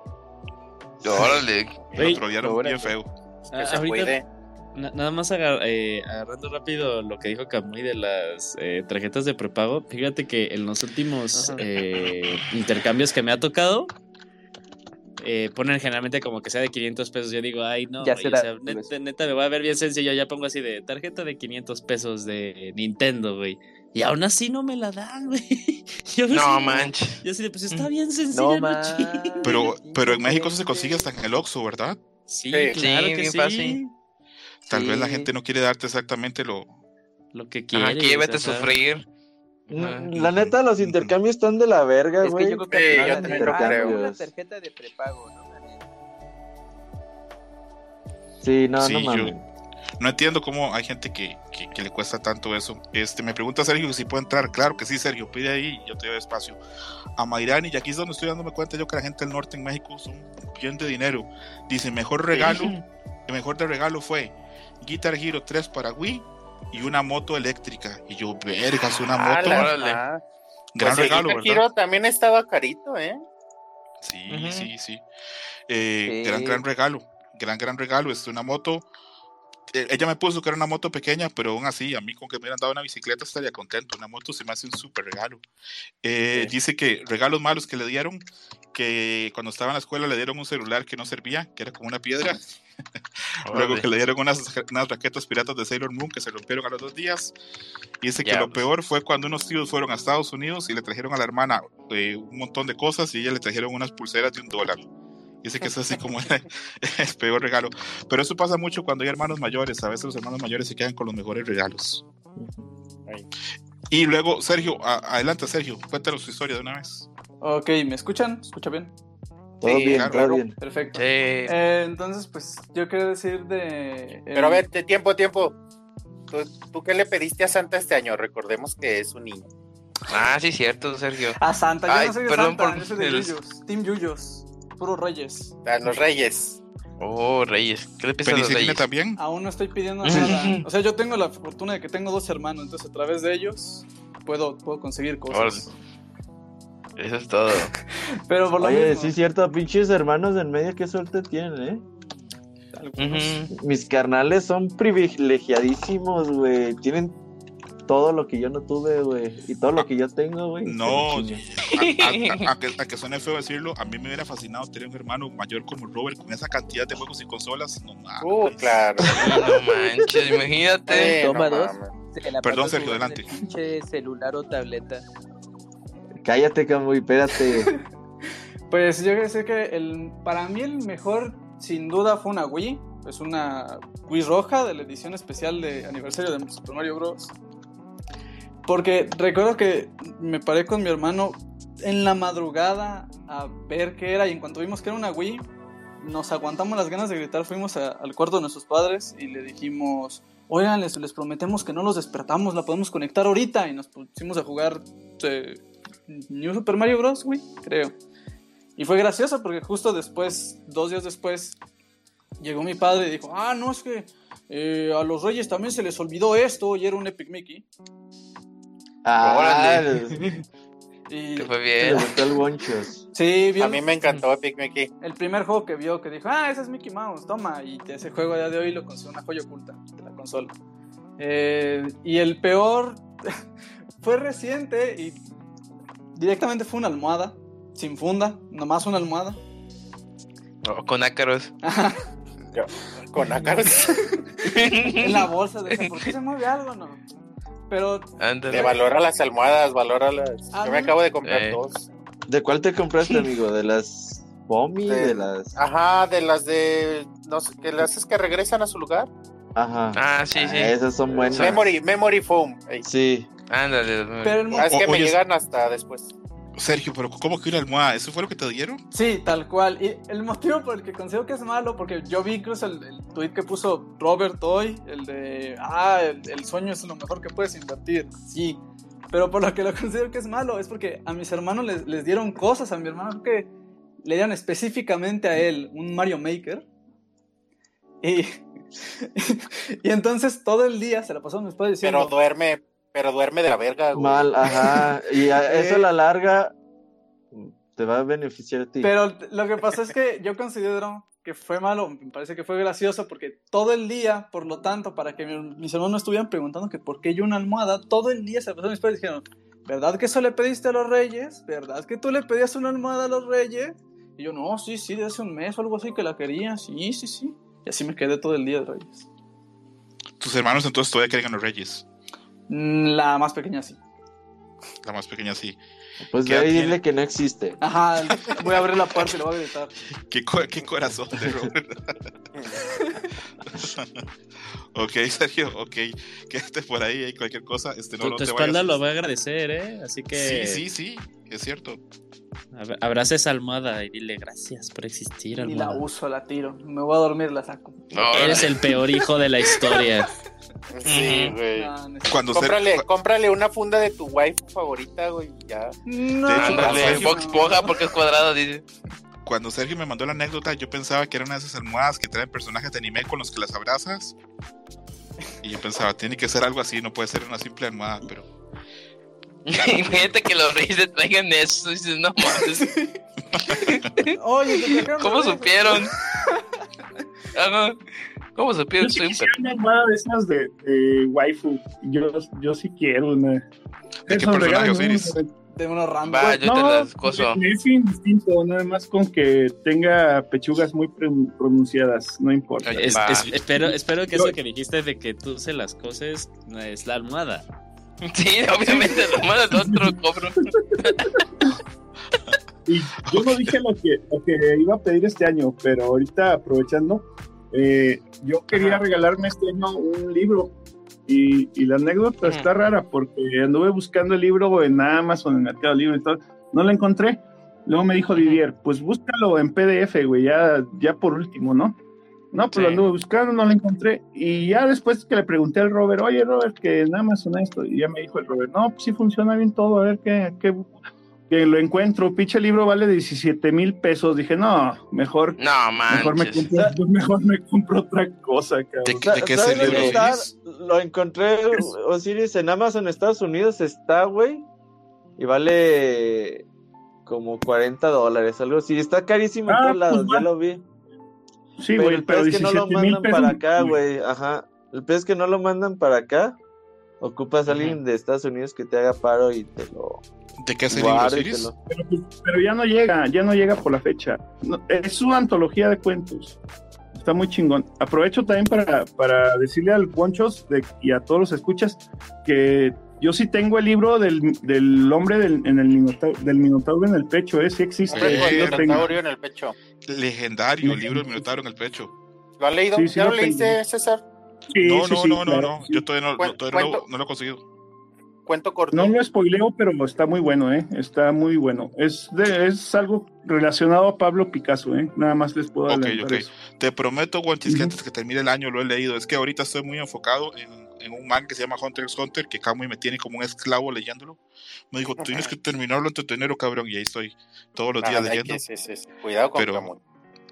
Órale. [laughs] Lo Ey, trolearon órale. bien feo. Ah, se ahorita, na- nada más agar- eh, agarrando rápido lo que dijo Camuy de las eh, tarjetas de prepago. Fíjate que en los últimos eh, intercambios que me ha tocado, eh, ponen generalmente como que sea de 500 pesos. Yo digo, ay, no, Ya o sea, neta, neta, me voy a ver bien sencillo. Ya pongo así de tarjeta de 500 pesos de Nintendo, güey. Y aún así no me la dan, güey. [laughs] Yo No manches. Yo así de, pues está bien sencillo, No no, chingues". manches. Pero, pero en México eso se consigue hasta en el Oxxo, ¿verdad? Sí, Sí. claro Sí, que sí. fácil. Tal vez la gente no quiere darte exactamente lo. Lo que quiere. Aquí vete a sufrir. Mm, La neta, los intercambios están de la verga, Es güey. que yo creo que Sí, no yo hagan también lo intercambio, creo. una tarjeta de prepago, ¿no? Sí, no, Sí, no yo- mames. No entiendo cómo hay gente que, que- que le cuesta tanto eso. Este, me pregunta Sergio si puede entrar. Claro que sí, Sergio, pide ahí, yo te doy espacio. A Mayrani, y aquí es donde estoy dándome cuenta yo que la gente del norte en México son bien de dinero. Dice, mejor regalo, el mejor de regalo fue Guitar Hero 3 para Wii y una moto eléctrica. Y yo, vergas, una Ah, moto. la-. Gran Pues regalo, Guitar ¿verdad? Hero también estaba carito, ¿eh? Sí, sí, sí. Eh, Sí. Gran, gran regalo. Gran, gran regalo. Es una moto. Eh, ella me puso que era una moto pequeña, pero aún así, a mí con que me hubieran dado una bicicleta estaría contento. Una moto se me hace un súper regalo. Eh, Dice que regalos malos que le dieron, que cuando estaba en la escuela le dieron un celular que no servía, que era como una piedra. [laughs] Luego que le dieron unas, unas raquetas piratas de Sailor Moon que se rompieron a los dos días. Y dice que lo peor fue cuando unos tíos fueron a Estados Unidos y le trajeron a la hermana eh, un montón de cosas y ella le trajeron unas pulseras de un dólar. Dice que es así como [laughs] el, el peor regalo. Pero eso pasa mucho cuando hay hermanos mayores. A veces los hermanos mayores se quedan con los mejores regalos. Y luego, Sergio, a- adelante, Sergio, cuéntanos su historia de una vez. Ok, ¿me escuchan? ¿Me escucha bien? Todo Sí, bien, claro, todo claro. bien. Perfecto. Sí. Eh, entonces, pues yo quiero decir de... Pero a ver, de tiempo, tiempo. ¿Tú, tú qué le pediste a Santa este año? Recordemos que es un niño. Ah, sí, cierto, Sergio. A Santa, yo Ay, no soy de perdón Santa, por yo soy de el- Yuyos. Team Yuyos. Puros reyes. A los reyes. Oh, Reyes. ¿Qué le piensas a los Reyes? también. Aún no estoy pidiendo [laughs] nada. O sea, yo tengo la fortuna de que tengo dos hermanos, entonces a través de ellos puedo, puedo conseguir cosas. Eso es todo. [laughs] Pero por lo Oye, mismo, sí, cierto, pinches hermanos en medio, qué suerte tienen, ¿eh? Mis carnales son privilegiadísimos, güey. Tienen todo lo que yo no tuve, güey. Y todo lo que yo tengo, güey. No, a, a- [laughs] a- a que, a que suene feo decirlo, a mí me hubiera fascinado tener un hermano mayor como Robert con esa cantidad de juegos y consolas. No mames. Uh, claro. No manches, imagínate. Eh, no Toma dos. mames. Se la Perdón, Sergio, adelante. Pinche celular o tableta. Cállate, Camuy, espérate. [laughs] Pues yo quiero decir que el, para mí el mejor, sin duda, fue una Wii. Es una Wii roja de la edición especial de aniversario de Super Mario Bros. Porque recuerdo que me paré con mi hermano en la madrugada a ver qué era y en cuanto vimos que era una Wii, nos aguantamos las ganas de gritar, fuimos a- al cuarto de nuestros padres y le dijimos, oigan, les, les prometemos que no los despertamos, la podemos conectar ahorita y nos pusimos a jugar eh, New Super Mario Bros. Wii, creo. Y fue gracioso porque justo después, dos días después, llegó mi padre y dijo, ah, no, es que eh, a los reyes también se les olvidó esto y era un Epic Mickey. Ah, Órale. [laughs] Y Te fue le bien. gustó el Bonchos. sí, vio A mí me encantó Epic Mickey. el primer juego que vio que dijo, ah, ese es Mickey Mouse, toma. Y ese juego a día de hoy lo considero una joya oculta de la consola. Eh, y el peor [laughs] fue reciente y directamente fue una almohada, sin funda, nomás una almohada. Oh, con ácaros. [laughs] Con ácaros. en la bolsa de ¿por qué se mueve algo, no? Pero Ándale. De valora las almohadas, valora las. A Yo me acabo de comprar Eh. dos. ¿De cuál te compraste, amigo? ¿De las Pomi? De- ¿De las...? Ajá, de las de. No sé, que las es que regresan a su lugar. Ajá. Ah, sí, sí. Ah, esas son buenas. Memory, memory foam. Ey. Sí. Ándale. Pero el Ah, es que O- me oye, llegan hasta después. Sergio, pero ¿cómo que una almohada? ¿Eso fue lo que te dieron? Sí, tal cual. Y el motivo por el que considero que es malo, porque yo vi incluso el, el tweet que puso Robert hoy, el de, ah, el, el sueño es lo mejor que puedes invertir. Sí. Pero por lo que lo considero que es malo es porque a mis hermanos les, les dieron cosas, a mi hermano creo que le dieron específicamente a él un Mario Maker. Y, [laughs] y entonces todo el día se la pasó a mis padres diciendo... Pero duerme, pero duerme de la verga, güey. Mal, ajá. Y a- [laughs] eso a la larga te va a beneficiar a ti. Pero lo que pasó es que yo considero que fue malo, me parece que fue gracioso porque todo el día, por lo tanto, para que mi- mis hermanos no estuvieran preguntando que por qué yo una almohada, todo el día se pasaron mis padres y dijeron, ¿verdad que eso le pediste a los reyes? ¿Verdad que tú le pedías una almohada a los reyes? Y yo, no, sí, sí, de hace un mes o algo así que la quería, sí, sí, sí. Y así me quedé todo el día de reyes. Tus hermanos entonces todavía creen en los reyes. Mm, La más pequeña sí. La más pequeña sí. Pues ¿Qué ve edad y tiene? dile que no existe. Ajá, voy a abrir la puerta y lo voy a gritar. [laughs] ¿Qué, co- qué corazón de Robert. [laughs] ok, Sergio, ok. Quédate por ahí, hay cualquier cosa. Este, no, tu no tu te espalda vayas. lo va a agradecer, ¿eh? Así que Sí, sí, sí, es cierto. ab- abraza esa almohada y dile gracias por existir, Y la uso, la tiro. Me voy a dormir, la saco. No, Eres el peor hijo de la historia. [laughs] Sí, güey. No, no Cuando Cómprale, cómprale una funda de tu waifu favorita, güey, ya. No, De hecho, Ándale, Sergio- Box Esponja porque es cuadrado, dice. Cuando Sergio me mandó la anécdota, yo pensaba que era una de esas almohadas que traen personajes de anime con los que las abrazas. Y yo pensaba, tiene que ser algo así, no puede ser una simple almohada, pero. [laughs] Imagínate que los reyes te traigan eso. y dices, no mames, Oye, te ¿cómo supieron? Ajá. ¿Cómo Yo supieron? sí Soy un quisiera una almohada de esas de, de waifu. Yo, yo sí quiero una. ¿De qué personaje, Osiris? De unos random. Va, yo te las coso. de fin distinto, nada más con que tenga pechugas muy pron- pronunciadas, no importa. Oye, Es- es- espero, espero que Yo- eso que dijiste de que tú se las coses no es la almohada. [laughs] Sí, obviamente, lo malo el otro cobro. Y yo no dije lo que, lo que iba a pedir este año, pero ahorita aprovechando, eh, yo quería Ajá. regalarme este año un libro. Y, y la anécdota está rara porque anduve buscando el libro en Amazon, en Mercado Libre y todo. No lo encontré. Luego me dijo Didier, pues búscalo en PDF, güey, ya, ya por último, ¿no? No, pues Sí. lo anduve buscando, no lo encontré. Y ya después que le pregunté al Robert, oye Robert, que en Amazon esto, y ya me dijo el Robert, no, pues sí funciona bien todo, a ver qué, qué, que lo encuentro. Pinche libro vale 17 mil pesos. Dije, no, mejor, No, mejor, me compro, mejor me compro otra cosa, ¿De, cabrón. de qué es ¿Sabes el dónde libro? está? Lo encontré, Osiris, en Amazon, Estados Unidos está, güey. Y vale como 40 dólares, algo así. Está carísimo en Ah, todos lados, pues ya va. lo vi. Sí, pero güey, el pero peor es que no lo 17 mil mandan pesos. para acá, güey. güey. Ajá. El peor es que no lo mandan para acá. Ocupas a alguien de Estados Unidos que te haga paro y te lo ¿De qué te Osiris? Pero, pues, pero ya no llega, ya no llega por la fecha. No, es una antología de cuentos. Está muy chingón. Aprovecho también para, para decirle al Ponchos de, y a todos los escuchas que yo sí tengo el libro del, del hombre del, en el minotauro, del minotauro en el pecho, ¿eh? Sí existe. Sí, el dinosaurio en el pecho. Legendario, el libro del Minotauro en el pecho. ¿Lo han leído? Sí, sí ¿Ya lo lo leíste, tengo. César? Sí, No, sí, no, sí, no, no, claro. no. Yo todavía no, todavía no, lo- no lo he conseguido. Cuento corto. No lo spoileo, pero está muy bueno, ¿eh? Está muy bueno. Es, de, es algo relacionado a Pablo Picasso, ¿eh? Nada más les puedo Ok, adelantar ok. eso. Te prometo, Guanchis, que antes que termine el año lo he leído. Es que ahorita estoy muy enfocado en, en un man que se llama Hunter x Hunter, que Camuy me tiene como un esclavo leyéndolo. Me dijo, tienes que terminarlo antes de enero, cabrón, y ahí estoy todos los días Ah, leyendo. que- sí, sí, sí. Cuidado con Pero- Camuy.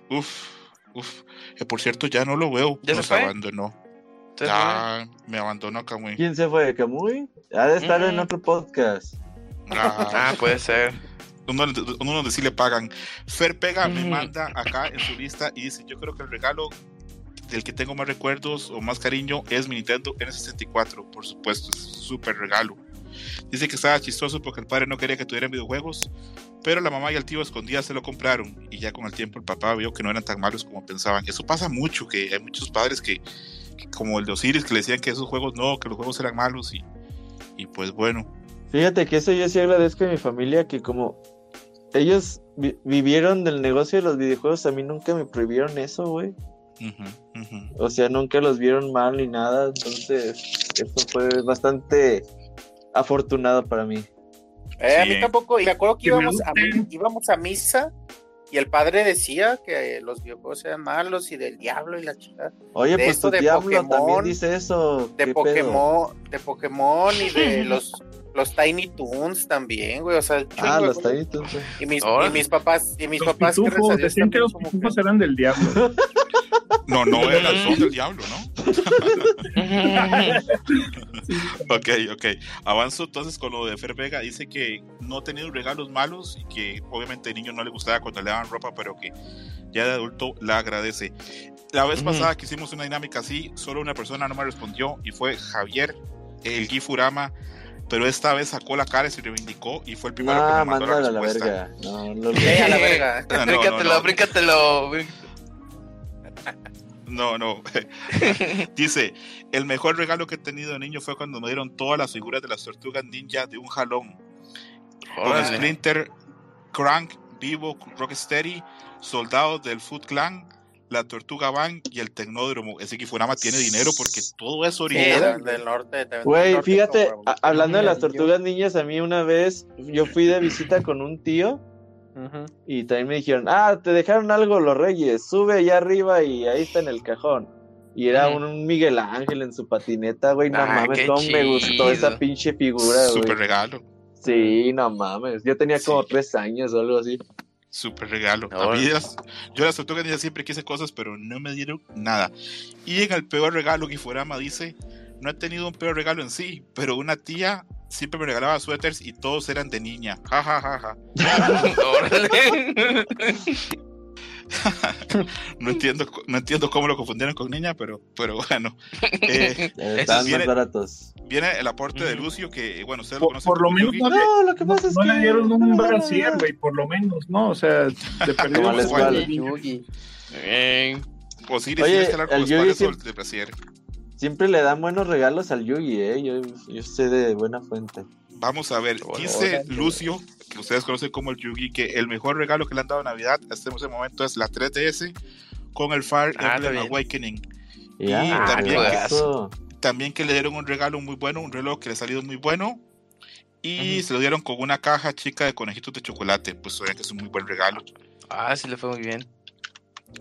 Uf, uf. Eh, por cierto, ya no lo veo. ¿Ya se Nos fue? abandonó. Ya me abandonó Camuy. ¿Quién se fue? ¿Camuy? Ha de estar en otro podcast. Ah, Ah, puede ser. uno, uno donde sí le pagan. Fer Pega me manda acá en su lista y dice, yo creo que el regalo del que tengo más recuerdos o más cariño es mi Nintendo N64, por supuesto, es un súper regalo. Dice que estaba chistoso porque el padre no quería que tuvieran videojuegos, pero la mamá y el tío escondidas se lo compraron y ya con el tiempo el papá vio que no eran tan malos como pensaban. Eso pasa mucho, que hay muchos padres que, que como el de Osiris, que le decían que esos juegos no, que los juegos eran malos y, y pues bueno. Fíjate que eso yo sí agradezco a mi familia que como ellos vi- vivieron del negocio de los videojuegos, a mí nunca me prohibieron eso, güey. O sea, nunca los vieron mal ni nada, entonces eso fue bastante afortunado para mí. Eh, a mí tampoco. Y me acuerdo que Que me íbamos a, íbamos a misa y el padre decía que los videojuegos eran malos y del diablo y la chica. Oye, De pues esto tu de diablo Pokémon, también dice eso. De. Pokémon, de Pokémon y de [laughs] los, los Tiny Toons también, güey. O sea, Ah, chingo de los. Tiny Toons, y mis, Ahora. y mis papás, y mis Los papás, pitufos, Dios, decían que los pitufos que- eran del diablo. [laughs] No, no eran son del diablo, ¿no? Ok, ok. Avanzo entonces con lo de Fer Vega. Dice que no ha tenido regalos malos y que obviamente de niño no le gustaba cuando le daban ropa, pero que ya de adulto la agradece. La vez pasada que hicimos una dinámica así, solo una persona no me respondió y fue Javier, el Gifurama. Pero esta vez sacó la cara y se reivindicó y fue el primero que me mandó la mándala a la respuesta. verga. No, no, no. A la verga. [laughs] No, no, bríncatelo, no. bríncatelo. No, no. [laughs] Dice, el mejor regalo que he tenido de niño fue cuando me dieron todas las figuras de las tortugas ninja de un jalón. Con. Splinter, Crank, Vivo, Rocksteady, Soldados del Foot Clan, la Tortuga Van y el Tecnódromo. Ese Gifurama tiene dinero porque todo es Sí, original. del, del norte. del Güey, norte fíjate, como- a- hablando de las tortugas niñas, a mí una vez yo fui de visita con un tío Y también me dijeron, ah, te dejaron algo los reyes, sube allá arriba y ahí está en el cajón. Y era un Miguel Ángel en su patineta, güey, no Ah, mames, qué cómo me gustó esa pinche figura, Super güey. regalo. Sí, no mames, yo tenía como Sí. tres años o algo así. Super regalo. A mí las- yo las tortugas ninja siempre quise cosas, pero no me dieron nada. Y en el peor regalo, Gifurama dice, no he tenido un peor regalo en sí, pero una tía siempre me regalaba suéteres y todos eran de niña. Ja, ja, ja, ja. Órale. [laughs] No entiendo, no entiendo cómo lo confundieron con niña, pero, pero bueno. [laughs] Eh, Estaban viene- más baratos. viene el aporte de Ujú. Lucio, que bueno, ustedes lo Por, conocen por lo menos no le, No, lo que no, pasa es no que... le dieron un no, no, no, brasier, no. güey, por lo menos, ¿no? O sea, de [laughs] escuela. niño. Yugi. Osiris Bien. pues sí Oye, es que el con Yugi de brasier. Siempre le dan buenos regalos al Yugi, eh. Yo, yo sé de buena fuente. Vamos a ver, dice Lucio, que ustedes conocen como el Yugi, que el mejor regalo que le han dado a Navidad hasta ese momento es la 3DS con el Fire Ah, Emblem bien. Awakening. Y Ah, también eso. También que le dieron un regalo muy bueno, un reloj que le ha salido muy bueno. Y Ujú. se lo dieron con una caja chica de conejitos de chocolate. Pues obviamente es un muy buen regalo. Ah, sí le fue muy bien.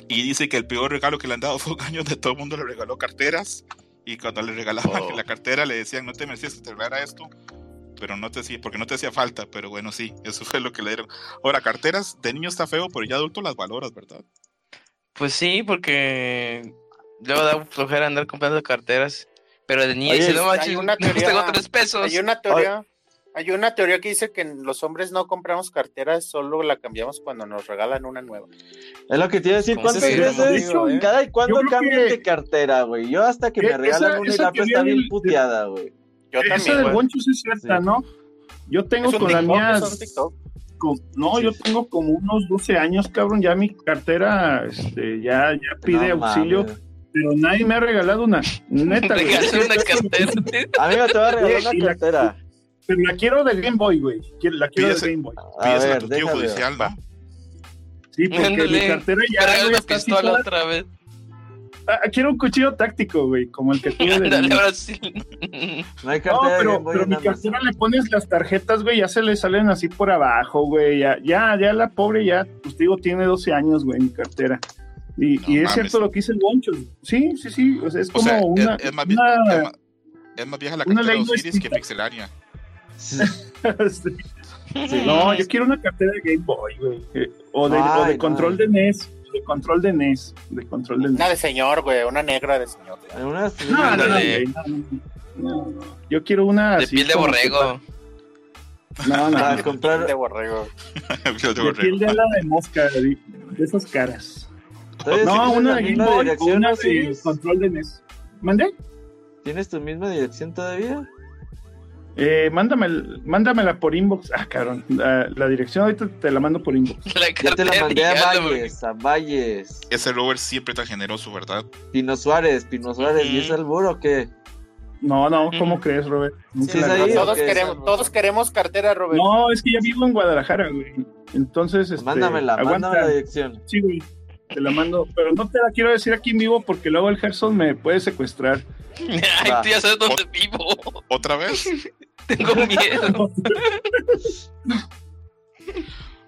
Y dice que el peor regalo que le han dado fue un año donde todo el mundo le regaló carteras. Y cuando le regalaban [laughs] Oh. la cartera le decían, no te merecías que te regalara esto. Pero no te hacía, porque no te hacía falta. Pero bueno, sí, eso fue lo que le dieron. Ahora, carteras de niño está feo, pero ya adulto las valoras, ¿verdad? Pues sí, porque luego da flojera andar comprando carteras. Pero de Oye, dice, no hay manches, una [laughs] tengo teoría- tres pesos. Hay una teoría. Hay una teoría que dice que los hombres no compramos carteras, solo la cambiamos cuando nos regalan una nueva. Es lo que te iba a decir. ¿Cómo se ¿Cuántas veces? Hecho, Cada y creo cambian que- de cartera, güey. Yo hasta que me Esa- regalan una y la teoría está bien puteada, güey. Yo Esa también, del güey. Bonchus es cierta, Sí. ¿no? Yo tengo con la mía, con- no, yo tengo como unos 12 años, cabrón, ya mi cartera este, ya, ya pide No auxilio, mames. pero nadie me ha regalado una, neta, [laughs] güey. Una cartera. Amigo, te voy a regalar una cartera. Pero la quiero de Game Boy, güey, la quiero de Pídese- Game Boy. A Pídesela a ver, tu tío judicial, ¿no? Sí, porque Ándale, mi cartera ya, una pistola toda- otra vez. Ah, quiero un cuchillo táctico, güey, como el que tuve de [laughs] Ándale, ahora sí. No hay No, cartera pero, pero mi cartera le pones las tarjetas, güey, ya se le salen así por abajo, güey. Ya, ya, ya la pobre ya, pues digo, tiene 12 años, güey, mi cartera. Y, No y es mames. cierto lo que dice el Boncho. Sí, sí, sí. O sea, es O como sea, es- una. es, más una- es más- es más vieja la cartera de Osiris que escrita. [laughs] Sí. No, yo quiero una cartera de Game Boy, güey. O de, o de control de NES. De control de NES. De control de Una NES. de señor, güey, una negra de señor. Una- No, no, no. Yo quiero una. De así piel de borrego. No, no. No. comprar De borrego. [laughs] De piel de ala de mosca, de, de esas caras. ¿Todavía No, una de Game Boy una de control de NES. ¿Mandé? ¿Tienes tu misma dirección todavía? Eh, mándame, mándamela por inbox. Ah, cabrón. La, la dirección ahorita te la mando por inbox. [laughs] La Yo te la mandé a Valles, a Valles. Ese Robert siempre tan generoso, ¿verdad? Pino Suárez, Pino Suárez. ¿Y es Ujú. albur o qué? No, no, ¿cómo Ujú. crees, Robert? Nunca Sí, la es agarré. ahí, ¿o Todos qué? queremos, todos queremos cartera, Robert. No, es que ya vivo en Guadalajara, güey. Entonces, este, Mándamela, aguanta. mándame la dirección. Sí, güey. Te la mando, pero no te la quiero decir aquí en vivo porque luego el Gerson me puede secuestrar. [laughs] Ay, tú ya sabes dónde vivo. ¿Otra vez? [laughs] Tengo [laughs] miedo.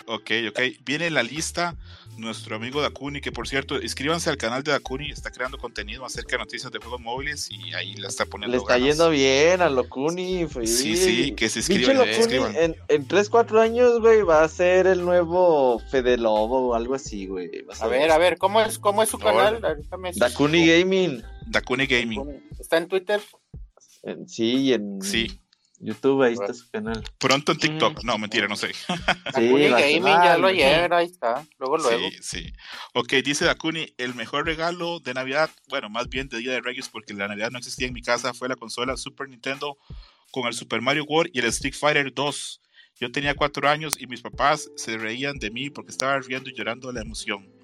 Ok, ok. Viene la lista nuestro amigo Dakuni, que por cierto, inscríbanse al canal de Dakuni, está creando contenido acerca de noticias de juegos móviles y ahí la está poniendo. Le está ganas. yendo bien a Locuni. Sí, sí, que se inscriban, se en, en 3, 4 años, güey, va a ser el nuevo Fede Lobo o algo así, güey. A ver, a ver, ¿cómo es, cómo es su canal? Ahorita me- Dakuni Gaming. Dakuni Gaming. ¿Está en Twitter? En- sí, y en Sí. YouTube, ahí está su canal. Pronto en TikTok. No, mentira, no sé. [laughs] Sí, Gaming, ya lo ayer, ahí está. Luego, luego. Sí, sí. Ok, dice Dakuni, el mejor regalo de Navidad, bueno, más bien de Día de Reyes, porque la Navidad no existía en mi casa, fue la consola Super Nintendo con el Super Mario World y el Street Fighter 2. Yo tenía cuatro años y mis papás se reían de mí porque estaba riendo y llorando de la emoción.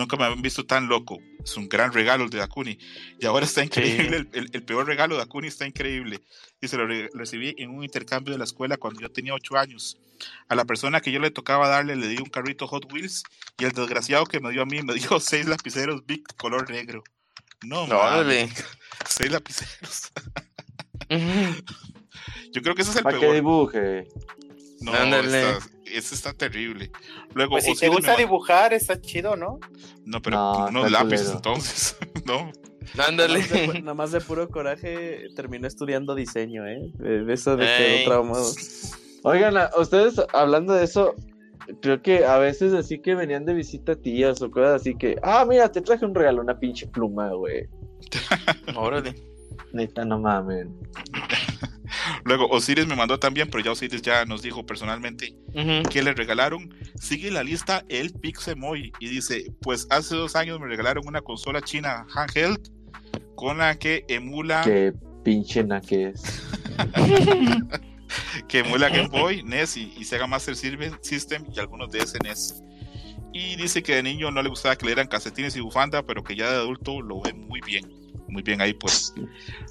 Nunca me habían visto tan loco. Es un gran regalo el de Dakuni. Y ahora está increíble. El, el- el peor regalo de Dakuni está increíble. Y se lo re- recibí en un intercambio de la escuela cuando yo tenía ocho años. A la persona que yo le tocaba darle le di un carrito Hot Wheels y el desgraciado que me dio a mí me dio [laughs] seis lapiceros Big color negro. No, No, [laughs] seis lapiceros. Yo creo que ese es el Para que peor. dibuje. No, Ándale. está- está terrible. Luego, Pues si te gusta dibujar, está chido, ¿no? No, pero No, unos lápices culero. entonces. [laughs] no. Ándale. Nada más, de, pu- nada más de puro coraje terminó estudiando diseño, ¿eh? De eso de quedó traumado. Oigan, a- ustedes hablando de eso, creo que a veces así que venían de visita tías o cosas así que, ah, mira, te traje un regalo, una pinche pluma, güey. [laughs] Órale. Neta, no mames. [laughs] Luego, Osiris me mandó también, pero ya Osiris ya nos dijo personalmente que le regalaron. Sigue la lista el Pixemoy y dice: Pues hace dos años me regalaron una consola china handheld con la que emula, Qué pinche na que es. [laughs] que emula Game [laughs] Boy, NES y, y Sega Master System y algunos de SNES. Y dice que de niño no le gustaba que le dieran calcetines y bufanda, pero que ya de adulto lo ve muy bien. Muy bien ahí, pues.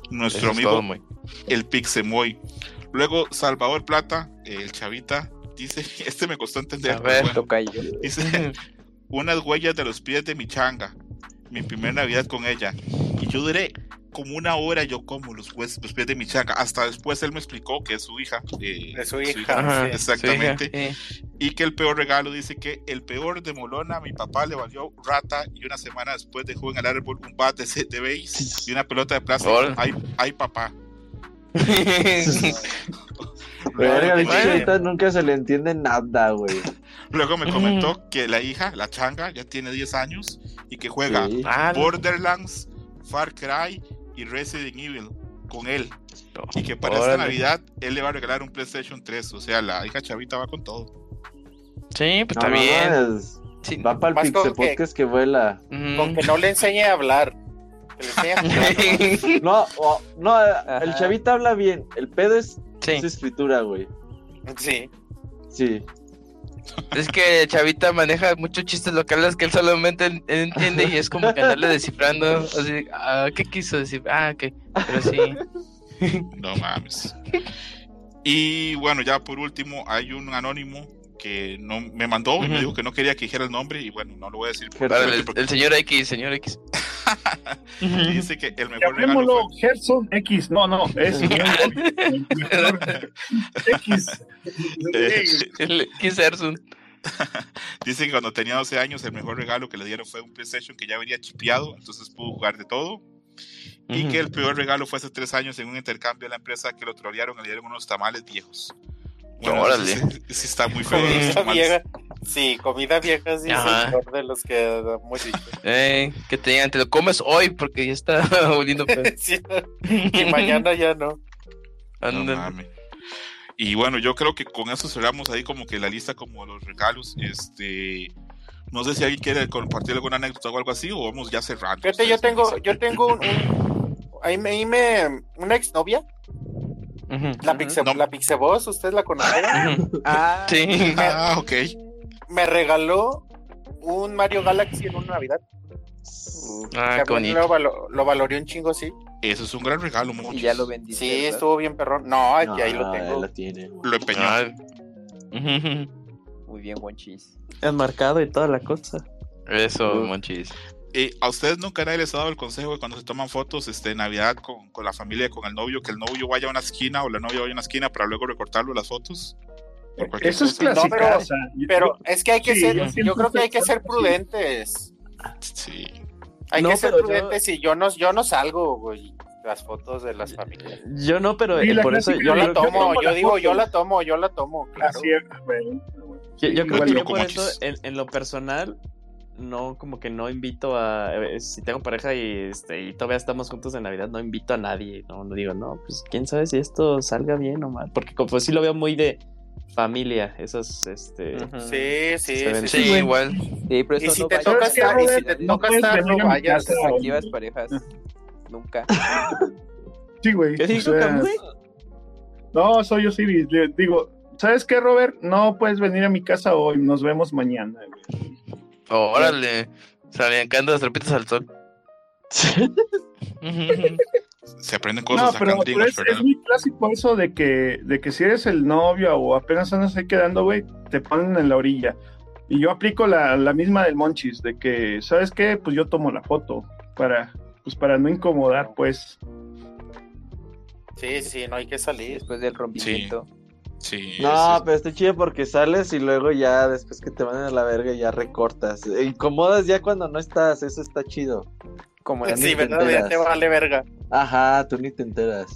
Nuestro amigo todo, muy. el Pixemoy. Luego, Salvador Plata, el chavita, dice, [laughs] este me costó entender. A ver. bueno, dice, unas huellas de los pies de mi changa, mi primer Navidad con ella. Y yo duré como una hora, yo como los, hues- los pies de mi changa. Hasta después él me explicó que es su hija. eh, De su hija. Ajá. Exactamente. su hija, sí. Y que el peor regalo dice que el peor de Molona, a mi papá le valió rata y una semana después dejó en el árbol un bat de, se- de base y una pelota de plástico. Ay, ay, papá. [laughs] Verga, Bueno. nunca se le entiende nada, güey. luego me comentó que la hija, la changa, ya tiene 10 años y que juega Sí. Ah. Borderlands, Far Cry y Resident Evil con él. Y que para esta. Navidad él le va a regalar un PlayStation 3. O sea, la hija chavita va con todo. Sí, pues No, está no, bien. no, es- Sí. Va para el Pixel que- Podcast que vuela. Ujú. Con que no le enseñe a hablar. Que le enseñe a [laughs] jugar. No, no, el chavita habla bien. El pedo es Sí. su escritura, güey. Sí. Sí. Es que Chavita maneja muchos chistes locales que él solamente entiende y es como que andarle descifrando. Así, ah, ¿qué quiso decir? Ah, ok. Pero sí. No mames. Y bueno, ya por último, hay un anónimo que no me mandó y me Ujú. dijo que no quería que dijera el nombre. Y bueno, no lo voy a decir por- el, porque el señor X, señor X. [laughs] dice que el mejor regalo fue- Gerson X. No, no, es [laughs] X. [laughs] El X Ersun. Dice que cuando tenía 12 años el mejor regalo que le dieron fue un PlayStation que ya venía chipeado, entonces pudo jugar de todo. Y que el peor regalo fue hace tres años en un intercambio de la empresa que lo trolearon y le dieron unos tamales viejos. Bueno, Órale. Sí, sí está muy feo. Comida vieja. Sí, comida vieja sí es el de los que hemos dicho. Eh, que te digan, te lo comes hoy porque ya está [laughs] oliendo feo. [laughs] Sí, y mañana ya no. No Ándale. mames. Y bueno, yo creo que con eso cerramos ahí como que la lista como los regalos. Este, no sé si alguien quiere compartir alguna anécdota o algo así o vamos ya cerrando. Fíjate, yo tengo, yo tengo un, un- ahí me, ahí me- una exnovia, La Pixe, No. la Pixeboss, ¿ustedes la conocen? Ujú. Ah, Sí. Ah, ok. me regaló un Mario Galaxy en una Navidad. Ah, Que a qué mí bonito. lo, valo- lo valoré un chingo, sí. Eso es un gran regalo, Y muchachos. ya lo vendiste. Sí, ¿verdad? estuvo bien perrón. No, aquí No, ahí lo tengo. ahí lo tiene. Lo empeñó. Ah. Muy bien, Wonchis. Enmarcado y toda la cosa. Eso, Uf. monchis. Eh, ¿A ustedes nunca nadie les ha dado el consejo de cuando se toman fotos este, de Navidad con, con la familia, con el novio, que el novio vaya a una esquina o la novia vaya a una esquina para luego recortarlo las fotos? Eso es. No, pero- es que hay que Sí, ser, yo creo que hay que ser prudentes. Sí. Hay No, que ser yo- prudentes y yo no, yo no salgo, güey, las fotos de las familias. Yo no, pero Sí, eh, por eso Yo la tomo, tomo yo digo, foto. yo la tomo, yo la tomo, claro. Así es, güey. yo, yo creo que yo por eso, en, en lo personal, no, como que no invito a. eh, Si tengo pareja y, este, y todavía estamos juntos en Navidad, no invito a nadie. No, no digo, no, pues quién sabe si esto salga bien o mal. Porque como pues, sí lo veo muy de familia, esos, este. Sí, sí, sí. Sí, igual. Sí, pero Y si no te toca ¿Sabes qué, estar, y si te No toca estar, no vayas. Respectivas parejas. Nunca. Sí, güey. No, soy Osiris. Le digo, ¿sabes qué, Robert? No puedes venir a mi casa hoy. Nos vemos mañana. güey. Órale. Salían cantando las trapitas al sol. [laughs] Se aprenden No, cosas pero, acá en pero Gringos, es, ¿verdad? es muy clásico eso de que, de que si eres el novio o apenas andas ahí quedando, güey, te ponen en la orilla. Y yo aplico la, la misma del Monchis, de que, ¿sabes qué? Pues yo tomo la foto para, pues para no incomodar, pues. Sí, sí, no hay que salir. Después del rompimiento. Sí. No, pero está chido porque sales y luego ya después que te van a la verga ya recortas. E Incomodas ya cuando no estás, eso está chido. Como la [laughs] ni Sí, te ¿verdad? Ya enteras. te vale verga. Ajá, tú ni te enteras.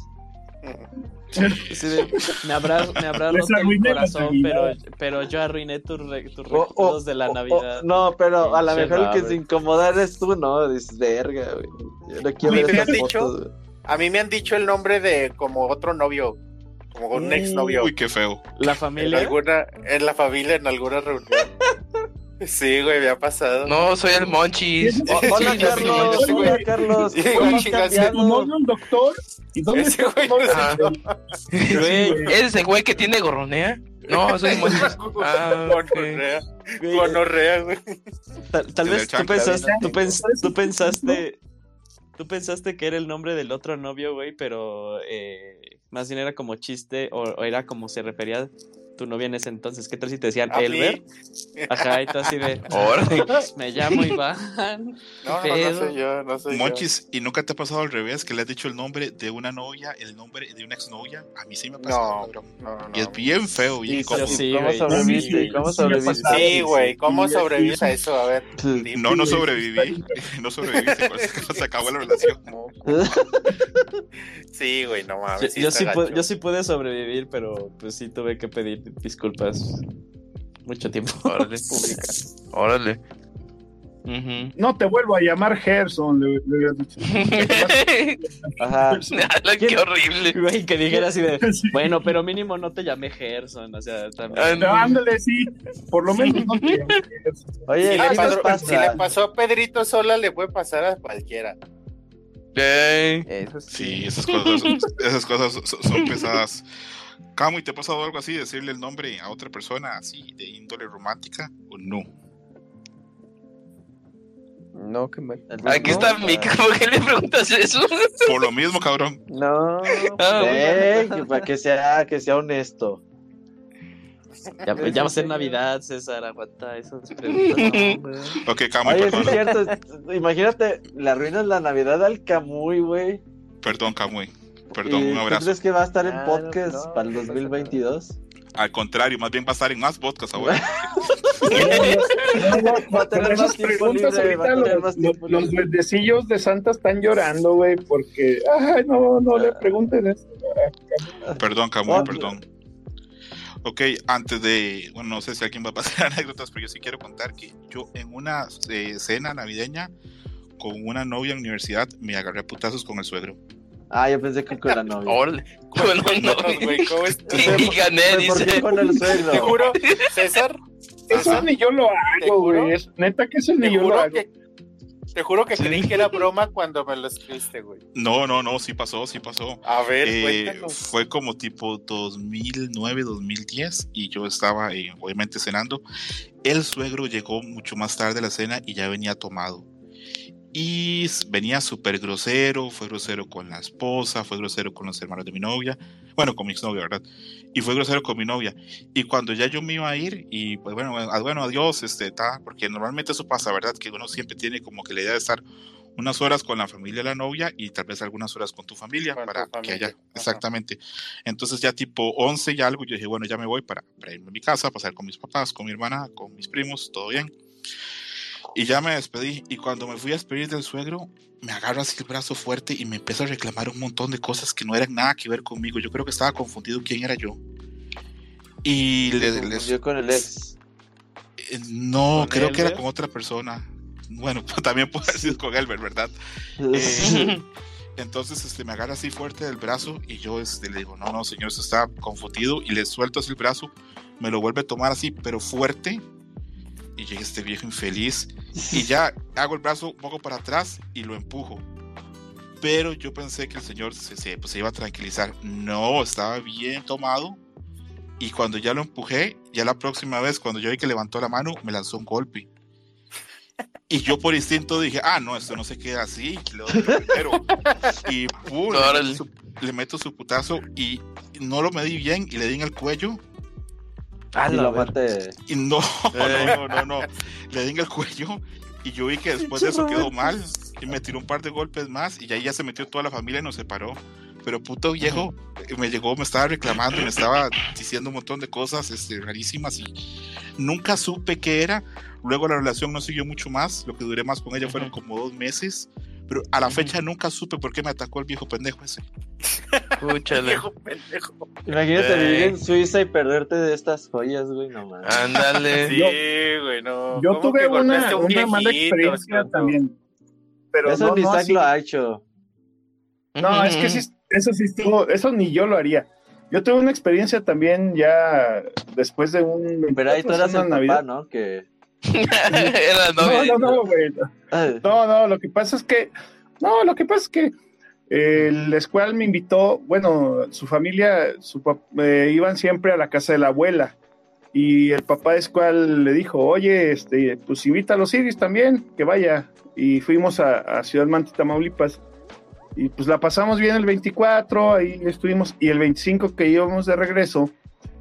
sí, [laughs] Sí, de, me habrá, me habrá roto el corazón, pero, pero yo arruiné tus re- de la Navidad. no, pero a lo mejor el que se incomoda eres tú, ¿no? Dices, verga, güey. Yo no quiero ¿A mí ver me han dicho? fotos. A mí me han dicho el nombre de como otro novio, como un sí. exnovio. Uy, qué feo. La En familia. alguna, en la familia, en alguna reunión. [laughs] Sí, güey, me ha pasado. No, soy el Monchis. Hola, Carlos. sí. Hola, Carlos. Sí, ¿Cómo güey, has chingas, ¿Tu cambiado? novio el doctor? ¿Y dónde Ese está güey sabe. Güey, ¿Eres ese güey que tiene gorronea? No, soy el Monchis. [laughs] Ah, ok. Gonorrea, güey, gonorrea, güey. tal, vez tú pensaste, ¿no? tú, pens- tú pensaste, tú pensaste que era el nombre del otro novio, güey, pero eh, más bien era como chiste o, o era como se refería tu novia en ese entonces. ¿Qué tal si te decían A mí. Elber? Ajá, y tú así de, [laughs] [laughs] me llamo Iván. No, no, no soy yo, no soy Monchis, ¿y nunca te ha pasado al revés que le has dicho el nombre de una novia, el nombre de una exnovia? A mí sí me ha pasado, No, no, no. Y es bien feo, bien Sí, ¿Cómo güey. sobreviviste? Sí, ¿Cómo sí, me ha sobreviviste? güey, ¿cómo sí. a eso? A ver. No, no sobreviví. [laughs] No sobreviví. Se, se acabó la relación. Sí, güey, no mames. yo sí pude sobrevivir, pero pues sí tuve que pedir disculpas mucho tiempo. Órale. Órale. Ujú. No te vuelvo a llamar Gerson, le, le hubieras dicho. Ajá. [laughs] [laughs] Qué horrible. Güey, que dijera así de, [laughs] Sí. bueno, pero mínimo no te llamé Gerson, o sea, también. Ah, No, ándale, sí. Por lo menos no te llames Gerson. Oye, Si ¿qué le, pasó, pasa? si le pasó a Pedrito sola, le puede pasar a cualquiera. Eso sí. Sí, esas cosas, esas cosas son, son pesadas. Camu, ¿y te ha pasado algo así? Decirle el nombre a otra persona así de índole romántica o no? No, que me... Aquí está Mika, ¿por qué le preguntas eso? Por lo mismo, cabrón. No. Ah, Eh, que para que sea, que sea honesto. Ya, ya va a ser Navidad, César, aguanta esas preguntas. no. [laughs] Ok, Camu, Oye, sí es perdón. cierto. Imagínate, le arruinas la Navidad al Camuy, güey. Perdón, Camuy. Perdón, ¿Y un ¿Tú abrazo. crees que va a estar en Ah, no, podcast no, para el no pasa 2022? Al contrario, más bien va a estar en más podcasts ahora. [laughs] [laughs] Va a tener Con más esas tiempo preguntas libre, va a ahorita tener los, más los, tiempo los libre. duendecillos de Santa están llorando, güey, porque, ay, no, no le pregunten eso. Perdón, Camuy, No, perdón. Ok, antes de, bueno, no sé si alguien va a pasar [laughs] anécdotas, pero yo sí quiero contar que yo en una eh, cena navideña con una novia en la universidad me agarré a putazos con el suegro. Ah, yo pensé que con la novia. Órale. Bueno, no. Nosotros, güey, ¿cómo es? Y gané, Pues, ¿Por qué dice. con el [laughs] Te suegro? juro, César, Eso Ajá. ni yo lo ¿Te hago, güey. Neta que eso te ni yo lo juro hago. que, te juro que Sí. creí que era broma cuando me lo escribiste, güey. No, no, no, sí pasó, sí pasó. A ver, Eh, fue como tipo 2009, 2010 y yo estaba eh, obviamente cenando. El suegro llegó mucho más tarde a la cena y ya venía tomado. Y venía súper grosero, fue grosero con la esposa, fue grosero con los hermanos de mi novia, bueno, con mi exnovia, ¿verdad? Y fue grosero con mi novia. Y cuando ya yo me iba a ir, y pues bueno, a- bueno, adiós, este, ta, porque normalmente eso pasa, ¿verdad? Que uno siempre tiene como que la idea de estar unas horas con la familia de la novia y tal vez algunas horas con tu familia Con tu para que haya, ajá. exactamente. Entonces ya tipo 11 y algo, yo dije, bueno, ya me voy para, para irme a mi casa, pasar con mis papás, con mi hermana, con mis primos, todo bien. Y ya me despedí. Y cuando me fui a despedir del suegro, me agarra así el brazo fuerte y me empieza a reclamar un montón de cosas que no eran nada que ver conmigo. Yo creo que estaba confundido quién era yo. Y le, les- con el ex. eh, no, ¿Con creo que era con otra persona. Bueno, [laughs] también puede haber sido con Elber, ¿verdad? [laughs] Eh, entonces este, me agarra así fuerte del brazo y yo este, le digo, no, no, señor, usted está confundido y le suelto así el brazo, me lo vuelve a tomar así, pero fuerte. Y llega este viejo infeliz y [laughs] ya hago el brazo un poco para atrás y lo empujo. Pero yo pensé que el señor se, se, pues, se iba a tranquilizar. No, estaba bien tomado. Y cuando ya lo empujé, ya la próxima vez, cuando yo vi que levantó la mano, me lanzó un golpe. Y yo por instinto dije, ah, no, esto no se queda así. primero. Y pum, le, meto su, le meto su putazo y no lo medí bien y le di en el cuello. A Y la maté. Y no, [laughs] Eh. no, no, no, no. Le di en el cuello y yo vi que después de eso quedó mal y me tiró un par de golpes más y ahí ya se metió toda la familia y nos separó. Pero puto viejo eh, me llegó, me estaba reclamando y me estaba diciendo un montón de cosas este, rarísimas y nunca supe qué era. Luego la relación no siguió mucho más. Lo que duré más con ella fueron como dos meses. Pero a la fecha nunca supe por qué me atacó el viejo pendejo ese. [laughs] Escúchale. Viejo pendejo. Imagínate vivir en Suiza y perderte de estas joyas, güey, no mames. Ándale. [laughs] Sí, güey, no. Yo ¿Cómo tuve una, un mala experiencia también. Pero Eso no, lo ha hecho. No, es que sí, eso sí estuvo, eso ni yo lo haría. Yo tuve una experiencia también ya después de un... Pero ahí tú eras una el Navidad. papá, ¿no? Que... [laughs] Era No, novia. no, no, güey. Ay, No, no, lo que pasa es que, no, lo que pasa es que eh, la escuela me invitó, bueno, su familia, su eh, iban siempre a la casa de la abuela y el papá de escuela le dijo, oye, este, pues invita a los Iris también, que vaya. Y fuimos a, a Ciudad Mante, Tamaulipas. Y pues la pasamos bien el 24, ahí estuvimos, y el 25 que íbamos de regreso,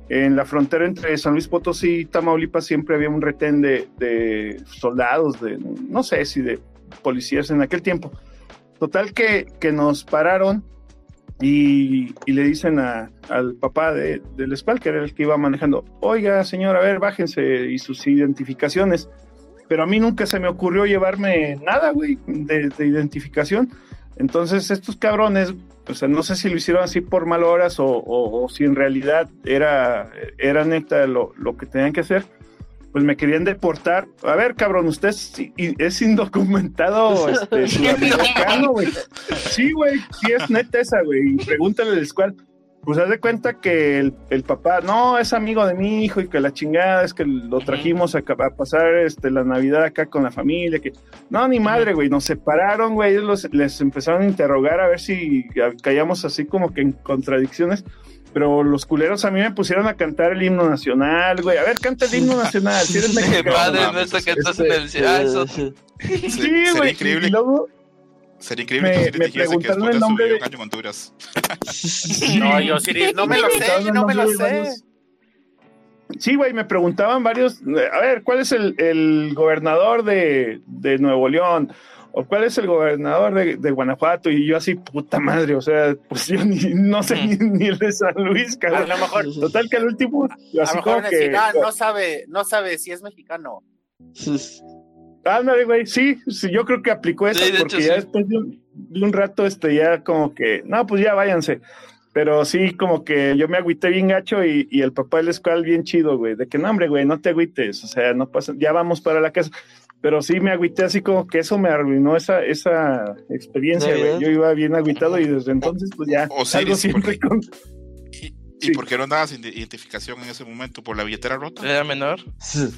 en la frontera entre San Luis Potosí y Tamaulipas siempre había un retén de, de soldados, de no sé si de policías en aquel tiempo. Total que, que nos pararon y, y le dicen a- al papá de, del escuela, que era el que iba manejando, oiga señor, a ver, bájense y sus identificaciones. Pero a mí nunca se me ocurrió llevarme nada, güey, de, de identificación. Entonces estos cabrones, o sea, no sé si lo hicieron así por mal horas o, o- o si en realidad era, era neta lo, lo que tenían que hacer, pues me querían deportar. A ver, cabrón, usted es, es indocumentado [laughs] este, sudamericano, güey. Sí, güey, sí es neta esa, güey. Pregúntale al escual. Pues haz de cuenta que el, el papá, no, es amigo de mi hijo y que la chingada es que lo trajimos a, pasar este, la Navidad acá con la familia. que No, ni madre, güey, nos separaron, güey. Ellos los- les empezaron a interrogar a ver si caíamos así como que en contradicciones. Pero los culeros a mí me pusieron a cantar el himno nacional, güey. A ver, canta el himno nacional, si eres mexicano. Padre mames, nuestro que estás este, en el. Ah, eso. eh, Sí, güey. increíble, Y luego, sería increíble me- que me dijese que preguntaron después el nombre de- un año en Honduras. [laughs] No, yo Siri, [laughs] no me lo sé, no me lo sé. Sí, güey, me preguntaban varios, a ver, ¿cuál es el, el gobernador de, de Nuevo León? ¿O cuál es el gobernador de, de Guanajuato? Y yo así, puta madre, o sea, pues yo ni, no sé ni, ni el de San Luis, A cabrón. lo mejor, Total que al último, a así lo como mejor que... decir, ah, no sabe, no sabe si es mexicano. [laughs] Ándale, güey, sí, sí, yo creo que aplicó eso, Sí, de porque hecho, ya sí. después de un, de un rato, este, ya como que, no, pues ya váyanse. Pero sí, como que yo me agüité bien gacho y, y el papá del escual bien chido, güey, de que no, hombre, güey, no te agüites, o sea, no pasa, ya vamos para la casa. Pero sí me agüité así como que eso me arruinó esa, esa experiencia, güey. Yo iba bien agüitado y desde entonces, pues ya, O- o salgo siempre porque- con... ¿Y, Sí. ¿Y por qué no andabas sin identificación en ese momento? ¿Por la billetera rota? Era menor. Sí,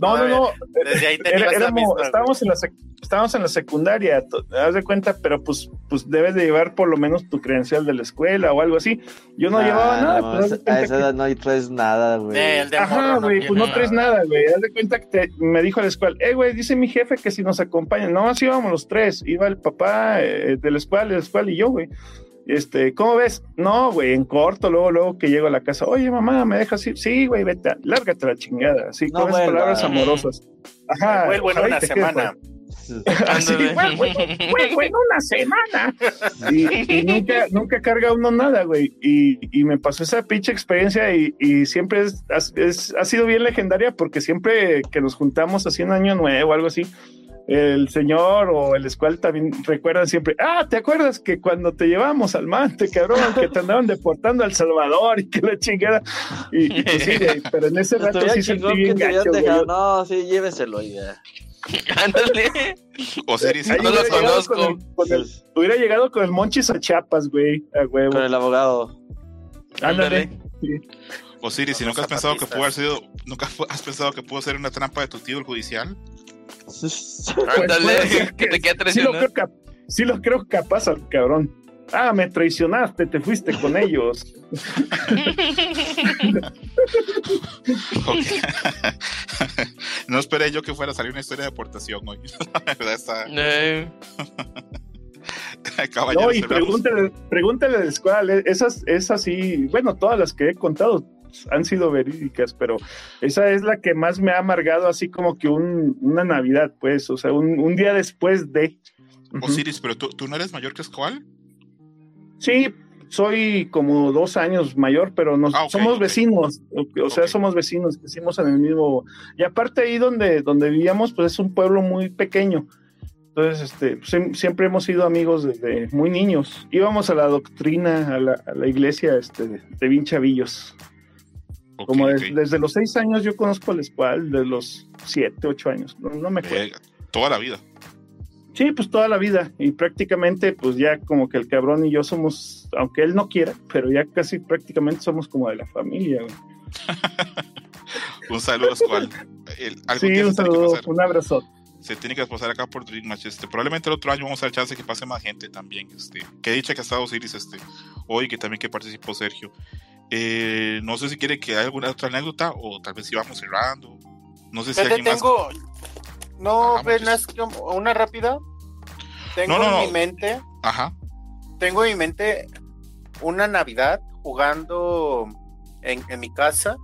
No, no, no, Desde ahí Era- éramos- estábamos, en la sec- estábamos en la secundaria, te das de cuenta, pero pues, pues debes de llevar por lo menos tu credencial de la escuela o algo así. Yo no llevaba nada. no, de a esa edad no traes nada, güey. Ajá, güey, pues no traes nada, güey. Haz de cuenta que te- me dijo la escuela, eh, güey, dice mi jefe que si nos acompañan. No, así íbamos los tres. Iba el papá eh, de la escuela, de la escuela y yo, güey. Este, ¿cómo ves? No, güey, en corto, luego, luego que llego a la casa, oye, mamá, ¿me dejas ir? Sí, güey, vete, lárgate a la chingada. Así, No con esas palabras amorosas. Ajá. Vuelvo en una semana. güey. [laughs] Así, güey, güey, güey, en una semana. Y, y nunca, nunca carga uno nada, güey. Y, y me pasó esa pinche experiencia y, y siempre es, es- ha sido bien legendaria porque siempre que nos juntamos así un año nuevo o algo así, el señor o el escual también recuerdan siempre, ah, ¿te acuerdas que cuando te llevamos al mante, cabrón, que te andaban deportando a El Salvador y que la chingada? Y, y pues sí, pero en ese rato sí sentí bien gacho. No, sí, lléveselo ya. [laughs] Ándale. Osiris, Ahí No hubiera los conozco. con el- con el- hubiera llegado con el Monchis a Chiapas, güey, a huevo. Con el abogado. Ándale. Osiris, si nunca has pensado que pudo haber sido, nunca has pensado que pudo ser una trampa de tu tío el judicial. Pues Ándale, [laughs] que te queda sí lo, traicionado. creo cap- sí lo creo capaz al cabrón. Ah, me traicionaste, te fuiste con ellos. [laughs] [laughs] No esperé yo que fuera a salir una historia de deportación hoy. La verdad está. Eh, No, y pregúntale, pregúntale de escuela, esas, esas sí, bueno, todas las que he contado han sido verídicas, pero esa es la que más me ha amargado así como que un, una Navidad, pues, o sea, un, un día después de. Osiris, pero tú, tú no eres mayor que Escobar. Sí, soy como dos años mayor, pero nos, Ah, ok, somos ok. vecinos, o, o sea, Ok. somos vecinos, crecimos en el mismo. Y aparte ahí donde, donde vivíamos, pues es un pueblo muy pequeño. Entonces, este, siem- siempre hemos sido amigos desde muy niños. Íbamos a la doctrina, a la, a la iglesia este, de, de Como desde los seis años yo conozco al escual, de los siete, ocho años, no, no me acuerdo. Eh, toda la vida. Sí, pues toda la vida. Y prácticamente, pues ya como que el cabrón y yo somos, aunque él no quiera, pero ya casi prácticamente somos como de la familia. güey. [laughs] Un saludo. El- algún Sí, un saludo, un abrazo. se tiene que pasar acá por Dream Match. Este, probablemente el otro año vamos a dar chance que pase más gente también. Este, que dicha que ha estado Osiris este, hoy, que también que participó Sergio. Eh, no sé si quiere que haya alguna otra anécdota o tal vez si vamos cerrando. No sé si alguien más. tengo. No, Ajá, Bernas, como una rápida. Tengo No, no, en no. mi mente. Ajá. Tengo en mi mente una Navidad jugando en, en mi casa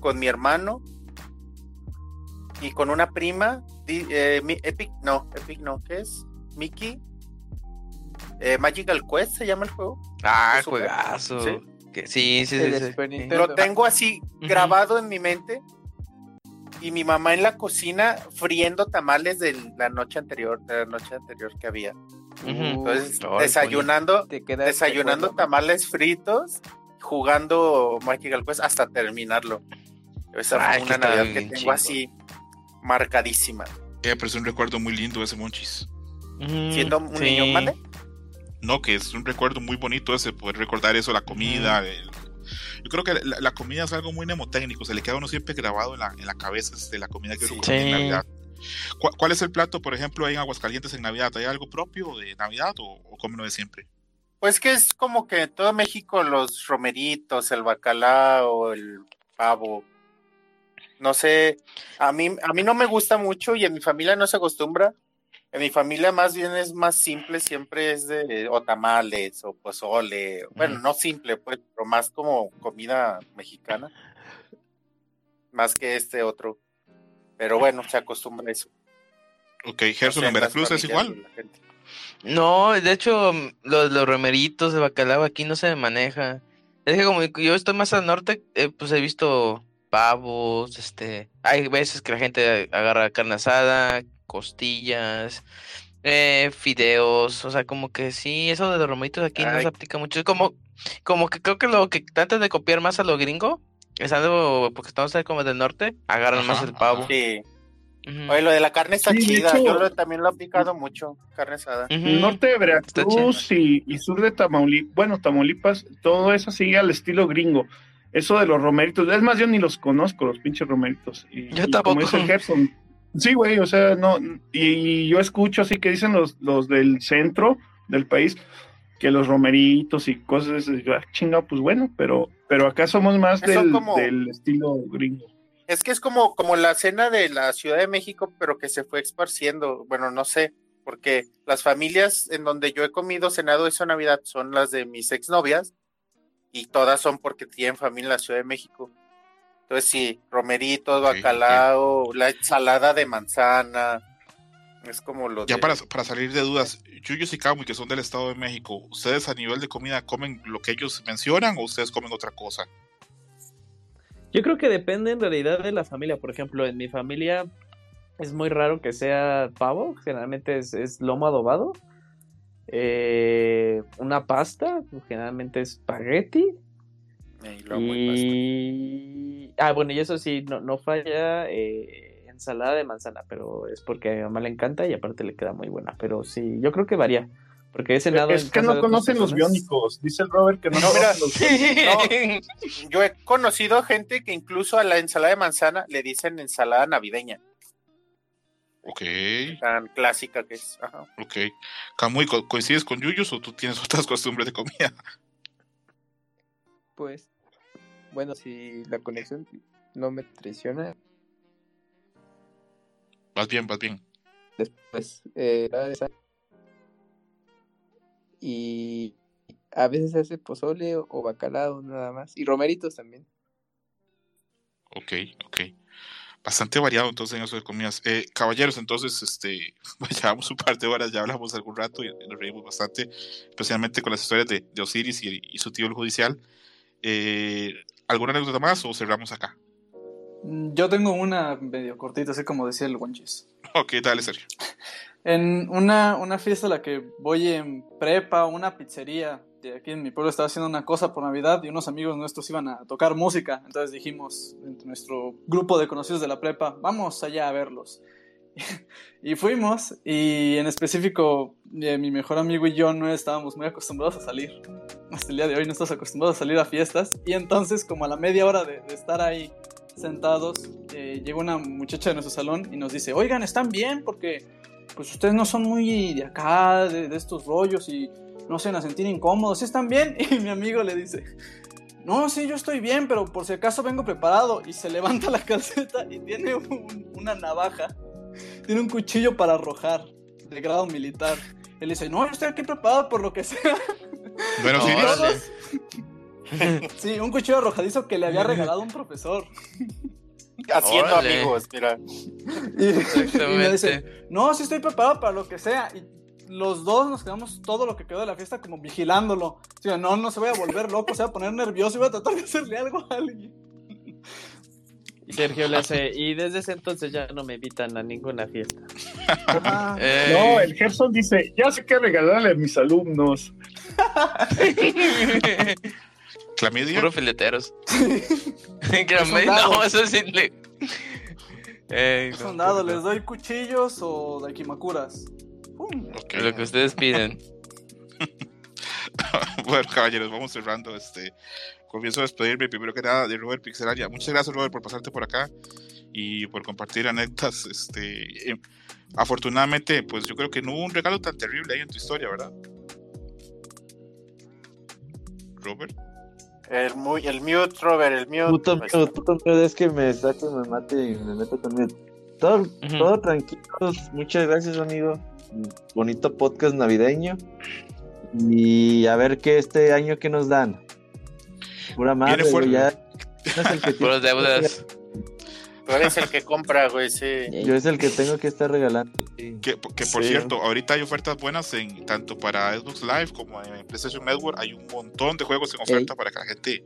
con mi hermano y con una prima. eh, mi- Epic, no, Epic no, ¿qué es? Mickey. Eh, Magical Quest se llama el juego. ah, juegazo. Sí. Que- Sí, sí, sí. sí. Lo tengo así grabado en mi mente. Y mi mamá en la cocina friendo tamales de la noche anterior, de la noche anterior que había. Ujú. Entonces, Ay, desayunando, Te desayunando recuerdo. tamales fritos, jugando Magical Quest hasta terminarlo. Esa Ay, fue que una Navidad que tengo chingón. así marcadísima. Eh, pero es un recuerdo muy lindo ese Monchis. Siendo un sí. niño, ¿mande? No, que es un recuerdo muy bonito ese, poder recordar eso, la comida. el- Yo creo que la, la comida es algo muy mnemotécnico, se le queda a uno siempre grabado en la, en la cabeza de la comida que Sí. uno come en. Navidad. ¿Cuál, cuál es el plato, por ejemplo, ahí en Aguascalientes en Navidad? ¿Hay algo propio de Navidad o, o comen lo de siempre? Pues que es como que en todo México los romeritos, el bacalao, el pavo. No sé, a mí, a mí no me gusta mucho y en mi familia no se acostumbra. En mi familia más bien es más simple, siempre es de o tamales o pozole. Bueno, no simple, pues, pero más como comida mexicana. Más que este otro. Pero bueno, se acostumbra a eso. Ok, No Gerson, sé, en Veracruz es igual. No, de hecho, mm, los, los romeritos de bacalao aquí no se maneja. Es que como yo estoy más al norte, eh, pues he visto pavos, este, hay veces que la gente agarra carne asada, costillas, eh, fideos, o sea, como que sí, eso de los romeritos aquí no se aplica mucho. Es como, como que creo que lo que tratan de copiar más a lo gringo, es algo, porque estamos ahí como del norte, agarran más el pavo. ajá. Sí. Oye, lo de la carne está Sí, chida. hecho- Yo lo- también lo he aplicado mucho, carne asada. norte de Veracruz y, y sur de Tamaulipas, bueno, Tamaulipas, todo eso sigue al estilo gringo. Eso de los romeritos, es más, yo ni los conozco, los pinches romeritos. Y, Yo y tampoco. Como dice el Gerson, sí, güey, o sea, no, y, yo escucho así que dicen los, los del centro del país que los romeritos y cosas, yo, ah, chinga, pues bueno, pero, pero acá somos más Eso del, como- del estilo gringo. Es que es como, como la cena de la Ciudad de México, pero que se fue esparciendo. Bueno, no sé, porque las familias en donde yo he comido, cenado esa Navidad son las de mis exnovias y todas son porque tienen familia en la Ciudad de México. Entonces sí, romeritos, bacalao, la ensalada de manzana, Es como lo Ya de- para, para salir de dudas, Yuyos y Kamui, que son del Estado de México, ¿ustedes a nivel de comida comen lo que ellos mencionan o ustedes comen otra cosa? Yo creo que depende en realidad de la familia. Por ejemplo, en mi familia es muy raro que sea pavo. Generalmente es, es lomo adobado. Eh, una pasta, generalmente es espagueti. y lomo y pasta. Ah, bueno, y eso sí, no, no falla eh, ensalada de manzana, pero es porque a mi mamá le encanta y aparte le queda muy buena. Pero sí, yo creo que varía. Porque he cenado Es en que no conocen los biónicos. Dice el Robert que no, No, mira, los [laughs] Yo he conocido gente que incluso a la ensalada de manzana le dicen ensalada navideña, Ok, tan clásica que es. Ajá. ok. ¿co- ¿coincides con Yuyos o tú tienes otras costumbres de comida? Pues, bueno, si la conexión no me traiciona, Vas bien, vas bien. después eh, y a veces hace pozole o, bacalao nada más y romeritos también. Ok, ok. Bastante variado entonces en eso de comidas. Eh, caballeros, entonces, este, [laughs] pues llevamos un par de horas, ya hablamos algún rato y, y nos reímos bastante, especialmente con las historias de, de Osiris y, y su tío el judicial. Eh, ¿Alguna anécdota más o cerramos acá? Mm, Yo tengo una medio cortita, así como decía el Wanchis. Ok, dale, Sergio. [laughs] En una, una fiesta a la que voy en prepa, una pizzería de aquí en mi pueblo estaba haciendo una cosa por Navidad y unos amigos nuestros iban a tocar música. Entonces dijimos, entre nuestro grupo de conocidos de la prepa, vamos allá a verlos. [laughs] y fuimos y en específico eh, mi mejor amigo y yo no estábamos muy acostumbrados a salir. Hasta el día de hoy no estamos acostumbrados a salir a fiestas. Y entonces como a la media hora de, de estar ahí sentados, eh, una muchacha de nuestro salón y nos dice, oigan, ¿están bien? Porque pues ustedes no son muy de acá, de, de estos rollos y no se van a sentir incómodos, ¿sí están bien? [laughs] Y mi amigo le dice, no, sí, yo estoy bien, pero por si acaso vengo preparado. Y se levanta la [laughs] calceta y tiene un- una navaja, tiene un cuchillo para arrojar de grado militar. Él dice, no, yo estoy aquí preparado por lo que sea. [laughs] Bueno, órale. [laughs] Sí, un cuchillo arrojadizo que le había regalado un profesor. Haciendo Órale. amigos, mira. Y, y me dice, Exactamente. no, sí estoy preparado para lo que sea. Y los dos nos quedamos todo lo que quedó de la fiesta como vigilándolo. O sea, no, no se vaya a volver loco, se va a poner nervioso y va a tratar de hacerle algo a alguien. Y Sergio le hace, y desde ese entonces ya no me invitan a ninguna fiesta. Ah, [laughs] Eh, No, el Gerson dice, ya sé qué regalarle a mis alumnos. Clamidia. Puro fileteros. [laughs] [laughs] Dado. no, eso sí le. Ey, no, ¿les doy cuchillos o dakimakuras? ¡Pum! Ok. Lo que ustedes piden. [laughs] bueno, caballeros, vamos cerrando. Este, comienzo a despedirme primero que nada de Robert Pixelaria. Muchas gracias, Robert, por pasarte por acá y por compartir anécdotas. Este, eh, afortunadamente, pues yo creo que no hubo un regalo tan terrible ahí en tu historia, ¿verdad? Robert. El, muy, el mute, Robert, el mute. Puto pues, miedo, puto miedo, es que me saco, me mate y me meto con miedo. Todo, Ujú. todo tranquilos, muchas gracias amigo. Bonito podcast navideño. Y a ver qué este año que nos dan. Pura madre, ya. no es el que [laughs] Puras tiene- deudas. Tú eres el que compra, güey, sí. Yo es el que tengo que estar regalando. Que, que por Sí. cierto, ahorita hay ofertas buenas en tanto para Xbox Live como en PlayStation Network. Hay un montón de juegos en oferta para que la gente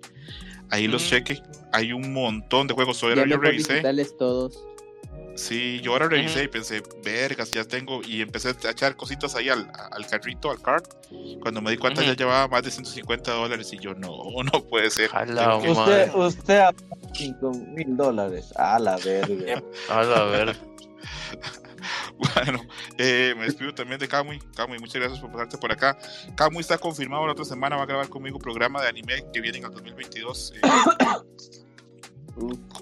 ahí los Mm. cheque. Hay un montón de juegos. Ya ahora yo revisé. todos. Sí, yo ahora revisé y pensé, vergas, ya tengo. Y empecé a echar cositas ahí al, al carrito, al cart. Cuando me di cuenta ya llevaba más de 150 dólares. Y yo, no, [laughs] no puede ser. Jala, Tengo que-. Usted, usted a 5 mil dólares. A la verga. [laughs] A la ver. [laughs] Bueno, eh, me despido también de Kamui. Kamui, muchas gracias por pasarte por acá. Kamui está confirmado la otra semana, va a grabar conmigo un programa de anime que viene en el 2022. eh, [coughs] [coughs]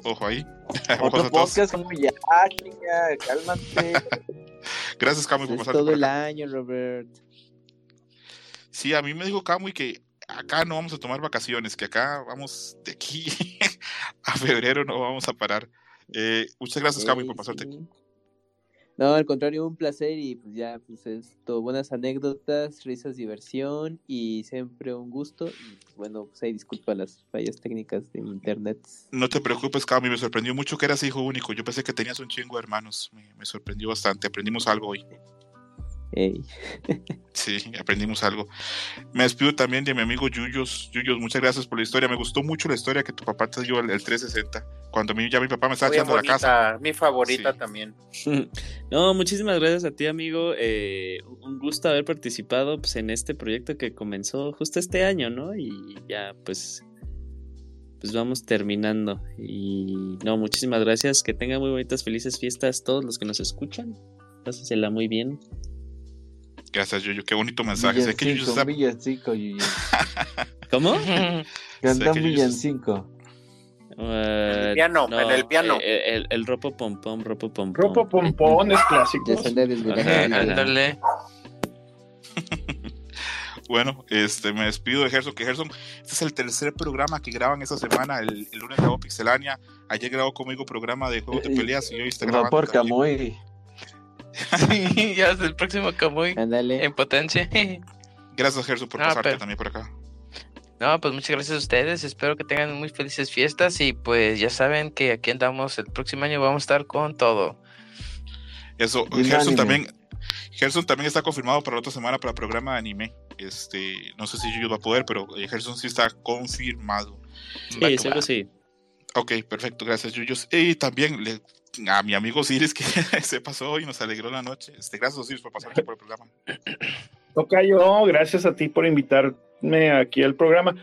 ojo ahí. [laughs] Otro podcast como ya, cálmate. [laughs] Gracias, Kamui, por Es pasarte todo el año, Robert. Sí, a mí me dijo Kamui que acá no vamos a tomar vacaciones, que acá vamos de aquí [laughs] a febrero no vamos a parar. Eh, muchas gracias, Kamui, por pasarte. No, al contrario, un placer y pues ya, pues esto, buenas anécdotas, risas, diversión y siempre un gusto. Y pues, bueno, pues ahí disculpa las fallas técnicas de internet. No te preocupes, Cami, me sorprendió mucho que eras hijo único. Yo pensé que tenías un chingo de hermanos. Me, me sorprendió bastante. Aprendimos algo hoy. [laughs] Sí, aprendimos algo. Me despido también de mi amigo Yuyos. Yuyos, muchas gracias por la historia. Me gustó mucho la historia que tu papá te dio el, el 360. Cuando ya mi papá me estaba Muy echando a la casa. Mi favorita Sí. también. [laughs] No, muchísimas gracias a ti, amigo. Eh, un gusto haber participado pues, en este proyecto que comenzó justo este año, ¿no? Y ya, pues, pues vamos terminando. Y no, muchísimas gracias. Que tengan muy bonitas, felices fiestas todos los que nos escuchan. Pásensela muy bien. Gracias, Yuyo. Qué bonito mensaje. Sé que Villancico, está... villancico, Yuyo. [laughs] ¿Cómo? [laughs] Canta un villancico. Eh, piano, en el piano. eh, El, el, ropo pom pom, ropo pom pom. Ropo desvelando. Ajá, Miguel. [laughs] Ándale. Bueno, este, me despido de Gerson, que Gerson, este es el tercer programa que graban esta semana. El, el lunes grabó Pixelania, ayer grabó conmigo programa de juegos de Eh, peleas y hoy está Va grabando. por también. Camuy. [laughs] Sí, ya es el próximo Camuy Ándale. en potencia. [laughs] Gracias, Gerson, por Ah, pasarte pero- también por acá. No, pues muchas gracias a ustedes. Espero que tengan muy felices fiestas y pues ya saben que aquí andamos el próximo año vamos a estar con todo. Eso, Gerson también, Gerson también está confirmado para la otra semana para el programa de anime. Este, no sé si Yuyo va a poder, pero eh, Gerson sí está confirmado. Sí, seguro sí. Ok, perfecto, gracias, Yuyos. Y también le- a mi amigo Osiris que [laughs] se pasó y nos alegró la noche. Este, gracias, Osiris, por pasar por el programa. Tocayo, gracias a ti por invitarme aquí al programa.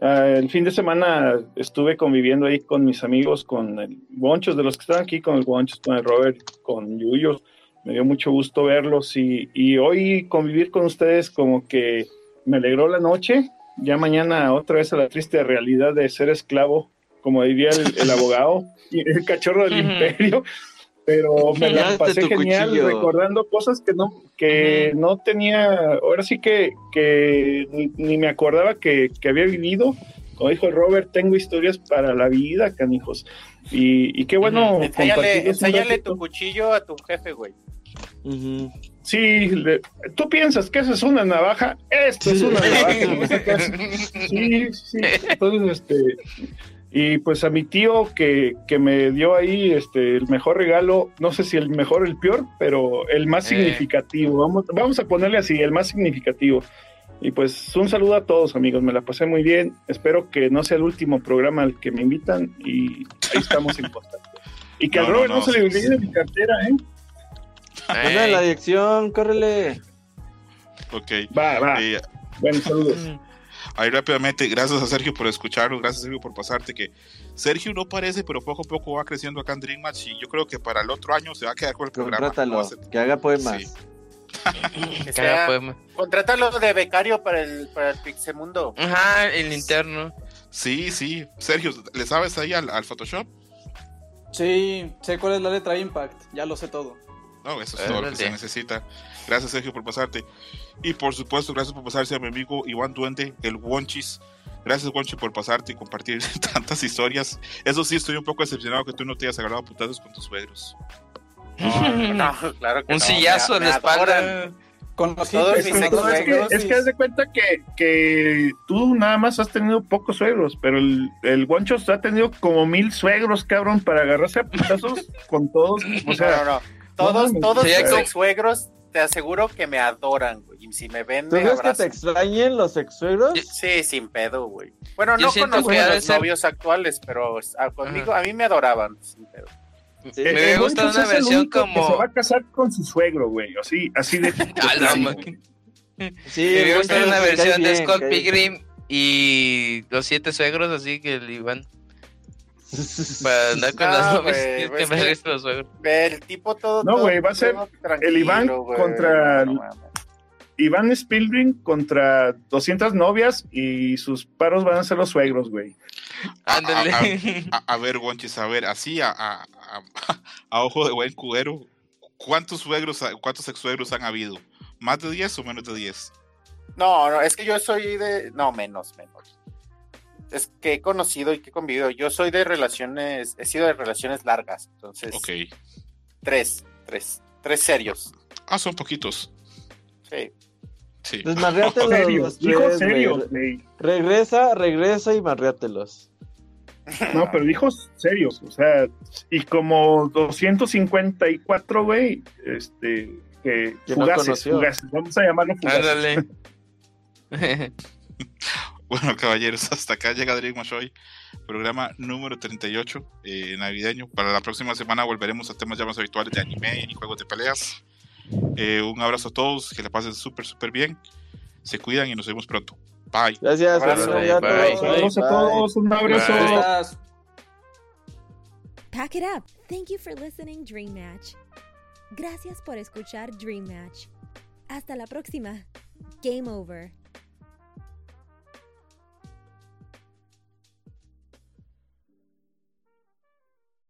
Ah, el fin de semana estuve conviviendo ahí con mis amigos, con el Bonchos, de los que están aquí, con el Bonchos, con el Robert, con Yuyos. Me dio mucho gusto verlos y, y hoy convivir con ustedes como que me alegró la noche. Ya mañana otra vez a la triste realidad de ser esclavo, como diría el, el [laughs] abogado, y el cachorro del imperio. Pero me la pasé genial cuchillo. recordando cosas que no, que no tenía, ahora sí que, que ni, ni me acordaba que, que había vivido. Como dijo Robert, tengo historias para la vida, canijos. Y, y qué bueno. Un enséñale ratito. tu cuchillo a tu jefe, güey. Sí, le- tú piensas que eso es una navaja, esto es una navaja. [laughs] Sí, sí. Entonces, este, y pues a mi tío que, que me dio ahí este el mejor regalo, no sé si el mejor o el peor, pero el más Eh. significativo. Vamos, vamos a ponerle así, el más significativo. Y pues un saludo a todos, amigos. Me la pasé muy bien. Espero que no sea el último programa al que me invitan y ahí estamos en contacto. Y que No, al Robert no, no, se le sí, olvide mi cartera, ¿eh? Anda en la dirección, córrele. Ok. Va, va. Eh, Bueno, saludos. Ahí rápidamente, gracias a Sergio por escucharnos, gracias Sergio por pasarte, que Sergio no parece, pero poco a poco va creciendo acá en Dream Match y yo creo que para el otro año se va a quedar con el programa. Contrátalo, que haga poemas. Sí. [laughs] Que. Contrátalo de becario para el, para el Pixemundo. Ajá, el interno. Sí, sí. Sergio, ¿le sabes ahí al, al Photoshop? Sí, sé cuál es la letra Impact, ya lo sé todo. No, eso es todo lo que se necesita. Gracias, Sergio, por pasarte. Y por supuesto, gracias por pasarse a mi amigo Iván Duende, el Wonchis. Gracias, Wonchis, por pasarte y compartir [laughs] tantas historias. Eso sí, estoy un poco decepcionado que tú no te hayas agarrado a putazos con tus suegros. [laughs] [laughs] No, claro que Un no, sillazo me- en me la espalda. Con los Todos mis con es, que, es que haz de cuenta que, que tú nada más has tenido pocos suegros, pero el, el Guanchos ha tenido como mil suegros, cabrón, para agarrarse a putazos con todos. O No, sea, no, no. Todos, mames. todos mis ex suegros, te aseguro que me adoran, güey. Y si me ven, ¿Tú me crees que te extrañen los ex-suegros? Yo- Sí, sin pedo, güey. Bueno, Yo no conozco a los ser- novios actuales, pero ah, conmigo, a mí me adoraban, sin pedo. Sí. Me gustado Guanchos una versión que como- se va a casar con su suegro, güey. Así, así de. [laughs] Sí, Me gustado una versión de Scott Pilgrim y los siete suegros, así que el Iván. Para andar con No, las novias, güey, tienes pues que que- los. El tipo todo. No, güey, va a ser el Iván contra No. Iván Spielberg contra 200 novias y sus paros van a ser los suegros, güey. [laughs] A, a- Ándale. a- a- a ver, Wonchis, a ver, así a, a- a- [laughs] a ojo de buen cubero, ¿cuántos suegros, cuántos ex suegros han habido? ¿Más de 10 o menos de 10? No, no, es que yo soy de. No, menos, menos. Es que he conocido y que he convivido. Yo soy de relaciones. He sido de relaciones largas. Entonces, Ok. tres, tres. tres serios. Ah, son poquitos. Sí. Sí. Desmarreátelos [laughs] Serios, dijo serios, güey. Regresa, regresa y marreátelos. [laughs] No, pero dijo serios, o sea, y como 254, güey, este, que Que no fugaces, fugaces, vamos a llamarlo fugaces. Ándale. [laughs] Bueno, [laughs] caballeros, hasta acá llega Drake Mashoy, programa número 38, eh, navideño. Para la próxima semana volveremos a temas ya más habituales de anime y juegos de peleas. Eh, un abrazo a todos, que la pasen súper, súper bien. Se cuidan y nos vemos pronto. Bye. Gracias, bye. todos. Saludos a Bye. todos, un abrazo. Bye. Pack it up. Thank you for listening, Dream Match. Gracias por escuchar Dream Match. Hasta la próxima. Game over.